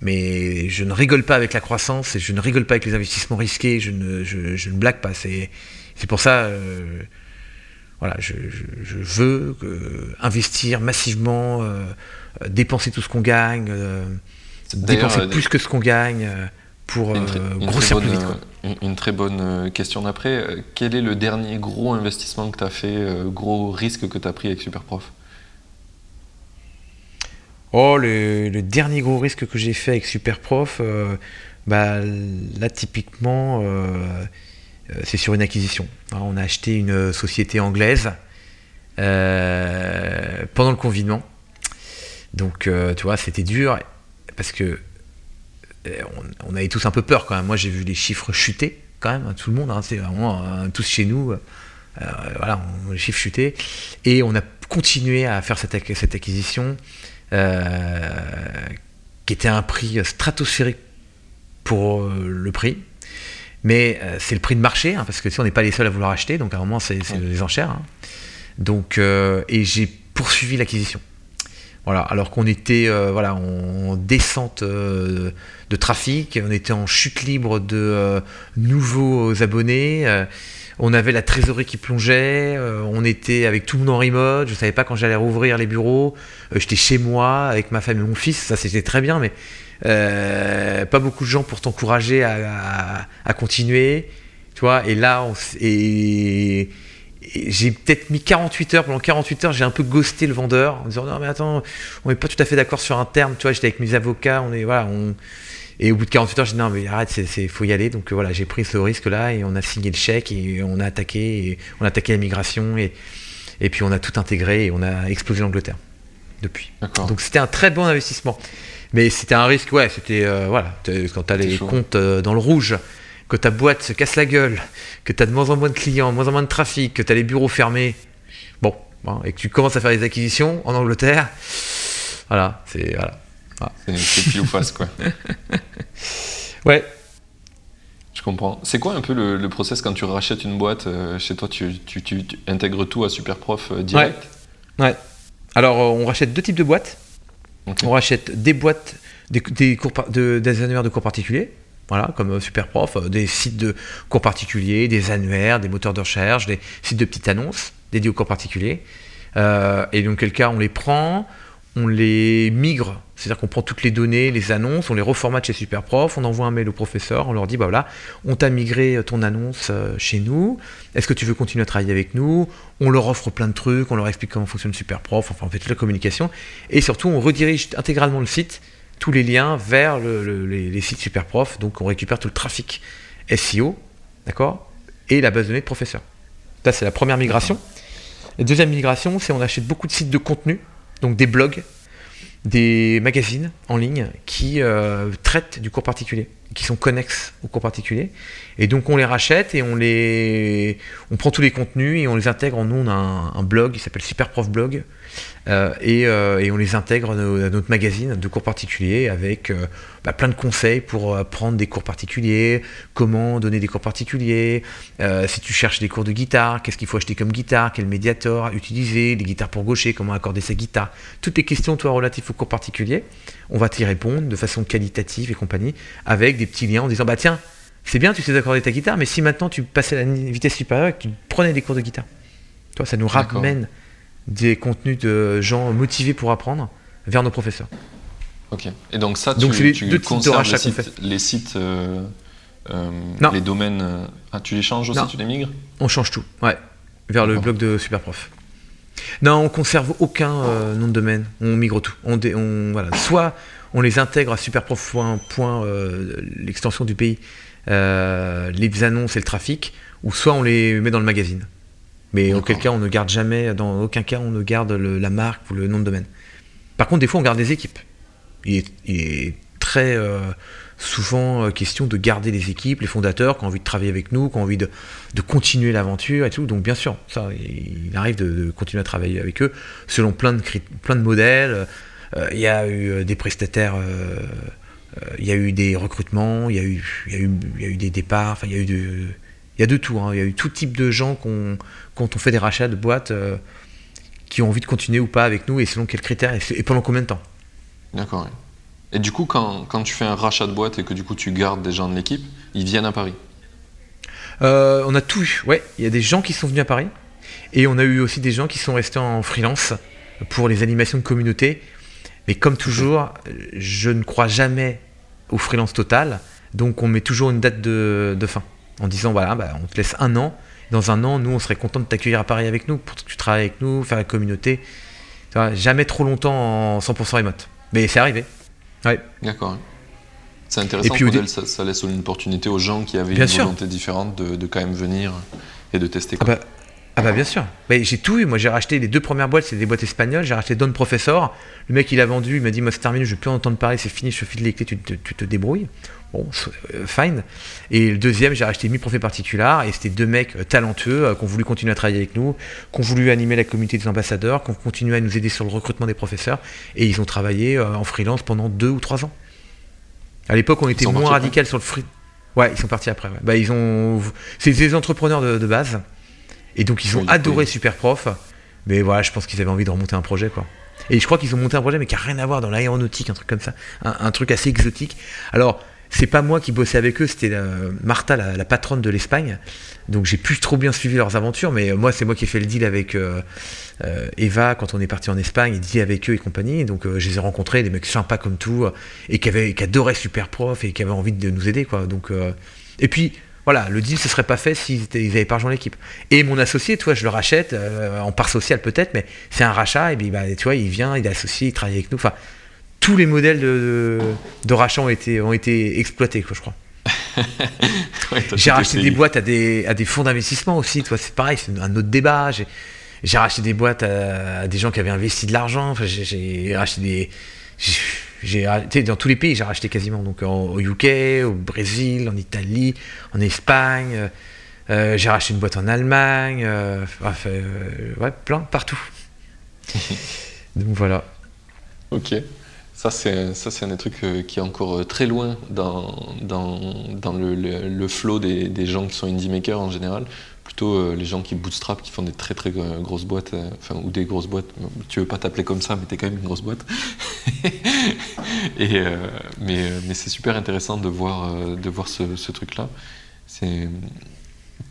mais je ne rigole pas avec la croissance et je ne rigole pas avec les investissements risqués. Je ne, je, ne blague pas. C'est, c'est pour ça. Euh, voilà, je, veux euh, investir massivement, euh, dépenser tout ce qu'on gagne, euh, dépenser plus que ce qu'on gagne pour grossir plus vite. Une, très bonne question d'après. Quel est le dernier gros investissement que tu as fait, gros risque que tu as pris avec Superprof? Oh, le, dernier gros risque que j'ai fait avec Superprof, bah, là typiquement euh, c'est sur une acquisition. on a acheté une société anglaise euh, pendant le confinement. Donc, euh, tu vois, c'était dur parce que on, avait tous un peu peur quand même. Moi, j'ai vu les chiffres chuter quand même, hein, tout le monde, hein, c'est vraiment tous chez nous. voilà, les chiffres chuter. Et on a continué à faire cette, cette acquisition qui était un prix stratosphérique pour le prix. Mais euh, c'est le prix de marché, hein, parce que si on n'est pas les seuls à vouloir acheter, donc à un moment c'est les enchères. Hein. Donc, euh, et j'ai poursuivi l'acquisition. Voilà, alors qu'on était euh, voilà, en descente de trafic, on était en chute libre de nouveaux abonnés, on avait la trésorerie qui plongeait, on était avec tout le monde en remote, je ne savais pas quand j'allais rouvrir les bureaux, j'étais chez moi avec ma femme et mon fils, ça c'était très bien, mais pas beaucoup de gens pour t'encourager à, continuer. Tu vois, et là, et, j'ai peut-être mis 48 heures. Pendant 48 heures, j'ai un peu ghosté le vendeur en disant non, mais attends, on n'est pas tout à fait d'accord sur un terme. Tu vois, j'étais avec mes avocats, on est, voilà, on. Et au bout de 48 heures, j'ai dit non, mais arrête, il faut y aller. Donc voilà, j'ai pris ce risque-là et on a signé le chèque et on a attaqué, et on a attaqué la migration et, et puis on a tout intégré et on a explosé l'Angleterre depuis. Donc c'était un très bon investissement. Mais c'était un risque, ouais, c'était, euh, voilà, quand tu as les comptes euh, dans le rouge, que ta boîte se casse la gueule, que tu as de moins en moins de clients, moins en moins de trafic, que tu as les bureaux fermés, bon, et que tu commences à faire des acquisitions en Angleterre, voilà, c'est, voilà. C'est pile ou face, quoi. Ouais. Je comprends. C'est quoi un peu le, process quand tu rachètes une boîte chez toi tu, intègres tout à Superprof direct? Ouais. Alors, on rachète deux types de boîtes. On rachète des boîtes, des, annuaires de cours particuliers, voilà, comme Superprof, des sites de cours particuliers, des annuaires, des moteurs de recherche, des sites de petites annonces dédiés aux cours particuliers. et donc, quel cas, on les prend, on les migre, c'est-à-dire qu'on prend toutes les données, les annonces, on les reformate chez Superprof, on envoie un mail au professeur, on leur dit bah voilà, on t'a migré ton annonce euh, chez nous, est-ce que tu veux continuer à travailler avec nous? On leur offre plein de trucs, on leur explique comment fonctionne Superprof, enfin on fait toute la communication, et surtout on redirige intégralement le site, tous les liens vers les, sites Superprof, donc on récupère tout le trafic SEO, d'accord? Et la base de données de professeur. Ça c'est la première migration. La deuxième migration, c'est on achète beaucoup de sites de contenu donc des blogs, des magazines en ligne qui euh, traitent du cours particulier, qui sont connexes au cours particulier. Et donc on les rachète et on les, on prend tous les contenus et on les intègre. Nous on a un, blog qui s'appelle Superprof Blog euh, euh, et, on les intègre à notre magazine de cours particuliers avec bah, plein de conseils pour prendre des cours particuliers, comment donner des cours particuliers, si tu cherches des cours de guitare, qu'est-ce qu'il faut acheter comme guitare, quel médiator utiliser, les guitares pour gaucher, comment accorder sa guitare, toutes les questions toi relatives au cours particulier, on va t'y répondre de façon qualitative et compagnie avec des petits liens en disant bah tiens c'est bien, tu sais accorder ta guitare, mais si maintenant tu passais à la vitesse supérieure et que tu prenais des cours de guitare, toi, ça nous ramène des contenus de gens motivés pour apprendre vers nos professeurs. Ok. Et donc ça, donc tu, tu conserves les sites, les, sites euh, euh, les domaines, euh, ah, tu les changes aussi, tu les migres? On change tout, ouais, vers le blog de Superprof. Non, on conserve aucun nom de domaine, on migre tout. On, on voilà. Soit on les intègre à superprof. l'extension du pays, euh, les annonces et le trafic, ou soit on les met dans le magazine. Mais auquel cas, on ne garde jamais, dans aucun cas, on ne garde la marque ou le nom de domaine. Par contre, des fois, on garde des équipes. Il est, très euh, souvent euh, question de garder les équipes, les fondateurs qui ont envie de travailler avec nous, qui ont envie de, continuer l'aventure et tout. Donc, bien sûr, ça, il arrive de, continuer à travailler avec eux selon plein de, plein de modèles. Il y a eu des prestataires euh, il y a eu des recrutements, il y, a eu, y, eu, y a eu des départs, enfin, il y a eu de, y a de tout. Hein. Il y a eu tout type de gens quand on fait des rachats de boîtes euh, qui ont envie de continuer ou pas avec nous et selon quels critères et, pendant combien de temps. D'accord. Et du coup, quand, quand, tu fais un rachat de boîte et que du coup tu gardes des gens de l'équipe, ils viennent à Paris? Euh, On a tout eu. Ouais, il y a des gens qui sont venus à Paris et on a eu aussi des gens qui sont restés en freelance pour les animations de communauté mais comme toujours, je ne crois jamais au freelance total, donc on met toujours une date de, fin, en disant voilà, bah, on te laisse un an, dans un an, nous, on serait content de t'accueillir à Paris avec nous, pour que tu travailles avec nous, faire la communauté. jamais trop longtemps en 100% remote. Mais c'est arrivé. Ouais. D'accord. C'est intéressant, puis, ça, ça, laisse une opportunité aux gens qui avaient une volonté différente de, quand même venir et de tester. Quoi. Ah bah, ah bah bien sûr. j'ai tout eu. Moi j'ai racheté les deux premières boîtes, c'est des boîtes espagnoles. J'ai racheté Don Professor. Le mec il a vendu, il m'a dit moi c'est terminé, je veux plus entendre parler, c'est fini, je te file les clés, tu, te débrouilles. Bon, euh, fine. Et le deuxième, j'ai racheté Mi Profé Particular et c'était deux mecs euh, talentueux euh, qui ont voulu continuer à travailler avec nous, qui ont voulu animer la communauté des ambassadeurs, qui ont continué à nous aider sur le recrutement des professeurs et ils ont travaillé en freelance pendant deux ou trois ans. À l'époque, on était moins radical sur le free. Ouais, ils sont partis après. Bah, ils ont. C'est des entrepreneurs de base. Et donc ils ont adoré Superprof, mais voilà, je pense qu'ils avaient envie de remonter un projet quoi. Et je crois qu'ils ont monté un projet mais qui a rien à voir dans l'aéronautique, un truc comme ça, un, truc assez exotique. Alors c'est pas moi qui bossais avec eux, c'était Martha, la, patronne de l'Espagne. Donc j'ai plus trop bien suivi leurs aventures, mais moi c'est moi qui ai fait le deal avec euh, euh, Eva quand on est parti en Espagne, et deal avec eux et compagnie. Donc euh, je les ai rencontrés, des mecs sympas comme tout, et qui, avaient, qui adoraient Superprof et qui avaient envie de nous aider quoi. Donc et puis voilà, le deal ne serait pas fait s'ils n'avaient pas rejoint l'équipe. Et mon associé, toi, je le rachète euh, en part sociale peut-être, mais c'est un rachat et puis bah, tu vois, il vient, il est associé, il travaille avec nous. Tous les modèles de, de, rachat ont été, ont été exploités, je crois. j'ai racheté des boîtes à des, à des fonds d'investissement aussi, toi, c'est pareil, c'est un autre débat. J'ai racheté des boîtes à, des gens qui avaient investi de l'argent. j'ai racheté des j'ai dans tous les pays j'ai racheté quasiment donc au UK au Brésil en Italie en Espagne euh, euh, j'ai racheté une boîte en Allemagne euh, ouais plein partout donc voilà ok Ça, c'est, un des trucs euh, qui est encore euh, très loin dans, dans, dans le, le, flow des, des, gens qui sont indie makers en général. Plutôt euh, les gens qui bootstrap, qui font des très très grosses boîtes, enfin, ou des grosses boîtes. Tu veux pas t'appeler comme ça, mais t'es quand même une grosse boîte. Et, mais, mais c'est super intéressant de voir, de voir ce, truc-là.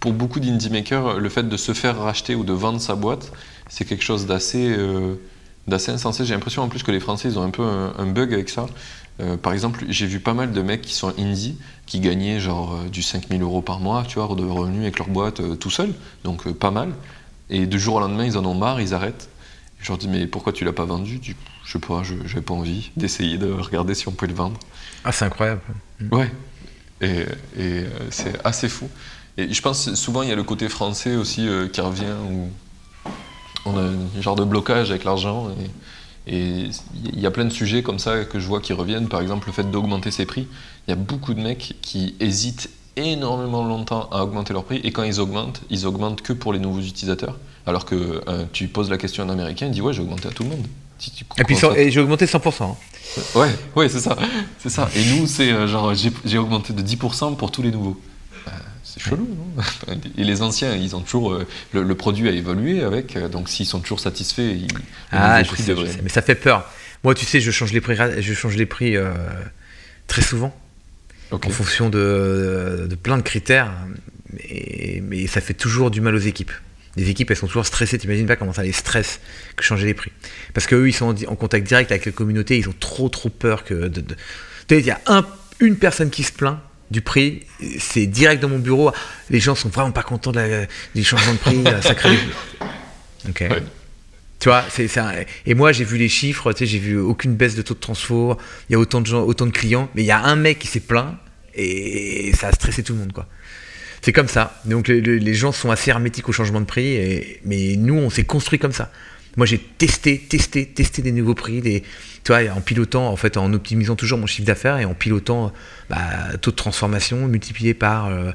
Pour beaucoup d'indie makers, le fait de se faire racheter ou de vendre sa boîte, c'est quelque chose d'assez d'assez insensé. J'ai l'impression en plus que les Français, ils ont un peu un, bug avec ça. Euh, par exemple, j'ai vu pas mal de mecs qui sont indie, qui gagnaient genre euh, du 5000 euros par mois, tu vois, de revenus avec leur boîte euh, tout seul, donc pas mal. Et du jour au lendemain, ils en ont marre, ils arrêtent. je leur dis, mais pourquoi tu l'as pas vendu? Du, Je sais pas, je n'avais pas envie d'essayer de regarder si on peut le vendre. Ah, c'est incroyable. Ouais. Et, et c'est assez fou. Et je pense souvent, il y a le côté français aussi qui revient, où on a un genre de blocage avec l'argent. Et il y a plein de sujets comme ça que je vois qui reviennent. Par exemple, le fait d'augmenter ses prix. Il y a beaucoup de mecs qui hésitent énormément longtemps à augmenter leur prix. Et quand ils augmentent, ils augmentent que pour les nouveaux utilisateurs. Alors que euh, tu poses la question à un Américain, il dit Ouais, j'ai augmenté à tout le monde. et puis j'ai augmenté 100%. Hein. Ouais, ouais c'est ça. C'est ça. Et nous, c'est euh, genre j'ai augmenté de 10% pour tous les nouveaux. C'est chelou, non Et les anciens, ils ont toujours. Euh, le, produit a évolué avec, euh, donc s'ils sont toujours satisfaits, ils, ah, je sais, mais ça fait peur. Moi, tu sais, je change les prix, je change les prix euh, très souvent, en fonction de, plein de critères, mais, mais, ça fait toujours du mal aux équipes. Les équipes, elles sont toujours stressées. T'imagines pas comment ça les stresse que changer les prix. Parce qu'eux, ils sont en, contact direct avec la communauté, ils ont trop, trop peur que. De, Il y a un, une personne qui se plaint, du prix, c'est direct dans mon bureau. Les gens sont vraiment pas contents de du changement de prix, ça crée Ok. Tu vois, c'est ça. Et moi, j'ai vu les chiffres, tu sais, j'ai vu aucune baisse de taux de transfert. Il y a autant de gens, autant de clients, mais il y a un mec qui s'est plaint et ça a stressé tout le monde, quoi. C'est comme ça. Donc les, gens sont assez hermétiques au changement de prix, et, mais nous, on s'est construit comme ça. Moi, j'ai testé, testé, testé des nouveaux prix, des, tu vois, en pilotant, en fait, en optimisant toujours mon chiffre d'affaires et en pilotant bah, taux de transformation multiplié par euh,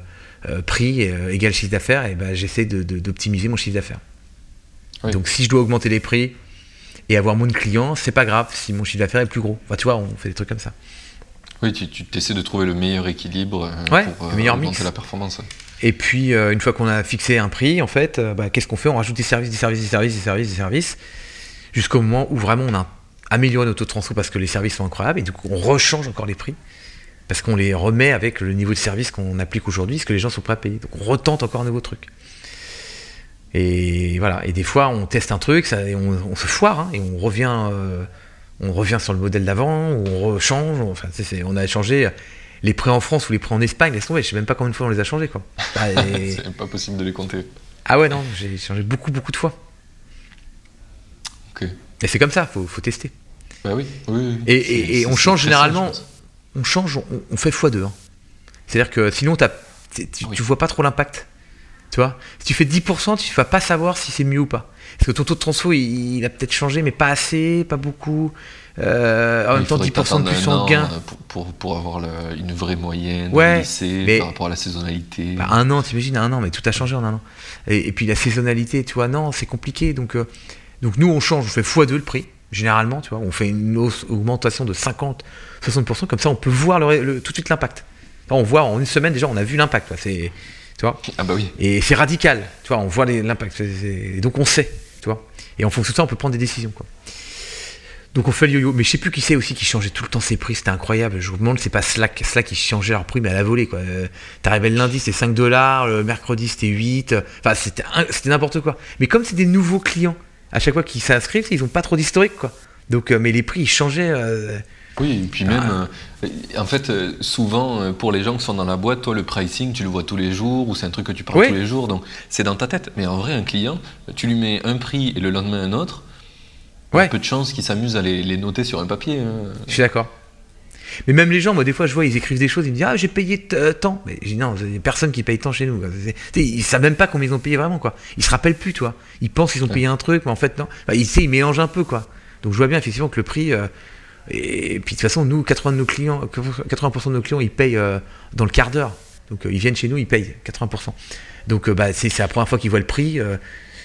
euh, prix euh, égal chiffre d'affaires, et bah, j'essaie d'optimiser mon chiffre d'affaires. Donc, si je dois augmenter les prix et avoir moins de clients, c'est pas grave si mon chiffre d'affaires est plus gros. Enfin, tu vois, on fait des trucs comme ça. Oui, tu, tu essaies de trouver le meilleur équilibre pour le meilleur augmenter la performance. Et puis, une fois qu'on a fixé un prix, en fait, bah, qu'est-ce qu'on fait? On rajoute des services, des services, des services, des services, des services, jusqu'au moment où vraiment on a amélioré notre transfo parce que les services sont incroyables et du coup on rechange encore les prix parce qu'on les remet avec le niveau de service qu'on applique aujourd'hui, ce que les gens sont prêts à payer. Donc on retente encore un nouveau truc. Et voilà. Et des fois on teste un truc, et on, se foire hein, et on revient, euh, on revient sur le modèle d'avant, on rechange. Enfin, on a changé les prix en France ou les prix en Espagne. Laisse tomber, je sais même pas combien de fois on les a changés quoi. Bah, c'est pas possible de les compter. Ah ouais non, j'ai changé beaucoup beaucoup de fois. Et c'est comme ça, faut, faut tester. Bah oui, oui, Et, on change généralement, on change, on, fait x2. Hein. C'est-à-dire que sinon, tu, tu vois pas trop l'impact. Tu vois Si tu fais 10%, tu vas pas savoir si c'est mieux ou pas. Parce que ton taux de transfo, il, a peut-être changé, mais pas assez, pas beaucoup. Euh, en même temps, 10% de plus en gain. Pour, pour, avoir une vraie moyenne ouais, par rapport à la saisonnalité. Bah, un an, t'imagines, un an, mais tout a changé en un an. Et, puis la saisonnalité, tu vois, non, c'est compliqué. Donc, euh, donc nous, on change, on fait x2 le prix, généralement, tu vois, on fait une augmentation de 50, 60%, comme ça on peut voir le, tout de suite l'impact. On voit en une semaine déjà, on a vu l'impact. C'est, tu vois ah bah oui. Et c'est radical, tu vois, on voit l'impact. Et donc on sait, tu vois. Et en fonction de ça, on peut prendre des décisions, quoi. Donc on fait le yo-yo, mais je sais plus qui c'est aussi qui changeait tout le temps ses prix, c'était incroyable. Je vous demande, c'est pas Slack, Slack qui changeait leur prix, mais à la volée quoi. Euh, t'arrivais le lundi, c'était 5 dollars, le mercredi c'était 8, enfin c'était n'importe quoi. Mais comme c'est des nouveaux clients, à chaque fois qu'ils s'inscrivent, ils n'ont pas trop d'historique, quoi. Donc, euh, mais les prix, ils changeaient. Euh, oui, et puis même, ah. en fait, souvent, pour les gens qui sont dans la boîte, toi, le pricing, tu le vois tous les jours, ou c'est un truc que tu parles tous les jours, donc c'est dans ta tête. Mais en vrai, un client, tu lui mets un prix et le lendemain un autre, il y a peu de chances qu'il s'amuse à les, noter sur un papier. Hein. Je suis d'accord. Mais même les gens, moi, des fois, je vois, ils écrivent des choses, ils me disent Ah, j'ai payé euh, tant. Mais je dis Non, il n'y a personne qui paye tant chez nous. Ils ne savent même pas combien ils ont payé vraiment, quoi. Ils se rappellent plus, toi. Ils pensent qu'ils ont payé un truc, mais en fait, non. ils, ils mélangent un peu, quoi. Donc je vois bien, effectivement, que le prix. Euh, et, puis de toute façon, nous, 80% de nos clients, 80% de nos clients, ils payent euh, dans le quart d'heure. Donc ils viennent chez nous, ils payent 80%. Donc bah, c'est la première fois qu'ils voient le prix.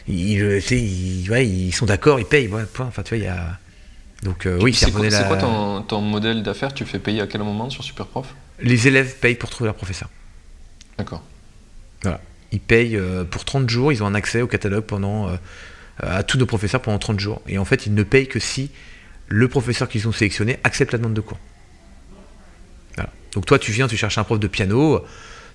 Ils, ils, ils, sont d'accord, ils payent. Enfin, tu vois, il y a Donc oui, c'est quoi, quoi ton, ton, modèle d'affaires? Tu fais payer à quel moment sur Superprof? Les élèves payent pour trouver leur professeur. D'accord. Voilà. Ils payent pour 30 jours, ils ont un accès au catalogue pendant, à tous nos professeurs pendant 30 jours. Et en fait, ils ne payent que si le professeur qu'ils ont sélectionné accepte la demande de cours. Donc toi, tu viens, tu cherches un prof de piano,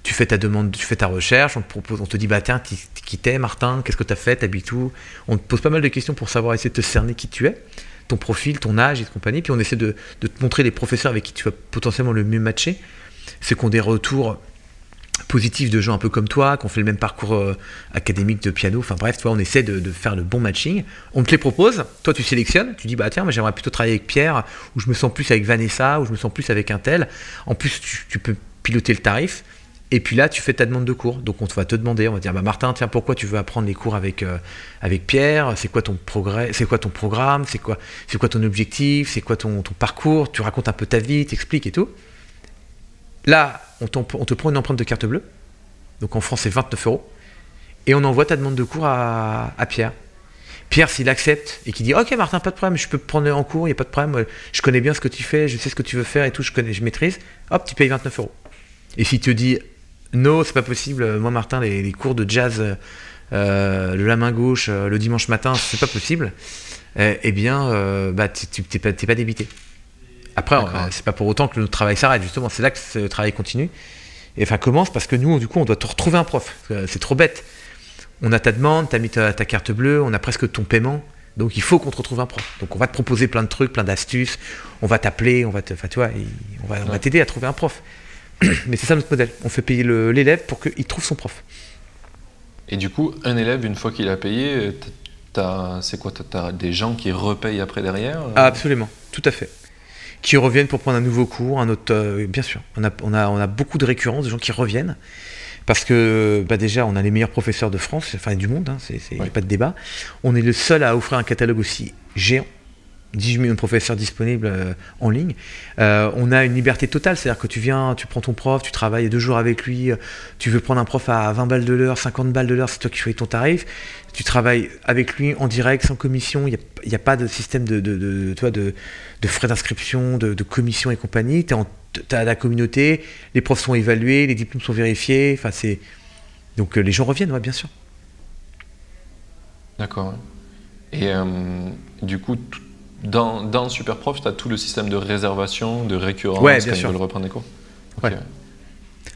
tu fais ta demande, tu fais ta recherche, on te propose, on te dit bah tiens, qui t'es Martin, qu'est-ce que tu as fait, t'habites où? On te pose pas mal de questions pour savoir essayer de te cerner qui tu es, ton profil, ton âge et compagnie, puis on essaie de, te montrer les professeurs avec qui tu vas potentiellement le mieux matcher, ceux qui ont des retours positifs de gens un peu comme toi, qui ont fait le même parcours euh, académique de piano. Enfin bref, toi, on essaie de, faire le bon matching. On te les propose, toi tu sélectionnes, tu dis bah tiens, j'aimerais plutôt travailler avec Pierre, ou je me sens plus avec Vanessa, ou je me sens plus avec un tel. En plus, tu, peux piloter le tarif. Et puis là, tu fais ta demande de cours. Donc on va te demander, on va dire bah Martin, tiens, pourquoi tu veux apprendre les cours avec, euh, avec Pierre? C'est quoi ton progrès C'est quoi ton programme? C'est quoi, c'est quoi ton objectif? C'est quoi ton, ton parcours? Tu racontes un peu ta vie, t'expliques et tout. Là, on, te prend une empreinte de carte bleue, donc en France c'est 29 euros, et on envoie ta demande de cours à, Pierre. Pierre, s'il accepte et qu'il dit Ok, Martin, pas de problème, je peux prendre en cours, il n'y a pas de problème, je connais bien ce que tu fais, je sais ce que tu veux faire et tout, je, connais, je maîtrise, hop, tu payes 29 euros. Et s'il te dit Non, c'est pas possible, moi, Martin, les, cours de jazz, euh, le la main gauche, euh, le dimanche matin, c'est pas possible, eh, eh bien, euh, bah, tu n'es pas, pas débité. Après, c'est pas pour autant que notre travail s'arrête, justement, c'est là que le travail continue. Et enfin, commence parce que nous, du coup, on doit te retrouver un prof. C'est trop bête. On a ta demande, tu as mis ta, carte bleue, on a presque ton paiement. Donc il faut qu'on te retrouve un prof. Donc on va te proposer plein de trucs, plein d'astuces. On va t'appeler, on va te, tu vois, on va, t'aider à trouver un prof. Mais c'est ça notre modèle. On fait payer l'élève pour qu'il trouve son prof. Et du coup, un élève, une fois qu'il a payé, c'est quoi Tu as des gens qui repayent après derrière Absolument, tout à fait qui reviennent pour prendre un nouveau cours, un autre. Euh, bien sûr, on a, on, a, on a beaucoup de récurrences, de gens qui reviennent. Parce que bah déjà, on a les meilleurs professeurs de France, enfin du monde, hein, il n'y a pas de débat. On est le seul à offrir un catalogue aussi géant 18 millions de professeurs disponibles euh, en ligne. Euh, on a une liberté totale, c'est-à-dire que tu viens, tu prends ton prof, tu travailles deux jours avec lui, euh, tu veux prendre un prof à 20 balles de l'heure, 50 balles de l'heure, c'est toi qui choisis ton tarif. Tu travailles avec lui en direct, sans commission, il n'y a, pas de système de, de, de, de frais d'inscription, de, commission et compagnie. Tu as la communauté, les profs sont évalués, les diplômes sont vérifiés. Enfin, c'est... Donc les gens reviennent, bien sûr. D'accord. Et du coup, dans, dans Superprof, tu as tout le système de réservation, de récurrence ouais, bien sûr. veulent reprendre des cours.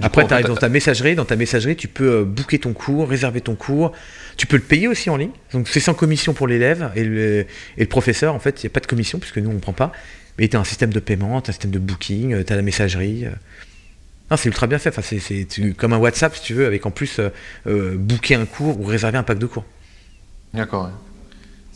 Après, tu arrives dans ta messagerie. Dans ta messagerie, tu peux euh, booker ton cours, réserver ton cours. Tu peux le payer aussi en ligne. Donc, c'est sans commission pour l'élève et le, et le, professeur. En fait, il n'y a pas de commission puisque nous, on ne prend pas. Mais tu as un système de paiement, tu as un système de booking, euh, tu as la messagerie. Euh. Non, c'est ultra bien fait. Enfin, c'est comme un WhatsApp, si tu veux, avec en plus booker un cours ou réserver un pack de cours. D'accord.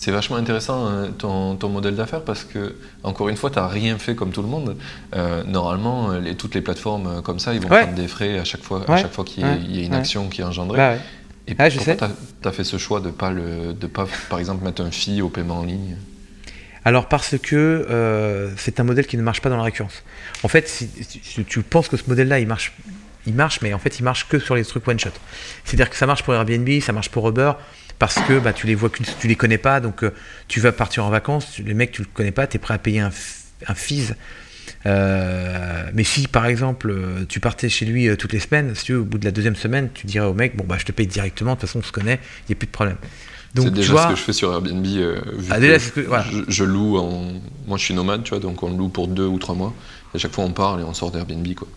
C'est vachement intéressant hein, ton, modèle d'affaires parce que, encore une fois, tu n'as rien fait comme tout le monde. Euh, normalement, les, toutes les plateformes euh, comme ça, ils vont prendre des frais à chaque fois, à chaque fois qu'il y, a une action qui est engendrée. Bah Et ah, pourquoi tu as, fait ce choix de ne pas, de pas, par exemple, mettre un fee au paiement en ligne? Alors parce que euh, c'est un modèle qui ne marche pas dans la récurrence. En fait, si, tu penses que ce modèle-là, il marche, il marche, mais en fait, il marche que sur les trucs one shot. C'est-à-dire que ça marche pour Airbnb, ça marche pour Uber, parce que bah, tu les vois tu les connais pas, donc euh, tu vas partir en vacances, les mecs tu le connais pas, tu es prêt à payer un, un fees. Euh, mais si par exemple euh, tu partais chez lui toutes les semaines, si tu au bout de la deuxième semaine, tu dirais au mec bon bah je te paye directement, de toute façon on se connaît, il n'y a plus de problème. C'est déjà ce que je fais sur Airbnb. Ah, je, loue en... Moi je suis nomade, tu vois, donc on loue pour deux ou trois mois. Et à chaque fois on parle et on sort d'Airbnb quoi.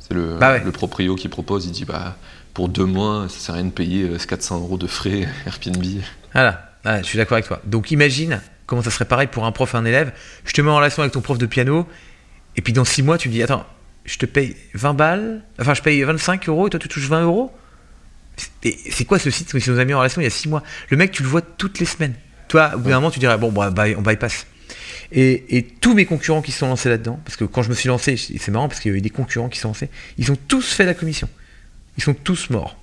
C'est le, bah le proprio qui propose, il dit bah pour deux mois, ça sert à rien de payer 400 euh, euros de frais Airbnb. Voilà, je suis d'accord avec toi. Donc imagine comment ça serait pareil pour un prof et un élève. Je te mets en relation avec ton prof de piano, et puis dans six mois, tu me dis Attends, je te paye 20 balles, enfin je paye 25 euros et toi tu touches 20 euros C'est quoi ce site? Qui nous a mis en relation il y a six mois Le mec, tu le vois toutes les semaines. Toi, au bout d'un moment, tu dirais Bon, bah, on bypass. Et, et, tous mes concurrents qui se sont lancés là-dedans, parce que quand je me suis lancé, c'est marrant parce qu'il y a eu des concurrents qui se sont lancés, ils ont tous fait la commission. Ils sont tous morts.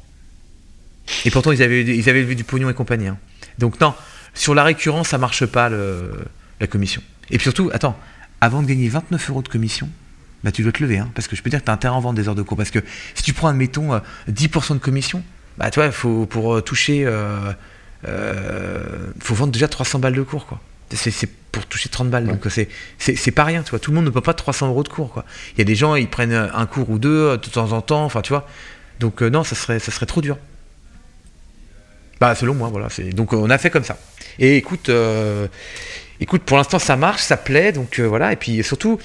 Et pourtant, ils avaient, ils avaient levé du pognon et compagnie. Hein. Donc, non, sur la récurrence, ça marche pas la commission. Et puis surtout, attends, avant de gagner 29 euros de commission, bah, tu dois te lever. Hein, parce que je peux dire que tu as intérêt à vendre des heures de cours. Parce que si tu prends, admettons, 10% euh, de commission, bah, faut, pour euh, toucher. Euh, faut vendre déjà 300 balles de cours. Quoi. C'est pour toucher 30 balles. Donc c'est pas rien, tu vois. Tout le monde ne peut pas 300 euros de cours, quoi. Il y a des gens, ils prennent un cours ou deux de temps en temps, enfin, tu vois. Donc non, ça serait, trop dur. Bah, selon moi, voilà. Donc on a fait comme ça. Et écoute, écoute, pour l'instant ça marche, ça plaît, donc voilà. Et puis surtout,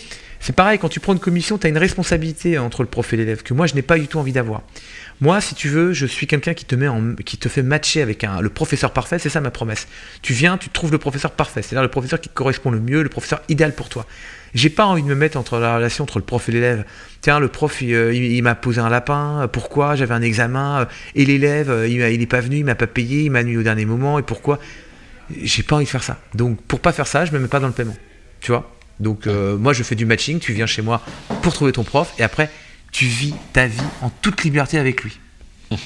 c'est pareil, quand tu prends une commission, tu as une responsabilité entre le prof et l'élève que moi je n'ai pas du tout envie d'avoir. Moi, si tu veux, je suis quelqu'un qui te met en, qui te fait matcher avec le professeur parfait, c'est ça ma promesse. Tu viens, tu trouves le professeur parfait, c'est-à-dire le professeur qui correspond le mieux, le professeur idéal pour toi. J'ai pas envie de me mettre entre la relation entre le prof et l'élève. Tiens, le prof, il, euh, m'a posé un lapin, pourquoi? J'avais un examen, euh, et l'élève, euh, il, il est pas venu, il m'a pas payé, il m'a annulé au dernier moment, et pourquoi? J'ai pas envie de faire ça. Donc, pour pas faire ça, je me mets pas dans le paiement. Tu vois? Donc moi je fais du matching, tu viens chez moi pour trouver ton prof et après tu vis ta vie en toute liberté avec lui.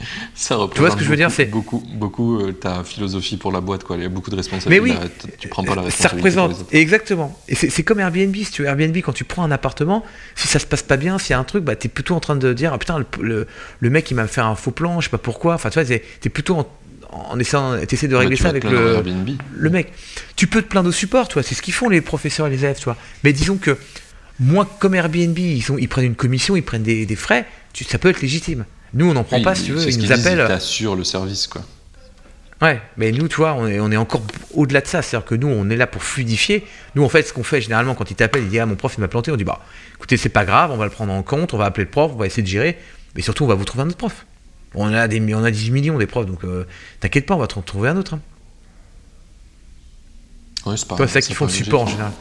Ça tu vois ce que je veux dire c'est beaucoup beaucoup euh, ta philosophie pour la boîte quoi. Il y a beaucoup de responsabilités. Mais oui. Tu prends pas la responsabilité ça représente exactement. Et c'est comme Airbnb si tu veux. Airbnb quand tu prends un appartement si ça se passe pas bien s'il y a un truc bah es plutôt en train de dire ah putain le, le, mec il m'a fait un faux plan je sais pas pourquoi. Enfin tu vois es plutôt en, en essayant essaies de régler ça avec le, le mec. Tu peux te plaindre au support tu vois. C'est ce qu'ils font les professeurs et les élèves tu vois. Mais disons que moi, comme Airbnb, ils, ils prennent une commission, ils prennent des, frais, ça peut être légitime. Nous, on n'en prend pas, si tu veux. Ils nous appellent. Ils assurent le service, quoi. Ouais, mais nous, tu vois, on est, on est encore au-delà de ça. C'est-à-dire que nous, on est là pour fluidifier. Nous, en fait, ce qu'on fait généralement quand ils t'appellent, ils disent Ah, mon prof, il m'a planté. On dit Bah, écoutez, c'est pas grave, on va le prendre en compte, on va appeler le prof, on va essayer de gérer. Mais surtout, on va vous trouver un autre prof. On a, des, on a 10 millions des profs, donc euh, t'inquiète pas, on va te trouver un autre. Hein. Ouais, c'est pas Toi, c'est ça qu'ils font le support en général.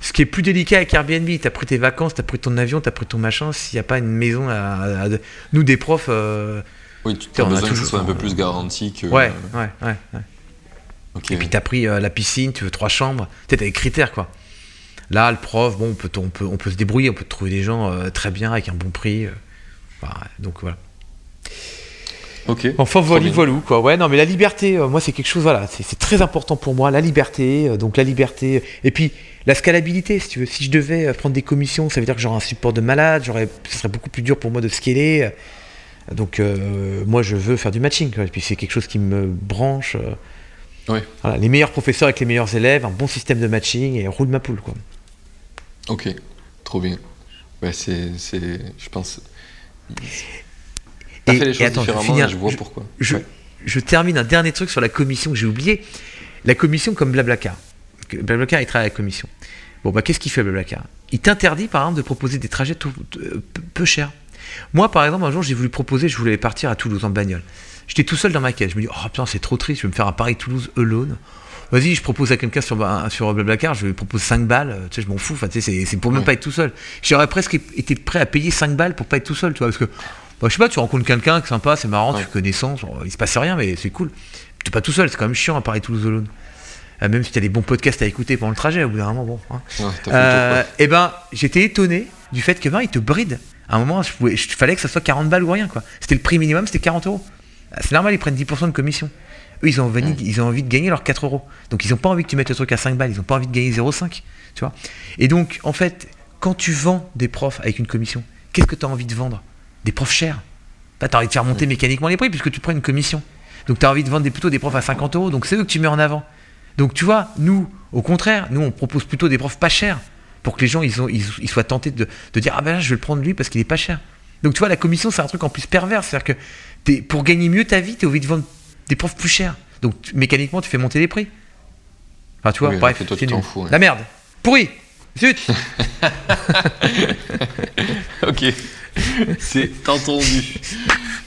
Ce qui est plus délicat avec Airbnb, t'as pris tes vacances, t'as pris ton avion, t'as pris ton machin, s'il n'y a pas une maison à, Nous, des profs... Euh, oui, tu as besoin que ce soit un peu plus garanti que... Ouais, ouais, ouais. Et puis t'as pris euh, la piscine, tu veux trois chambres, tu as des critères, quoi. Là, le prof, bon, on peut, on peut, on peut se débrouiller, on peut trouver des gens euh, très bien, avec un bon prix. donc voilà. Ok. Enfin, voilà, voilà, quoi. Ouais, non, mais la liberté, moi, c'est quelque chose, voilà, c'est très important pour moi, la liberté. donc la liberté. Et puis, la scalabilité, si tu veux, si je devais euh, prendre des commissions, ça veut dire que j'aurais un support de malade, j'aurais, ce serait beaucoup plus dur pour moi de scaler. Donc euh, moi je veux faire du matching, et puis c'est quelque chose qui me branche. Euh. les meilleurs professeurs avec les meilleurs élèves, un bon système de matching et roule ma poule quoi. Ok, trop bien. c'est, je pense. T'as fait les choses différemment, je, je vois pourquoi. Je, termine un dernier truc sur la commission que j'ai oublié. La commission comme Blablacar. Blablacar, il travaille à la commission. Bon, bah, qu'est-ce qu'il fait, Blablacar? Il t'interdit, par exemple, de proposer des trajets peu chers. Moi, par exemple, un jour, j'ai voulu proposer, je voulais partir à Toulouse en bagnole. J'étais tout seul dans ma caisse. Je me dis, oh putain, c'est trop triste, je vais me faire un Paris-Toulouse alone. Vas-y, je propose à quelqu'un sur, sur Blablacar, je lui propose 5 balles, tu sais, je m'en fous, enfin, tu sais, c'est pour même pas être tout seul. J'aurais presque été prêt à payer 5 balles pour pas être tout seul, tu vois, parce que, bah, je sais pas, tu rencontres quelqu'un, c'est sympa, c'est marrant, tu connais sans, il se passe rien, mais c'est cool. Tu n'es pas tout seul, c'est quand même chiant à Paris-Toulouse alone. Euh, même si tu as des bons podcasts à écouter pendant le trajet, au bout d'un moment, bon. Hein. Euh, et eh ben, j'étais étonné du fait que ben, il te bride. À un moment, il fallait que ça soit 40 balles ou rien, quoi. C'était le prix minimum, c'était 40 euros. Ah, c'est normal, ils prennent 10% de commission. Eux, ils ont, envie, ils ont envie de gagner leurs 4 euros. Donc, ils n'ont pas envie que tu mettes le truc à 5 balles, ils n'ont pas envie de gagner 0,5. Tu vois Et donc, en fait, quand tu vends des profs avec une commission, qu'est-ce que tu as envie de vendre? Des profs chers. Tu as envie de faire monter mécaniquement les prix puisque tu prends une commission. Donc, tu as envie de vendre plutôt des profs à 50 euros. Donc, c'est eux que tu mets en avant. Donc tu vois, nous, au contraire, nous on propose plutôt des profs pas chers pour que les gens ils, ont, ils, soient tentés de, dire ah ben là je vais le prendre lui parce qu'il est pas cher. Donc tu vois, la commission c'est un truc en plus pervers, c'est-à-dire que es, pour gagner mieux ta vie, tu es obligé de vendre des profs plus chers. Donc mécaniquement tu fais monter les prix. Enfin tu vois, bref, tu fous, la merde, pourri, zut. ok, c'est entendu.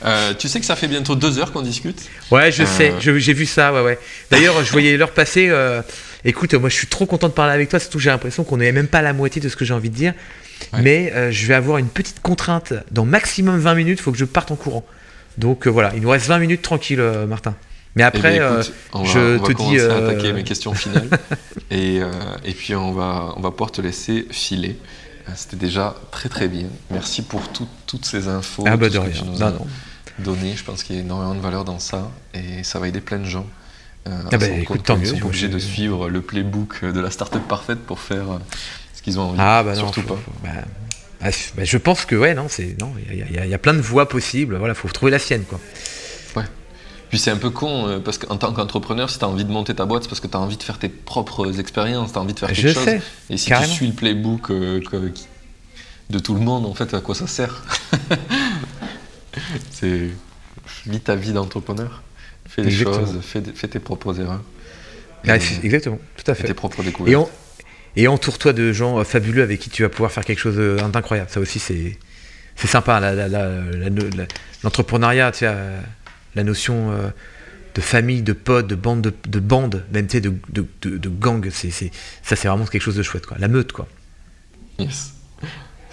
Euh, tu sais que ça fait bientôt deux heures qu'on discute Ouais, je sais, euh. j'ai vu ça, ouais, ouais. D'ailleurs, je voyais l'heure passer. Euh, écoute, moi je suis trop content de parler avec toi, surtout j'ai l'impression qu'on n'est même pas à la moitié de ce que j'ai envie de dire. Mais je vais avoir une petite contrainte. Dans maximum 20 minutes, il faut que je parte en courant. Donc voilà, il nous reste 20 minutes tranquille, Martin. Mais après, eh ben, je te dis. On va attaquer mes questions finales. et, et, puis on va, on va pouvoir te laisser filer. C'était déjà très très bien. Merci pour toutes ces infos. Ah bah de rien. Non, non donner. Je pense qu'il y a énormément de valeur dans ça et ça va aider plein de gens. Euh, ah bah, écoute, tant mieux. Ils sont obligés de suivre le playbook de la startup parfaite pour faire euh, ce qu'ils ont envie. Ah bah Surtout pas. Bah, bah, bah, je pense que ouais, non, c'est non, il y, a plein de voies possibles. Voilà, faut trouver la sienne, quoi. Puis c'est un peu con, euh, parce qu'en tant qu'entrepreneur, si tu as envie de monter ta boîte, c'est parce que tu as envie de faire tes propres expériences, tu as envie de faire quelque Je chose. sais, Et si carrément. tu suis le playbook euh, que- de tout le monde, en fait, à quoi ça sert C'est. Vis ta vie d'entrepreneur. Fais des choses, fais, tes propres erreurs. C'est- exactement, tout à fais tes fait. propres Et, découvertes. et entoure-toi de gens euh, fabuleux avec qui tu vas pouvoir faire quelque chose d'incroyable. Ça aussi, c'est c'est sympa. la- la- la- la- la- euh, notion euh, de famille, de potes, de bande, de, de bande, même tu sais, de, de, de, de gang, c'est ça c'est vraiment quelque chose de chouette. Quoi. La meute, quoi. Yes.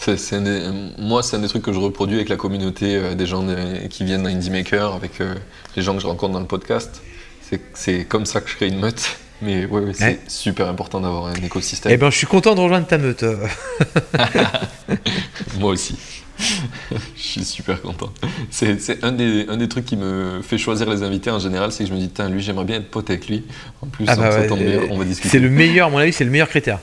Des- moi, c'est un des trucs que je reproduis avec la communauté euh, des gens de- qui viennent à Indie Maker, avec euh, les gens que je rencontre dans le podcast. C'est- comme ça que je crée une meute. Mais ouais, ouais, c'est Ouais. super important d'avoir un écosystème. Eh ben, je suis content de rejoindre ta meute. euh. Moi aussi. Je suis super content. C'est un des, un des trucs qui me fait choisir les invités en général, c'est que je me dis, tiens, lui, j'aimerais bien être pote avec lui. En plus, Ah bah ouais, tombe bien, euh, on va discuter. c'est le meilleur, à mon avis, c'est le meilleur critère.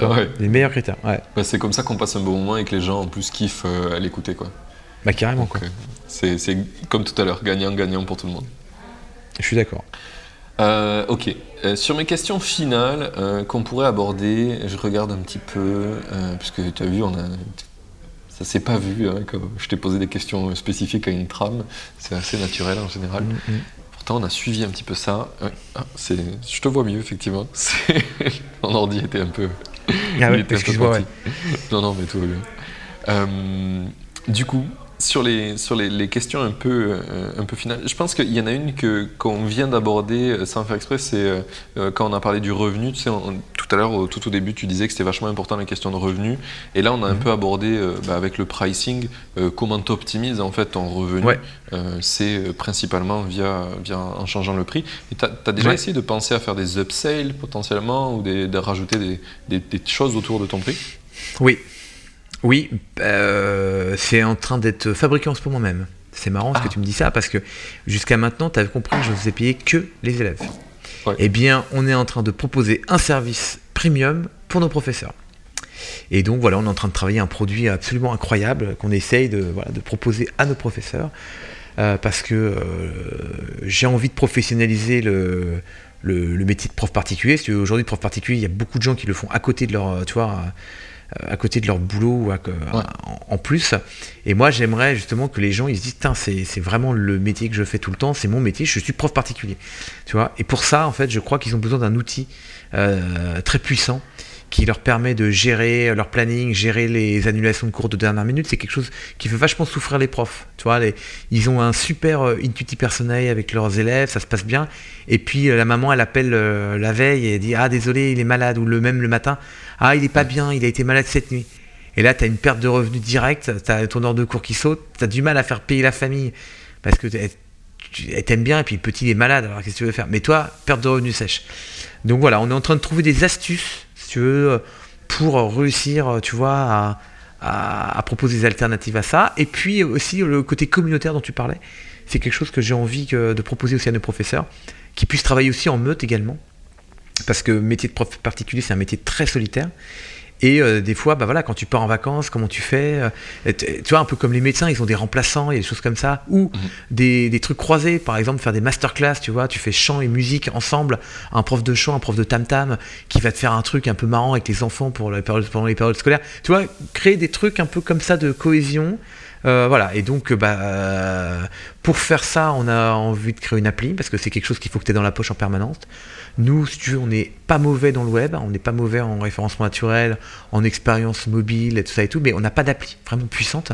Ah ouais. Les meilleurs critères, ouais. Bah, c'est comme ça qu'on passe un bon moment et que les gens en plus kiffent euh, à l'écouter. quoi. Bah, carrément, quoi. Euh, C'est comme tout à l'heure, gagnant-gagnant pour tout le monde. Je suis d'accord. Euh, ok. Euh, sur mes questions finales euh, qu'on pourrait aborder, je regarde un petit peu, euh, puisque tu as vu, on a, ça s'est pas vu, hein, quand je t'ai posé des questions spécifiques à une trame, c'est assez naturel en général. Mm, mm. Pourtant, on a suivi un petit peu ça. Ouais. Ah, je te vois mieux, effectivement. Mon ordi était un peu. Ah ouais, excuse-moi, ouais. Non, non, mais tout va bien. Euh, du coup, sur les, sur les, les questions un peu, euh, un peu finales, je pense qu'il y en a une que, qu'on vient d'aborder euh, sans faire exprès, c'est euh, quand on a parlé du revenu. Tu sais, on- tout à l'heure, au- tout au début, tu disais que c'était vachement important la question de revenu. Et là, on a un Mhm. peu abordé euh, bah, avec le pricing, comment tu optimises en fait ton revenu. Ouais. C'est principalement via, via en changeant le prix. Et tu as, déjà Ouais. essayé de penser à faire des upsales potentiellement ou des- de rajouter des, des- des choses autour de ton prix? Oui, oui, euh, c'est en train d'être fabriqué en ce moment même. C'est marrant ce Ah. que tu me dis ça parce que jusqu'à maintenant, tu avais compris que je ne faisais payer que les élèves. Ouais. Eh bien, on est en train de proposer un service premium pour nos professeurs. Et donc voilà, on est en train de travailler un produit absolument incroyable qu'on essaye de, voilà, de proposer à nos professeurs euh, parce que euh, j'ai envie de professionnaliser le, le, le métier de prof particulier. Aujourd'hui, prof particulier, il y a beaucoup de gens qui le font à côté de leur, tu vois, à côté de leur boulot ou à- en, en plus. Et moi, j'aimerais justement que les gens ils se disent, c'est vraiment le métier que je fais tout le temps, c'est mon métier, je suis prof particulier. Tu vois? Et pour ça, en fait, je crois qu'ils ont besoin d'un outil euh, très puissant qui leur permet de gérer leur planning, gérer les annulations de cours de dernière minute. C'est quelque chose qui fait vachement souffrir les profs. Tu vois, les- ils ont un super euh, intuitif personnel avec leurs élèves, ça se passe bien. Et puis euh, la maman, elle appelle euh, la veille et elle dit ah désolé, il est malade ou le même le matin, ah il est pas bien, il a été malade cette nuit. Et là, tu as une perte de revenus directe, tu as ton heure de cours qui saute, tu as du mal à faire payer la famille parce que t'es- tu- elle t'aime bien et puis le petit il est malade, alors qu'est-ce que tu veux faire? Mais toi, perte de revenus sèche. Donc voilà, on est en train de trouver des astuces, tu veux, pour réussir, tu vois, à, proposer des alternatives à ça. Et puis aussi le côté communautaire dont tu parlais, c'est quelque chose que j'ai envie de proposer aussi à nos professeurs, qui puissent travailler aussi en meute également. Parce que métier de prof particulier, c'est un métier très solitaire. Et euh, des fois, bah voilà, quand tu pars en vacances, comment tu fais euh, Tu vois, un peu comme les médecins, ils ont des remplaçants, il y a des choses comme ça. Ou Mhm. des, des trucs croisés, par exemple, faire des masterclass, tu vois, tu fais chant et musique ensemble, un prof de chant, un prof de tam-tam, qui va te faire un truc un peu marrant avec les enfants pour la période, pendant les périodes scolaires. Tu vois, créer des trucs un peu comme ça de cohésion. Euh, voilà, et donc bah, euh, pour faire ça, on a envie de créer une appli parce que c'est quelque chose qu'il faut que tu aies dans la poche en permanence. Nous, si tu veux, on n'est pas mauvais dans le web, on n'est pas mauvais en référencement naturel, en expérience mobile et tout ça et tout, mais on n'a pas d'appli vraiment puissante.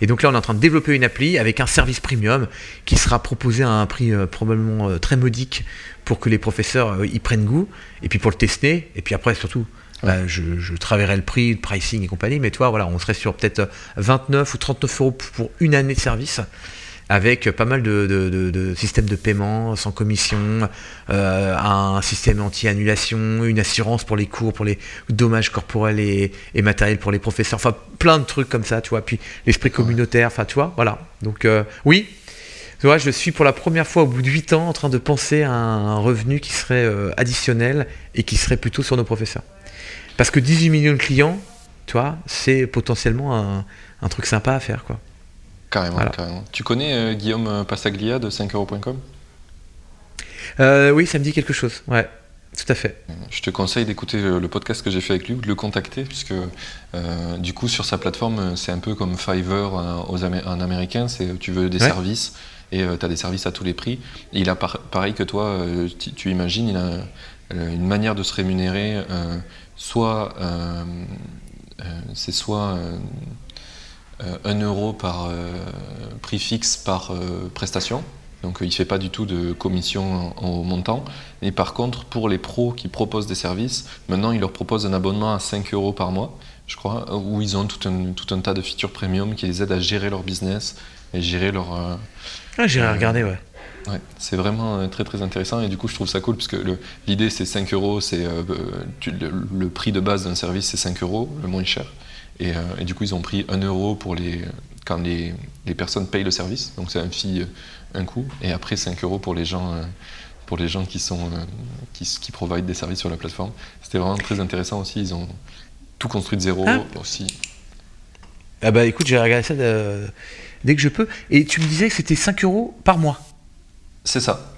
Et donc là, on est en train de développer une appli avec un service premium qui sera proposé à un prix euh, probablement euh, très modique pour que les professeurs euh, y prennent goût, et puis pour le tester, et puis après surtout, bah, je, je travaillerai le prix, le pricing et compagnie, mais toi, voilà, on serait sur peut-être euh, 29 ou 39 euros pour une année de service avec pas mal de, de- de- de systèmes de paiement sans commission, euh, un système anti-annulation, une assurance pour les cours, pour les dommages corporels et, et matériels pour les professeurs, enfin plein de trucs comme ça, tu vois. Puis l'esprit communautaire, enfin tu vois, voilà. Donc euh, oui, tu vois, je suis pour la première fois au bout de 8 ans en train de penser à un revenu qui serait euh, additionnel et qui serait plutôt sur nos professeurs. Parce que 18 millions de clients, tu vois, c'est potentiellement un, un truc sympa à faire, quoi. Carrément, Voilà. carrément. Tu connais euh, Guillaume Passaglia de 5euros.com oui, ça me dit quelque chose. Ouais. Tout à fait. Je te conseille d'écouter le podcast que j'ai fait avec lui de le contacter, puisque euh, du coup, sur sa plateforme, c'est un peu comme Fiverr euh, aux en américain, c'est tu veux des services et euh, tu as des services à tous les prix. il a pareil que toi, tu, imagines, il a une manière de se rémunérer, soit c'est soit 1 euro par prix fixe par prestation donc il ne fait pas du tout de commission au montant. Mais par contre, pour les pros qui proposent des services, maintenant il leur propose un abonnement à 5 euros par mois, je crois, où ils ont tout un, tout un tas de features premium qui les aident à gérer leur business et gérer leur... Euh, ah, j'irai euh, regarder, ouais. Ouais, c'est vraiment euh, très très intéressant et du coup je trouve ça cool parce que l'idée c'est 5 euros, c'est le, prix de base d'un service c'est 5 euros, le moins cher. Et, et, du coup ils ont pris 1 euro pour les, quand les, les personnes payent le service, donc c'est un fee un coup, et après 5 euros pour les gens, euh, pour les gens qui, sont, euh, qui, qui provident des services sur la plateforme. C'était vraiment très intéressant aussi. Ils ont tout construit de zéro ah. aussi. Ah bah écoute, j'ai regardé ça dès que je peux. Et tu me disais que c'était 5 euros par mois. C'est ça.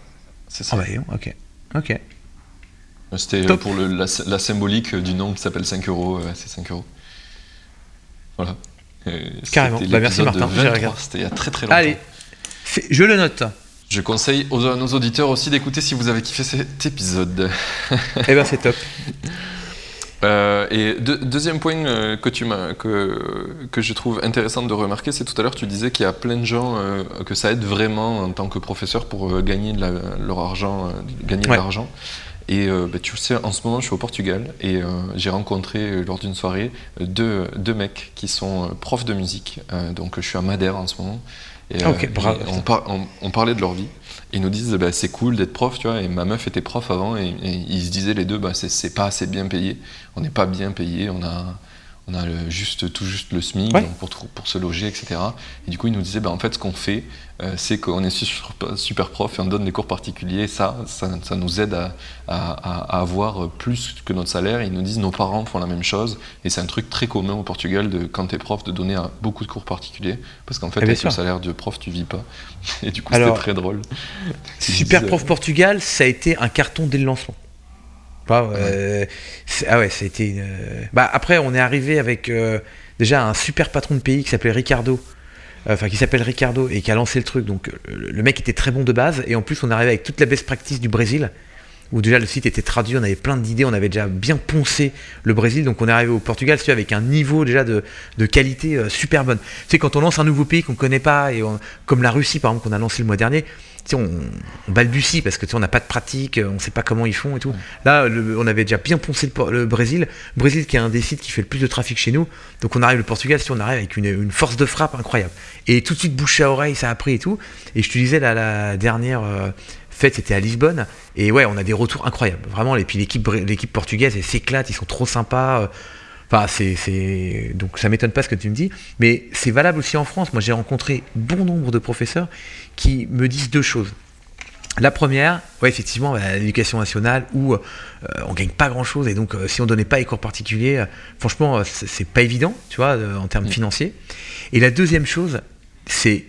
C'est ça. Ah bah ok. Ok. C'était pour le, la, symbolique du nom qui s'appelle 5 euros. c'est 5 euros. Voilà. Carrément. Bah merci Martin. C'était il y a très très longtemps. Allez, je le note. Je conseille aux, à nos auditeurs aussi d'écouter si vous avez kiffé cet épisode. Eh ben c'est top. Euh, et deuxième point euh, que, tu que, que je trouve intéressant de remarquer, c'est tout à l'heure tu disais qu'il y a plein de gens euh, que ça aide vraiment en tant que professeur pour gagner de leur argent, gagner de l'argent. Et bah, tu sais, en ce moment, je suis au Portugal et j'ai rencontré lors d'une soirée deux, deux, mecs qui sont profs de musique. donc, je suis à Madère en ce moment. Et, euh, on, parlait de leur vie. Et ils nous disent bah, c'est cool d'être prof, tu vois. Et ma meuf était prof avant et, ils se disaient les deux bah, c'est pas assez bien payé. On n'est pas bien payé. On a on a juste, tout juste le SMIC pour, pour, se loger, etc. Et du coup, ils nous disaient, bah, en fait, ce qu'on fait, euh, c'est qu'on est super, prof et on donne des cours particuliers. Ça, ça, nous aide à, à, avoir plus que notre salaire. ils nous disent, nos parents font la même chose. Et c'est un truc très commun au Portugal, de, quand tu es prof, de donner beaucoup de cours particuliers. Parce qu'en fait, eh avec le salaire de prof, tu vis pas. Et du coup, c'était très drôle. Super Prof Portugal, ça a été un carton dès le lancement. Euh, ah ouais, été. Bah, après, on est arrivé avec euh, déjà un super patron de pays qui s'appelait Ricardo. Euh, enfin, qui s'appelle Ricardo et qui a lancé le truc. Donc, le mec était très bon de base. Et en plus, on est arrivé avec toute la best practice du Brésil où déjà le site était traduit, on avait plein d'idées, on avait déjà bien poncé le Brésil, donc on est arrivé au Portugal avec un niveau déjà de, qualité super bonne. Tu sais, quand on lance un nouveau pays qu'on ne connaît pas, et comme la Russie par exemple qu'on a lancé le mois dernier, on, balbutie parce que on n'a pas de pratique, on ne sait pas comment ils font et tout. Là, on avait déjà bien poncé le, Brésil. Brésil qui est un des sites qui fait le plus de trafic chez nous. Donc on arrive le Portugal, si on arrive avec une, force de frappe incroyable. Et tout de suite bouche à oreille, ça a pris et tout. Et je te disais la dernière euh, fête, c'était à Lisbonne. Et ouais, on a des retours incroyables. Vraiment, et puis l'équipe, l'équipe portugaise, elle s'éclate, ils sont trop sympas. Enfin, c'est, Donc ça m'étonne pas ce que tu me dis, mais c'est valable aussi en France. Moi, j'ai rencontré bon nombre de professeurs qui me disent deux choses. La première, ouais, effectivement, bah, l'éducation nationale où euh, on gagne pas grand chose et donc euh, si on donnait pas les cours particuliers, euh, franchement, c'est pas évident, tu vois, en termes mm. financiers. Et la deuxième chose, c'est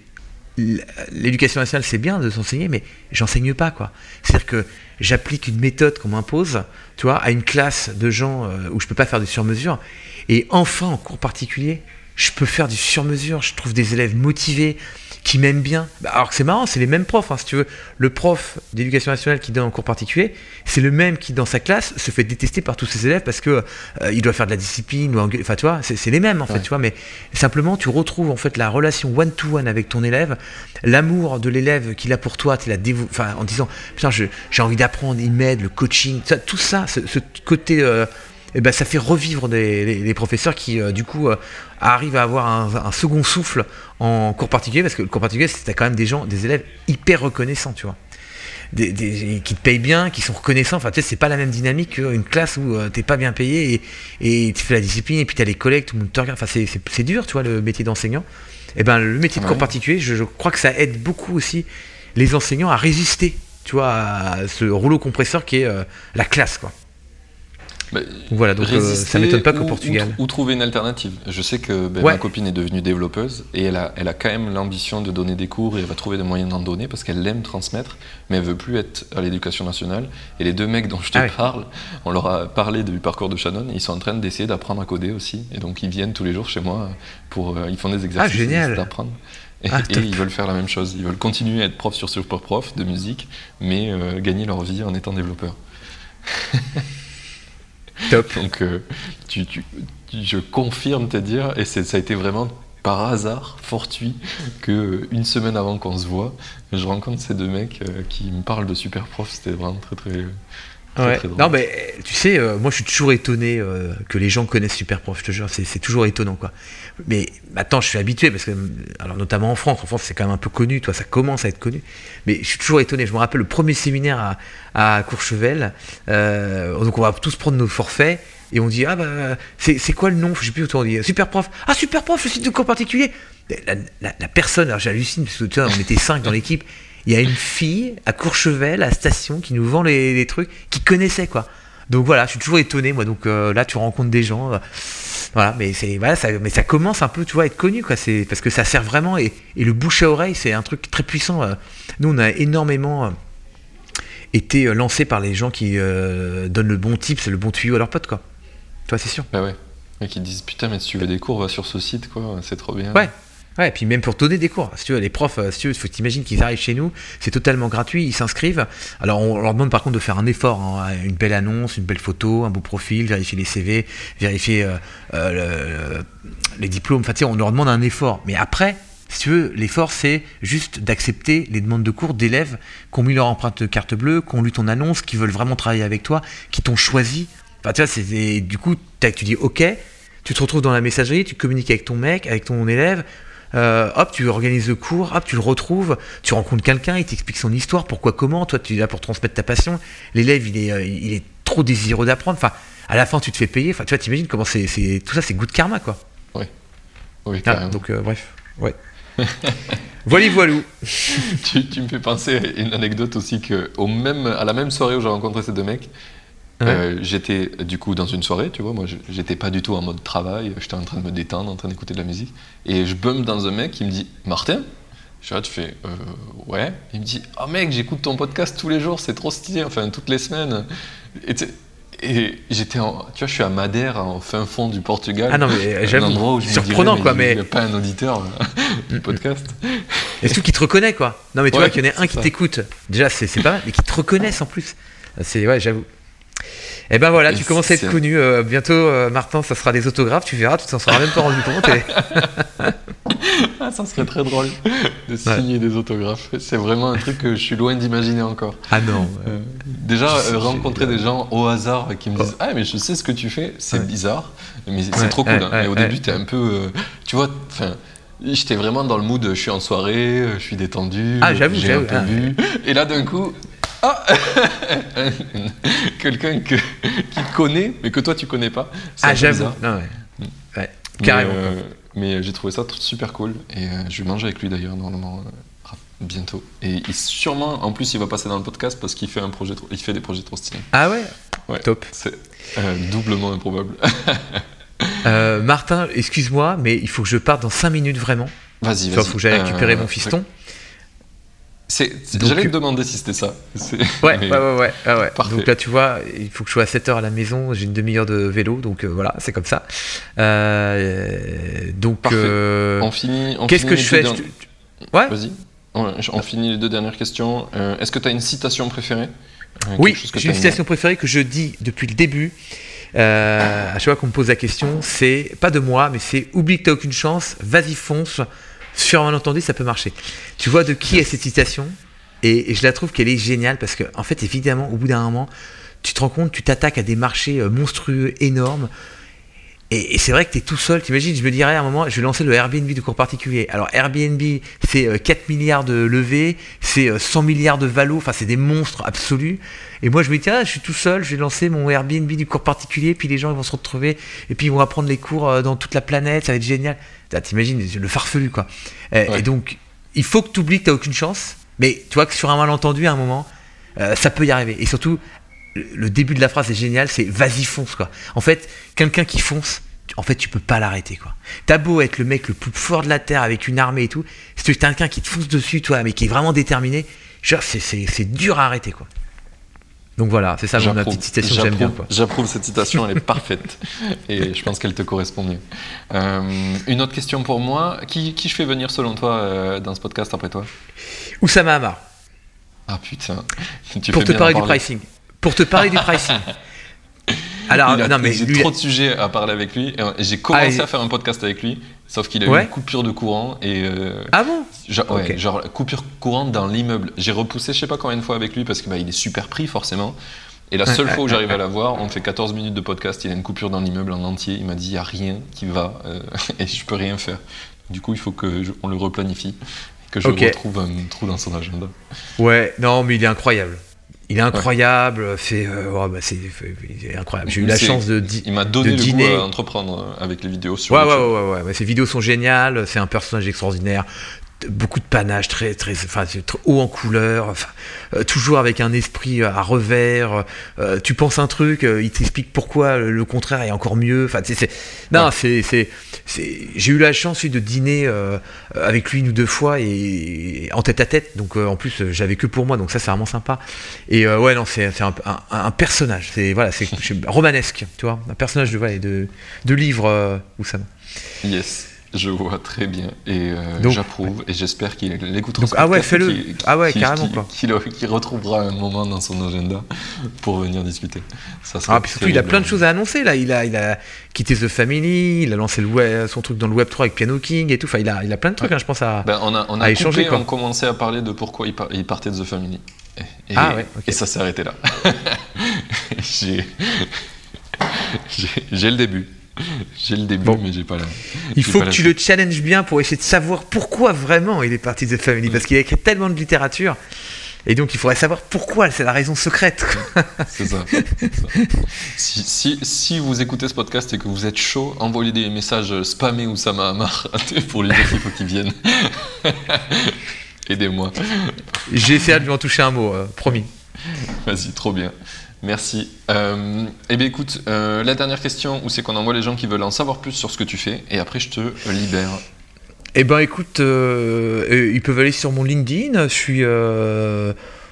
l'éducation nationale, c'est bien de s'enseigner, mais j'enseigne pas, quoi. C'est-à-dire que j'applique une méthode qu'on m'impose, tu vois, à une classe de gens euh, où je peux pas faire du sur-mesure. Et enfin, en cours particulier, je peux faire du sur-mesure. Je trouve des élèves motivés, qui m'aiment bien. Bah, alors que c'est marrant, c'est les mêmes profs. Hein, si tu veux, le prof d'éducation nationale qui donne en cours particulier, c'est le même qui dans sa classe se fait détester par tous ses élèves parce que euh, il doit faire de la discipline ou enfin tu vois, c'est les mêmes en fait, tu vois. Mais simplement, tu retrouves en fait la relation one to one avec ton élève, l'amour de l'élève qu'il a pour toi, la enfin en disant putain j'ai envie d'apprendre, il m'aide, le coaching, tout ça, ce, côté euh, et eh ben, ça fait revivre les, professeurs qui, euh, du coup, euh, arrivent à avoir un, second souffle en cours particulier, parce que le cours particulier, c'était quand même des gens, des élèves hyper reconnaissants, tu vois. Des, qui te payent bien, qui sont reconnaissants. Enfin, tu sais, c'est pas la même dynamique qu'une classe où tu euh, t'es pas bien payé et, tu fais la discipline et puis t'as les collègues, tout le monde te regarde. Enfin, c'est dur, tu vois, le métier d'enseignant. Et eh ben, le métier de cours particulier, je, crois que ça aide beaucoup aussi les enseignants à résister, tu vois, à ce rouleau compresseur qui est la classe, quoi. Bah, voilà, donc euh, ça m'étonne pas qu'au Portugal. Ou, trouver une alternative. Je sais que ben, ma copine est devenue développeuse et elle a, elle a quand même l'ambition de donner des cours et elle va trouver des moyens d'en donner parce qu'elle aime transmettre, mais elle veut plus être à l'éducation nationale. Et les deux mecs dont je te ah parle, on leur a parlé du parcours de Shannon, ils sont en train d'essayer d'apprendre à coder aussi. Et donc ils viennent tous les jours chez moi pour. Euh, ils font des exercices ah, d'apprendre. Et, ah, ils veulent faire la même chose. Ils veulent continuer à être prof sur Super Prof de musique, mais euh, gagner leur vie en étant développeur. Top. Donc, euh, tu, tu, je confirme te dire, et ça a été vraiment par hasard, fortuit, que une semaine avant qu'on se voit, je rencontre ces deux mecs euh, qui me parlent de super prof. C'était vraiment très très. Ouais. non, mais tu sais, euh, moi je suis toujours étonné que les gens connaissent Super Prof, je te jure, c'est toujours étonnant quoi. Mais maintenant je suis habitué parce que, alors notamment en France, en France c'est quand même un peu connu, toi ça commence à être connu, mais je suis toujours étonné. Je me rappelle le premier séminaire à, Courchevel. Euh, donc on va tous prendre nos forfaits et on dit ah bah c'est quoi le nom? Je sais plus autant dire. Super prof. Ah super prof, le site de cours particulier. La, personne, alors j'hallucine parce que tu vois, on était cinq dans l'équipe. Il y a une fille à Courchevel, à station, qui nous vend les, trucs, qui connaissait quoi. Donc voilà, je suis toujours étonné moi. Donc euh, là, tu rencontres des gens. Euh, voilà, mais c'est voilà, ça, mais ça commence un peu, tu vois, à être connu quoi. C'est parce que ça sert vraiment et, et le bouche à oreille, c'est un truc très puissant. Nous, on a énormément été euh, lancé par les gens qui euh, donnent le bon c'est le bon tuyau à leurs potes, quoi. Toi, c'est sûr. Bah ouais. Et qui disent putain, mais si tu veux des cours, va sur ce site, quoi, c'est trop bien. Ouais. Ouais, et puis même pour donner des cours, si tu veux, les profs, si tu veux, faut t'imaginer qu'ils arrivent chez nous, c'est totalement gratuit, ils s'inscrivent. Alors on leur demande par contre de faire un effort, hein, une belle annonce, une belle photo, un beau profil, vérifier les CV, vérifier euh, les diplômes. Enfin, tu sais, on leur demande un effort. Mais après, si tu veux, l'effort, c'est juste d'accepter les demandes de cours d'élèves qui ont mis leur empreinte de carte bleue, qui ont lu ton annonce, qui veulent vraiment travailler avec toi, qui t'ont choisi. Enfin, tu vois, c'est, du coup, tu dis OK, tu te retrouves dans la messagerie, tu communiques avec ton mec, avec ton élève, euh, hop, tu organises le cours, hop, tu le retrouves, tu rencontres quelqu'un, il t'explique son histoire, pourquoi, comment, toi, tu es là pour transmettre ta passion. L'élève, il est, euh, il est trop désireux d'apprendre. Enfin, à la fin, tu te fais payer. Enfin, tu vois, t'imagines comment c'est, tout ça, c'est goût de karma, quoi. Oui. Oui, ah, donc, euh, bref, ouais. voilà voilou. tu, me fais penser à une anecdote aussi que au même, à la même soirée où j'ai rencontré ces deux mecs, euh, j'étais du coup dans une soirée, tu vois, moi j'étais pas du tout en mode travail, j'étais en train de me détendre, en train d'écouter de la musique, et je bump dans un mec qui me dit Martin? Je suis tu fais euh, Ouais. Il me dit Oh mec, j'écoute ton podcast tous les jours, c'est trop stylé, enfin toutes les semaines. Et et j'étais, en, tu vois, je suis à Madère, en fin fond du Portugal. Ah non, mais j'avoue, un endroit où je surprenant quoi, mais. Il n'y a pas un auditeur du podcast. Et surtout qui te reconnaît quoi. Non, mais tu vois qu'il y en a un qui t'écoute. Déjà, c'est pas mal, mais qui te reconnaissent en plus. C'est, ouais, j'avoue. Et eh ben voilà, tu commences à être connu. Euh, bientôt, euh, Martin, ça sera des autographes, tu verras, tu t'en seras même pas rendu compte. ah, ça serait très drôle de signer des autographes. C'est vraiment un truc que je suis loin d'imaginer encore. Ah non. Euh, déjà, rencontrer des gens au hasard qui me disent oh. Ah, mais je sais ce que tu fais, c'est bizarre, mais c'est trop cool. Hein. mais au début, tu es un peu. tu vois, enfin. J'étais vraiment dans le mood, je suis en soirée, je suis détendu, ah, j'avoue, j'ai un peu vu. Et là, d'un coup, ah Quelqu'un que, qui connaît, mais que toi tu connais pas. Ah, j'avoue. Ouais. Carrément. Euh, mais, j'ai trouvé ça super cool. Et euh, je vais manger avec lui d'ailleurs, normalement, euh, bientôt. Et il, sûrement, en plus, il va passer dans le podcast parce qu'il fait, un projet il fait des projets trop stylés. Ah ouais, ouais Top. C'est doublement improbable. Martin, excuse-moi, mais il faut que je parte dans 5 minutes vraiment. Vas-y, vas-y. Il faut que j'aille récupérer mon fiston. J'allais te demander si c'était ça. Ouais, ouais, ouais, ouais, Donc là, tu vois, il faut que je sois à 7 heures à la maison, j'ai une demi-heure de vélo, donc euh, voilà, c'est comme ça. Euh, donc, euh, on finit. Qu'est-ce que je fais? Ouais. Vas-y. On, finit les deux dernières questions. Est-ce que tu as une citation préférée? Oui, j'ai une citation préférée que je dis depuis le début. à chaque fois qu'on me pose la question, c'est pas de moi, mais c'est oublie que t'as aucune chance, vas-y fonce sur un entendu, ça peut marcher. Tu vois de qui est cette citation? Et, je la trouve qu'elle est géniale parce que, en fait, évidemment, au bout d'un moment, tu te rends compte, tu t'attaques à des marchés euh, monstrueux, énormes. Et, c'est vrai que tu es tout seul. T'imagines, je me dirais à un moment, je vais lancer le Airbnb de cours particulier. Alors, Airbnb, c'est 4 euh, milliards de levées, c'est 100 euh, milliards de valo, enfin, c'est des monstres absolus. Et moi, je me dis, ah, je suis tout seul, je vais lancer mon Airbnb du cours particulier, puis les gens vont se retrouver, et puis ils vont apprendre les cours dans toute la planète, ça va être génial. T'imagines le farfelu, quoi. Et donc, il faut que tu oublies que tu n'as aucune chance, mais tu vois que sur un malentendu, à un moment, euh, ça peut y arriver. Et surtout, le début de la phrase est génial, c'est vas-y fonce quoi. En fait, quelqu'un qui fonce, en fait, tu peux pas l'arrêter, quoi. T'as beau être le mec le plus fort de la terre avec une armée et tout, si tu quelqu'un qui te fonce dessus, toi, mais qui est vraiment déterminé, genre, c'est dur à arrêter, quoi. Donc voilà, c'est ça ma petite citation que j'aime bien. J'approuve cette citation, elle est parfaite. Et je pense qu'elle te correspond mieux. Euh, une autre question pour moi. Qui, qui je fais venir selon toi euh, dans ce podcast après toi? Oussama Hamar. Ah putain. pour te parler, du pricing. Pour te parler du pricing. Alors, non, mais j'ai trop de sujets à parler avec lui. J'ai commencé ah, à faire un podcast avec lui, sauf qu'il a eu une coupure de courant et. Euh, ah bon? genre, genre, coupure courant dans l'immeuble. J'ai repoussé je sais pas combien de fois avec lui parce qu'il bah, est super pris forcément. Et la seule fois où j'arrive à la voir, on fait 14 minutes de podcast, il a une coupure dans l'immeuble en entier. Il m'a dit il n'y a rien qui va euh, et je peux rien faire. Du coup, il faut que on le replanifie, que je retrouve un trou dans son agenda. Ouais, non, mais il est incroyable. Il est incroyable, c'est euh, oh, bah, incroyable. J'ai eu la chance de Il m'a donné le dîner. goût à entreprendre euh, avec les vidéos sur ouais, Ouais, ouais, ouais, ouais. Ces vidéos sont géniales, c'est un personnage extraordinaire beaucoup de panache, très, très, enfin, haut en couleur, euh, toujours avec un esprit à revers. Euh, tu penses un truc, euh, il t'explique pourquoi le contraire est encore mieux. Enfin, c'est, non, c'est, c'est, j'ai eu la chance de dîner avec lui une ou deux fois et, en tête à tête. Donc en plus, j'avais que pour moi, donc ça c'est vraiment sympa. Et ouais, non, c'est, un, un, personnage. C'est voilà, c'est romanesque, tu vois, un personnage de de, de livre ça. Yes. Je vois très bien et euh, j'approuve et j'espère qu'il écoutera. ah ouais, fais-le. Ah ouais, carrément quoi. Qu'il retrouvera un moment dans son agenda pour venir discuter. Ça ah puis surtout il a plein de choses à annoncer là. Il a, il a quitté The Family, il a lancé le web, son truc dans le Web 3 avec Piano King et tout. Enfin, il a, il a plein de trucs, hein, je pense à. Ben, on a, on a échanger. on a commencé à parler de pourquoi il, partait de The Family. Et, ah ouais. Et ça s'est arrêté là. J'ai le début. J'ai le début, mais j'ai pas la. Il faut que tu le challenges bien pour essayer de savoir pourquoi vraiment il est parti de The Family, parce qu'il a écrit tellement de littérature. Et donc il faudrait savoir pourquoi, c'est la raison secrète. C'est ça. Si, si, si, vous écoutez ce podcast et que vous êtes chaud, envoyez des messages spammés ou ça m'a marre pour lui dire qu'il faut qu'il vienne. Aidez-moi. J'ai essayé de lui en toucher un mot, euh, promis. Vas-y, trop bien. Merci. Euh, eh bien, écoute, euh, la dernière question, où c'est qu'on envoie les gens qui veulent en savoir plus sur ce que tu fais, et après je te libère. Eh ben, écoute, euh, ils peuvent aller sur mon LinkedIn. Je suis,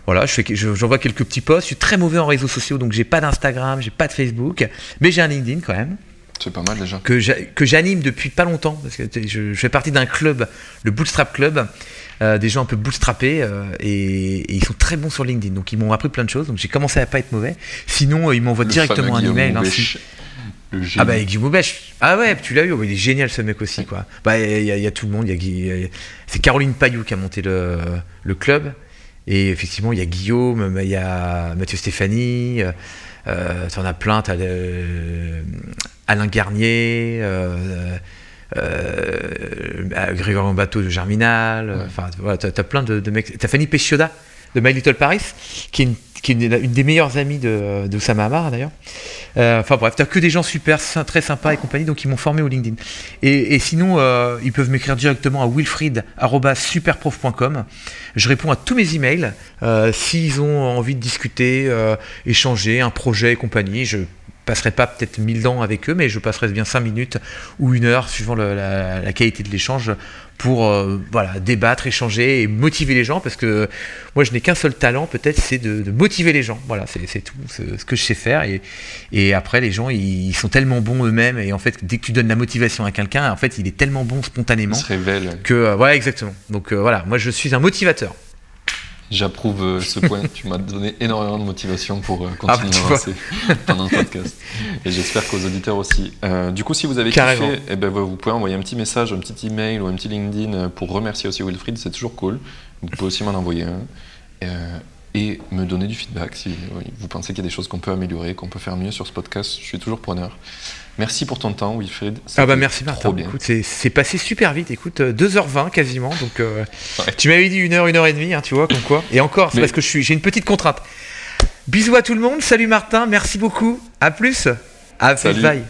voilà, je fais, j'envoie quelques petits posts. Je suis très mauvais en réseaux sociaux, donc j'ai pas d'Instagram, j'ai pas de Facebook, mais j'ai un LinkedIn quand même. C'est pas mal déjà. Que j'anime depuis pas longtemps, parce que je, je, fais partie d'un club, le Bootstrap Club, euh, des gens un peu bootstrappés euh, et, ils sont très bons sur LinkedIn. Donc ils m'ont appris plein de choses. Donc j'ai commencé à pas être mauvais. Sinon, euh, ils m'envoient directement un email. Hein, ah bah Guillaume Boubèche. Ah ouais, tu l'as eu. il est génial ce mec aussi quoi. Bah il y, a tout le monde. C'est Caroline Payou qui a monté le, le club. Et effectivement, il y a Guillaume, il y a Mathieu Stéphanie. tu en as plein. As, Alain Garnier. Euh, Grégoire Bateau de Germinal, enfin voilà, tu as, plein de, de mecs. Tu as Fanny Pescioda de My Little Paris, qui est une, qui est une, des meilleures amies de, de Oussama d'ailleurs. Euh, enfin bref, tu as que des gens super, très sympas et compagnie, donc ils m'ont formé au LinkedIn. Et, et sinon, euh, ils peuvent m'écrire directement à wilfried.superprof.com. Je réponds à tous mes emails. Euh, S'ils ont envie de discuter, euh, échanger, un projet et compagnie, je passerai pas peut-être mille ans avec eux, mais je passerai bien cinq minutes ou une heure, suivant la, qualité de l'échange, pour euh, voilà, débattre, échanger et motiver les gens, parce que moi je n'ai qu'un seul talent, peut-être, c'est de, motiver les gens. Voilà, c'est tout ce que je sais faire. Et, et après, les gens, ils, sont tellement bons eux-mêmes, et en fait, dès que tu donnes la motivation à quelqu'un, en fait, il est tellement bon spontanément. se révèle. Que, euh, voilà, exactement. Donc euh, voilà, moi je suis un motivateur. J'approuve euh, ce point. tu m'as donné énormément de motivation pour euh, ah, continuer à avancer pendant le podcast. Et j'espère qu'aux auditeurs aussi. Euh, du coup, si vous avez kiffé, eh ben, vous pouvez envoyer un petit message, un petit email ou un petit LinkedIn pour remercier aussi Wilfried. C'est toujours cool. Vous pouvez aussi m'en envoyer un. Et me donner du feedback si vous pensez qu'il y a des choses qu'on peut améliorer, qu'on peut faire mieux sur ce podcast. Je suis toujours preneur. Merci pour ton temps, Wilfried. Ah bah merci Martin. Écoute, c'est passé super vite. Écoute, 2h20 euh, quasiment. Donc, euh, tu m'avais dit une heure, une heure et demie, hein, tu vois, comme quoi. Et encore, c'est parce que j'ai une petite contrainte. Bisous à tout le monde. Salut Martin. Merci beaucoup. À plus. À plus. Bye.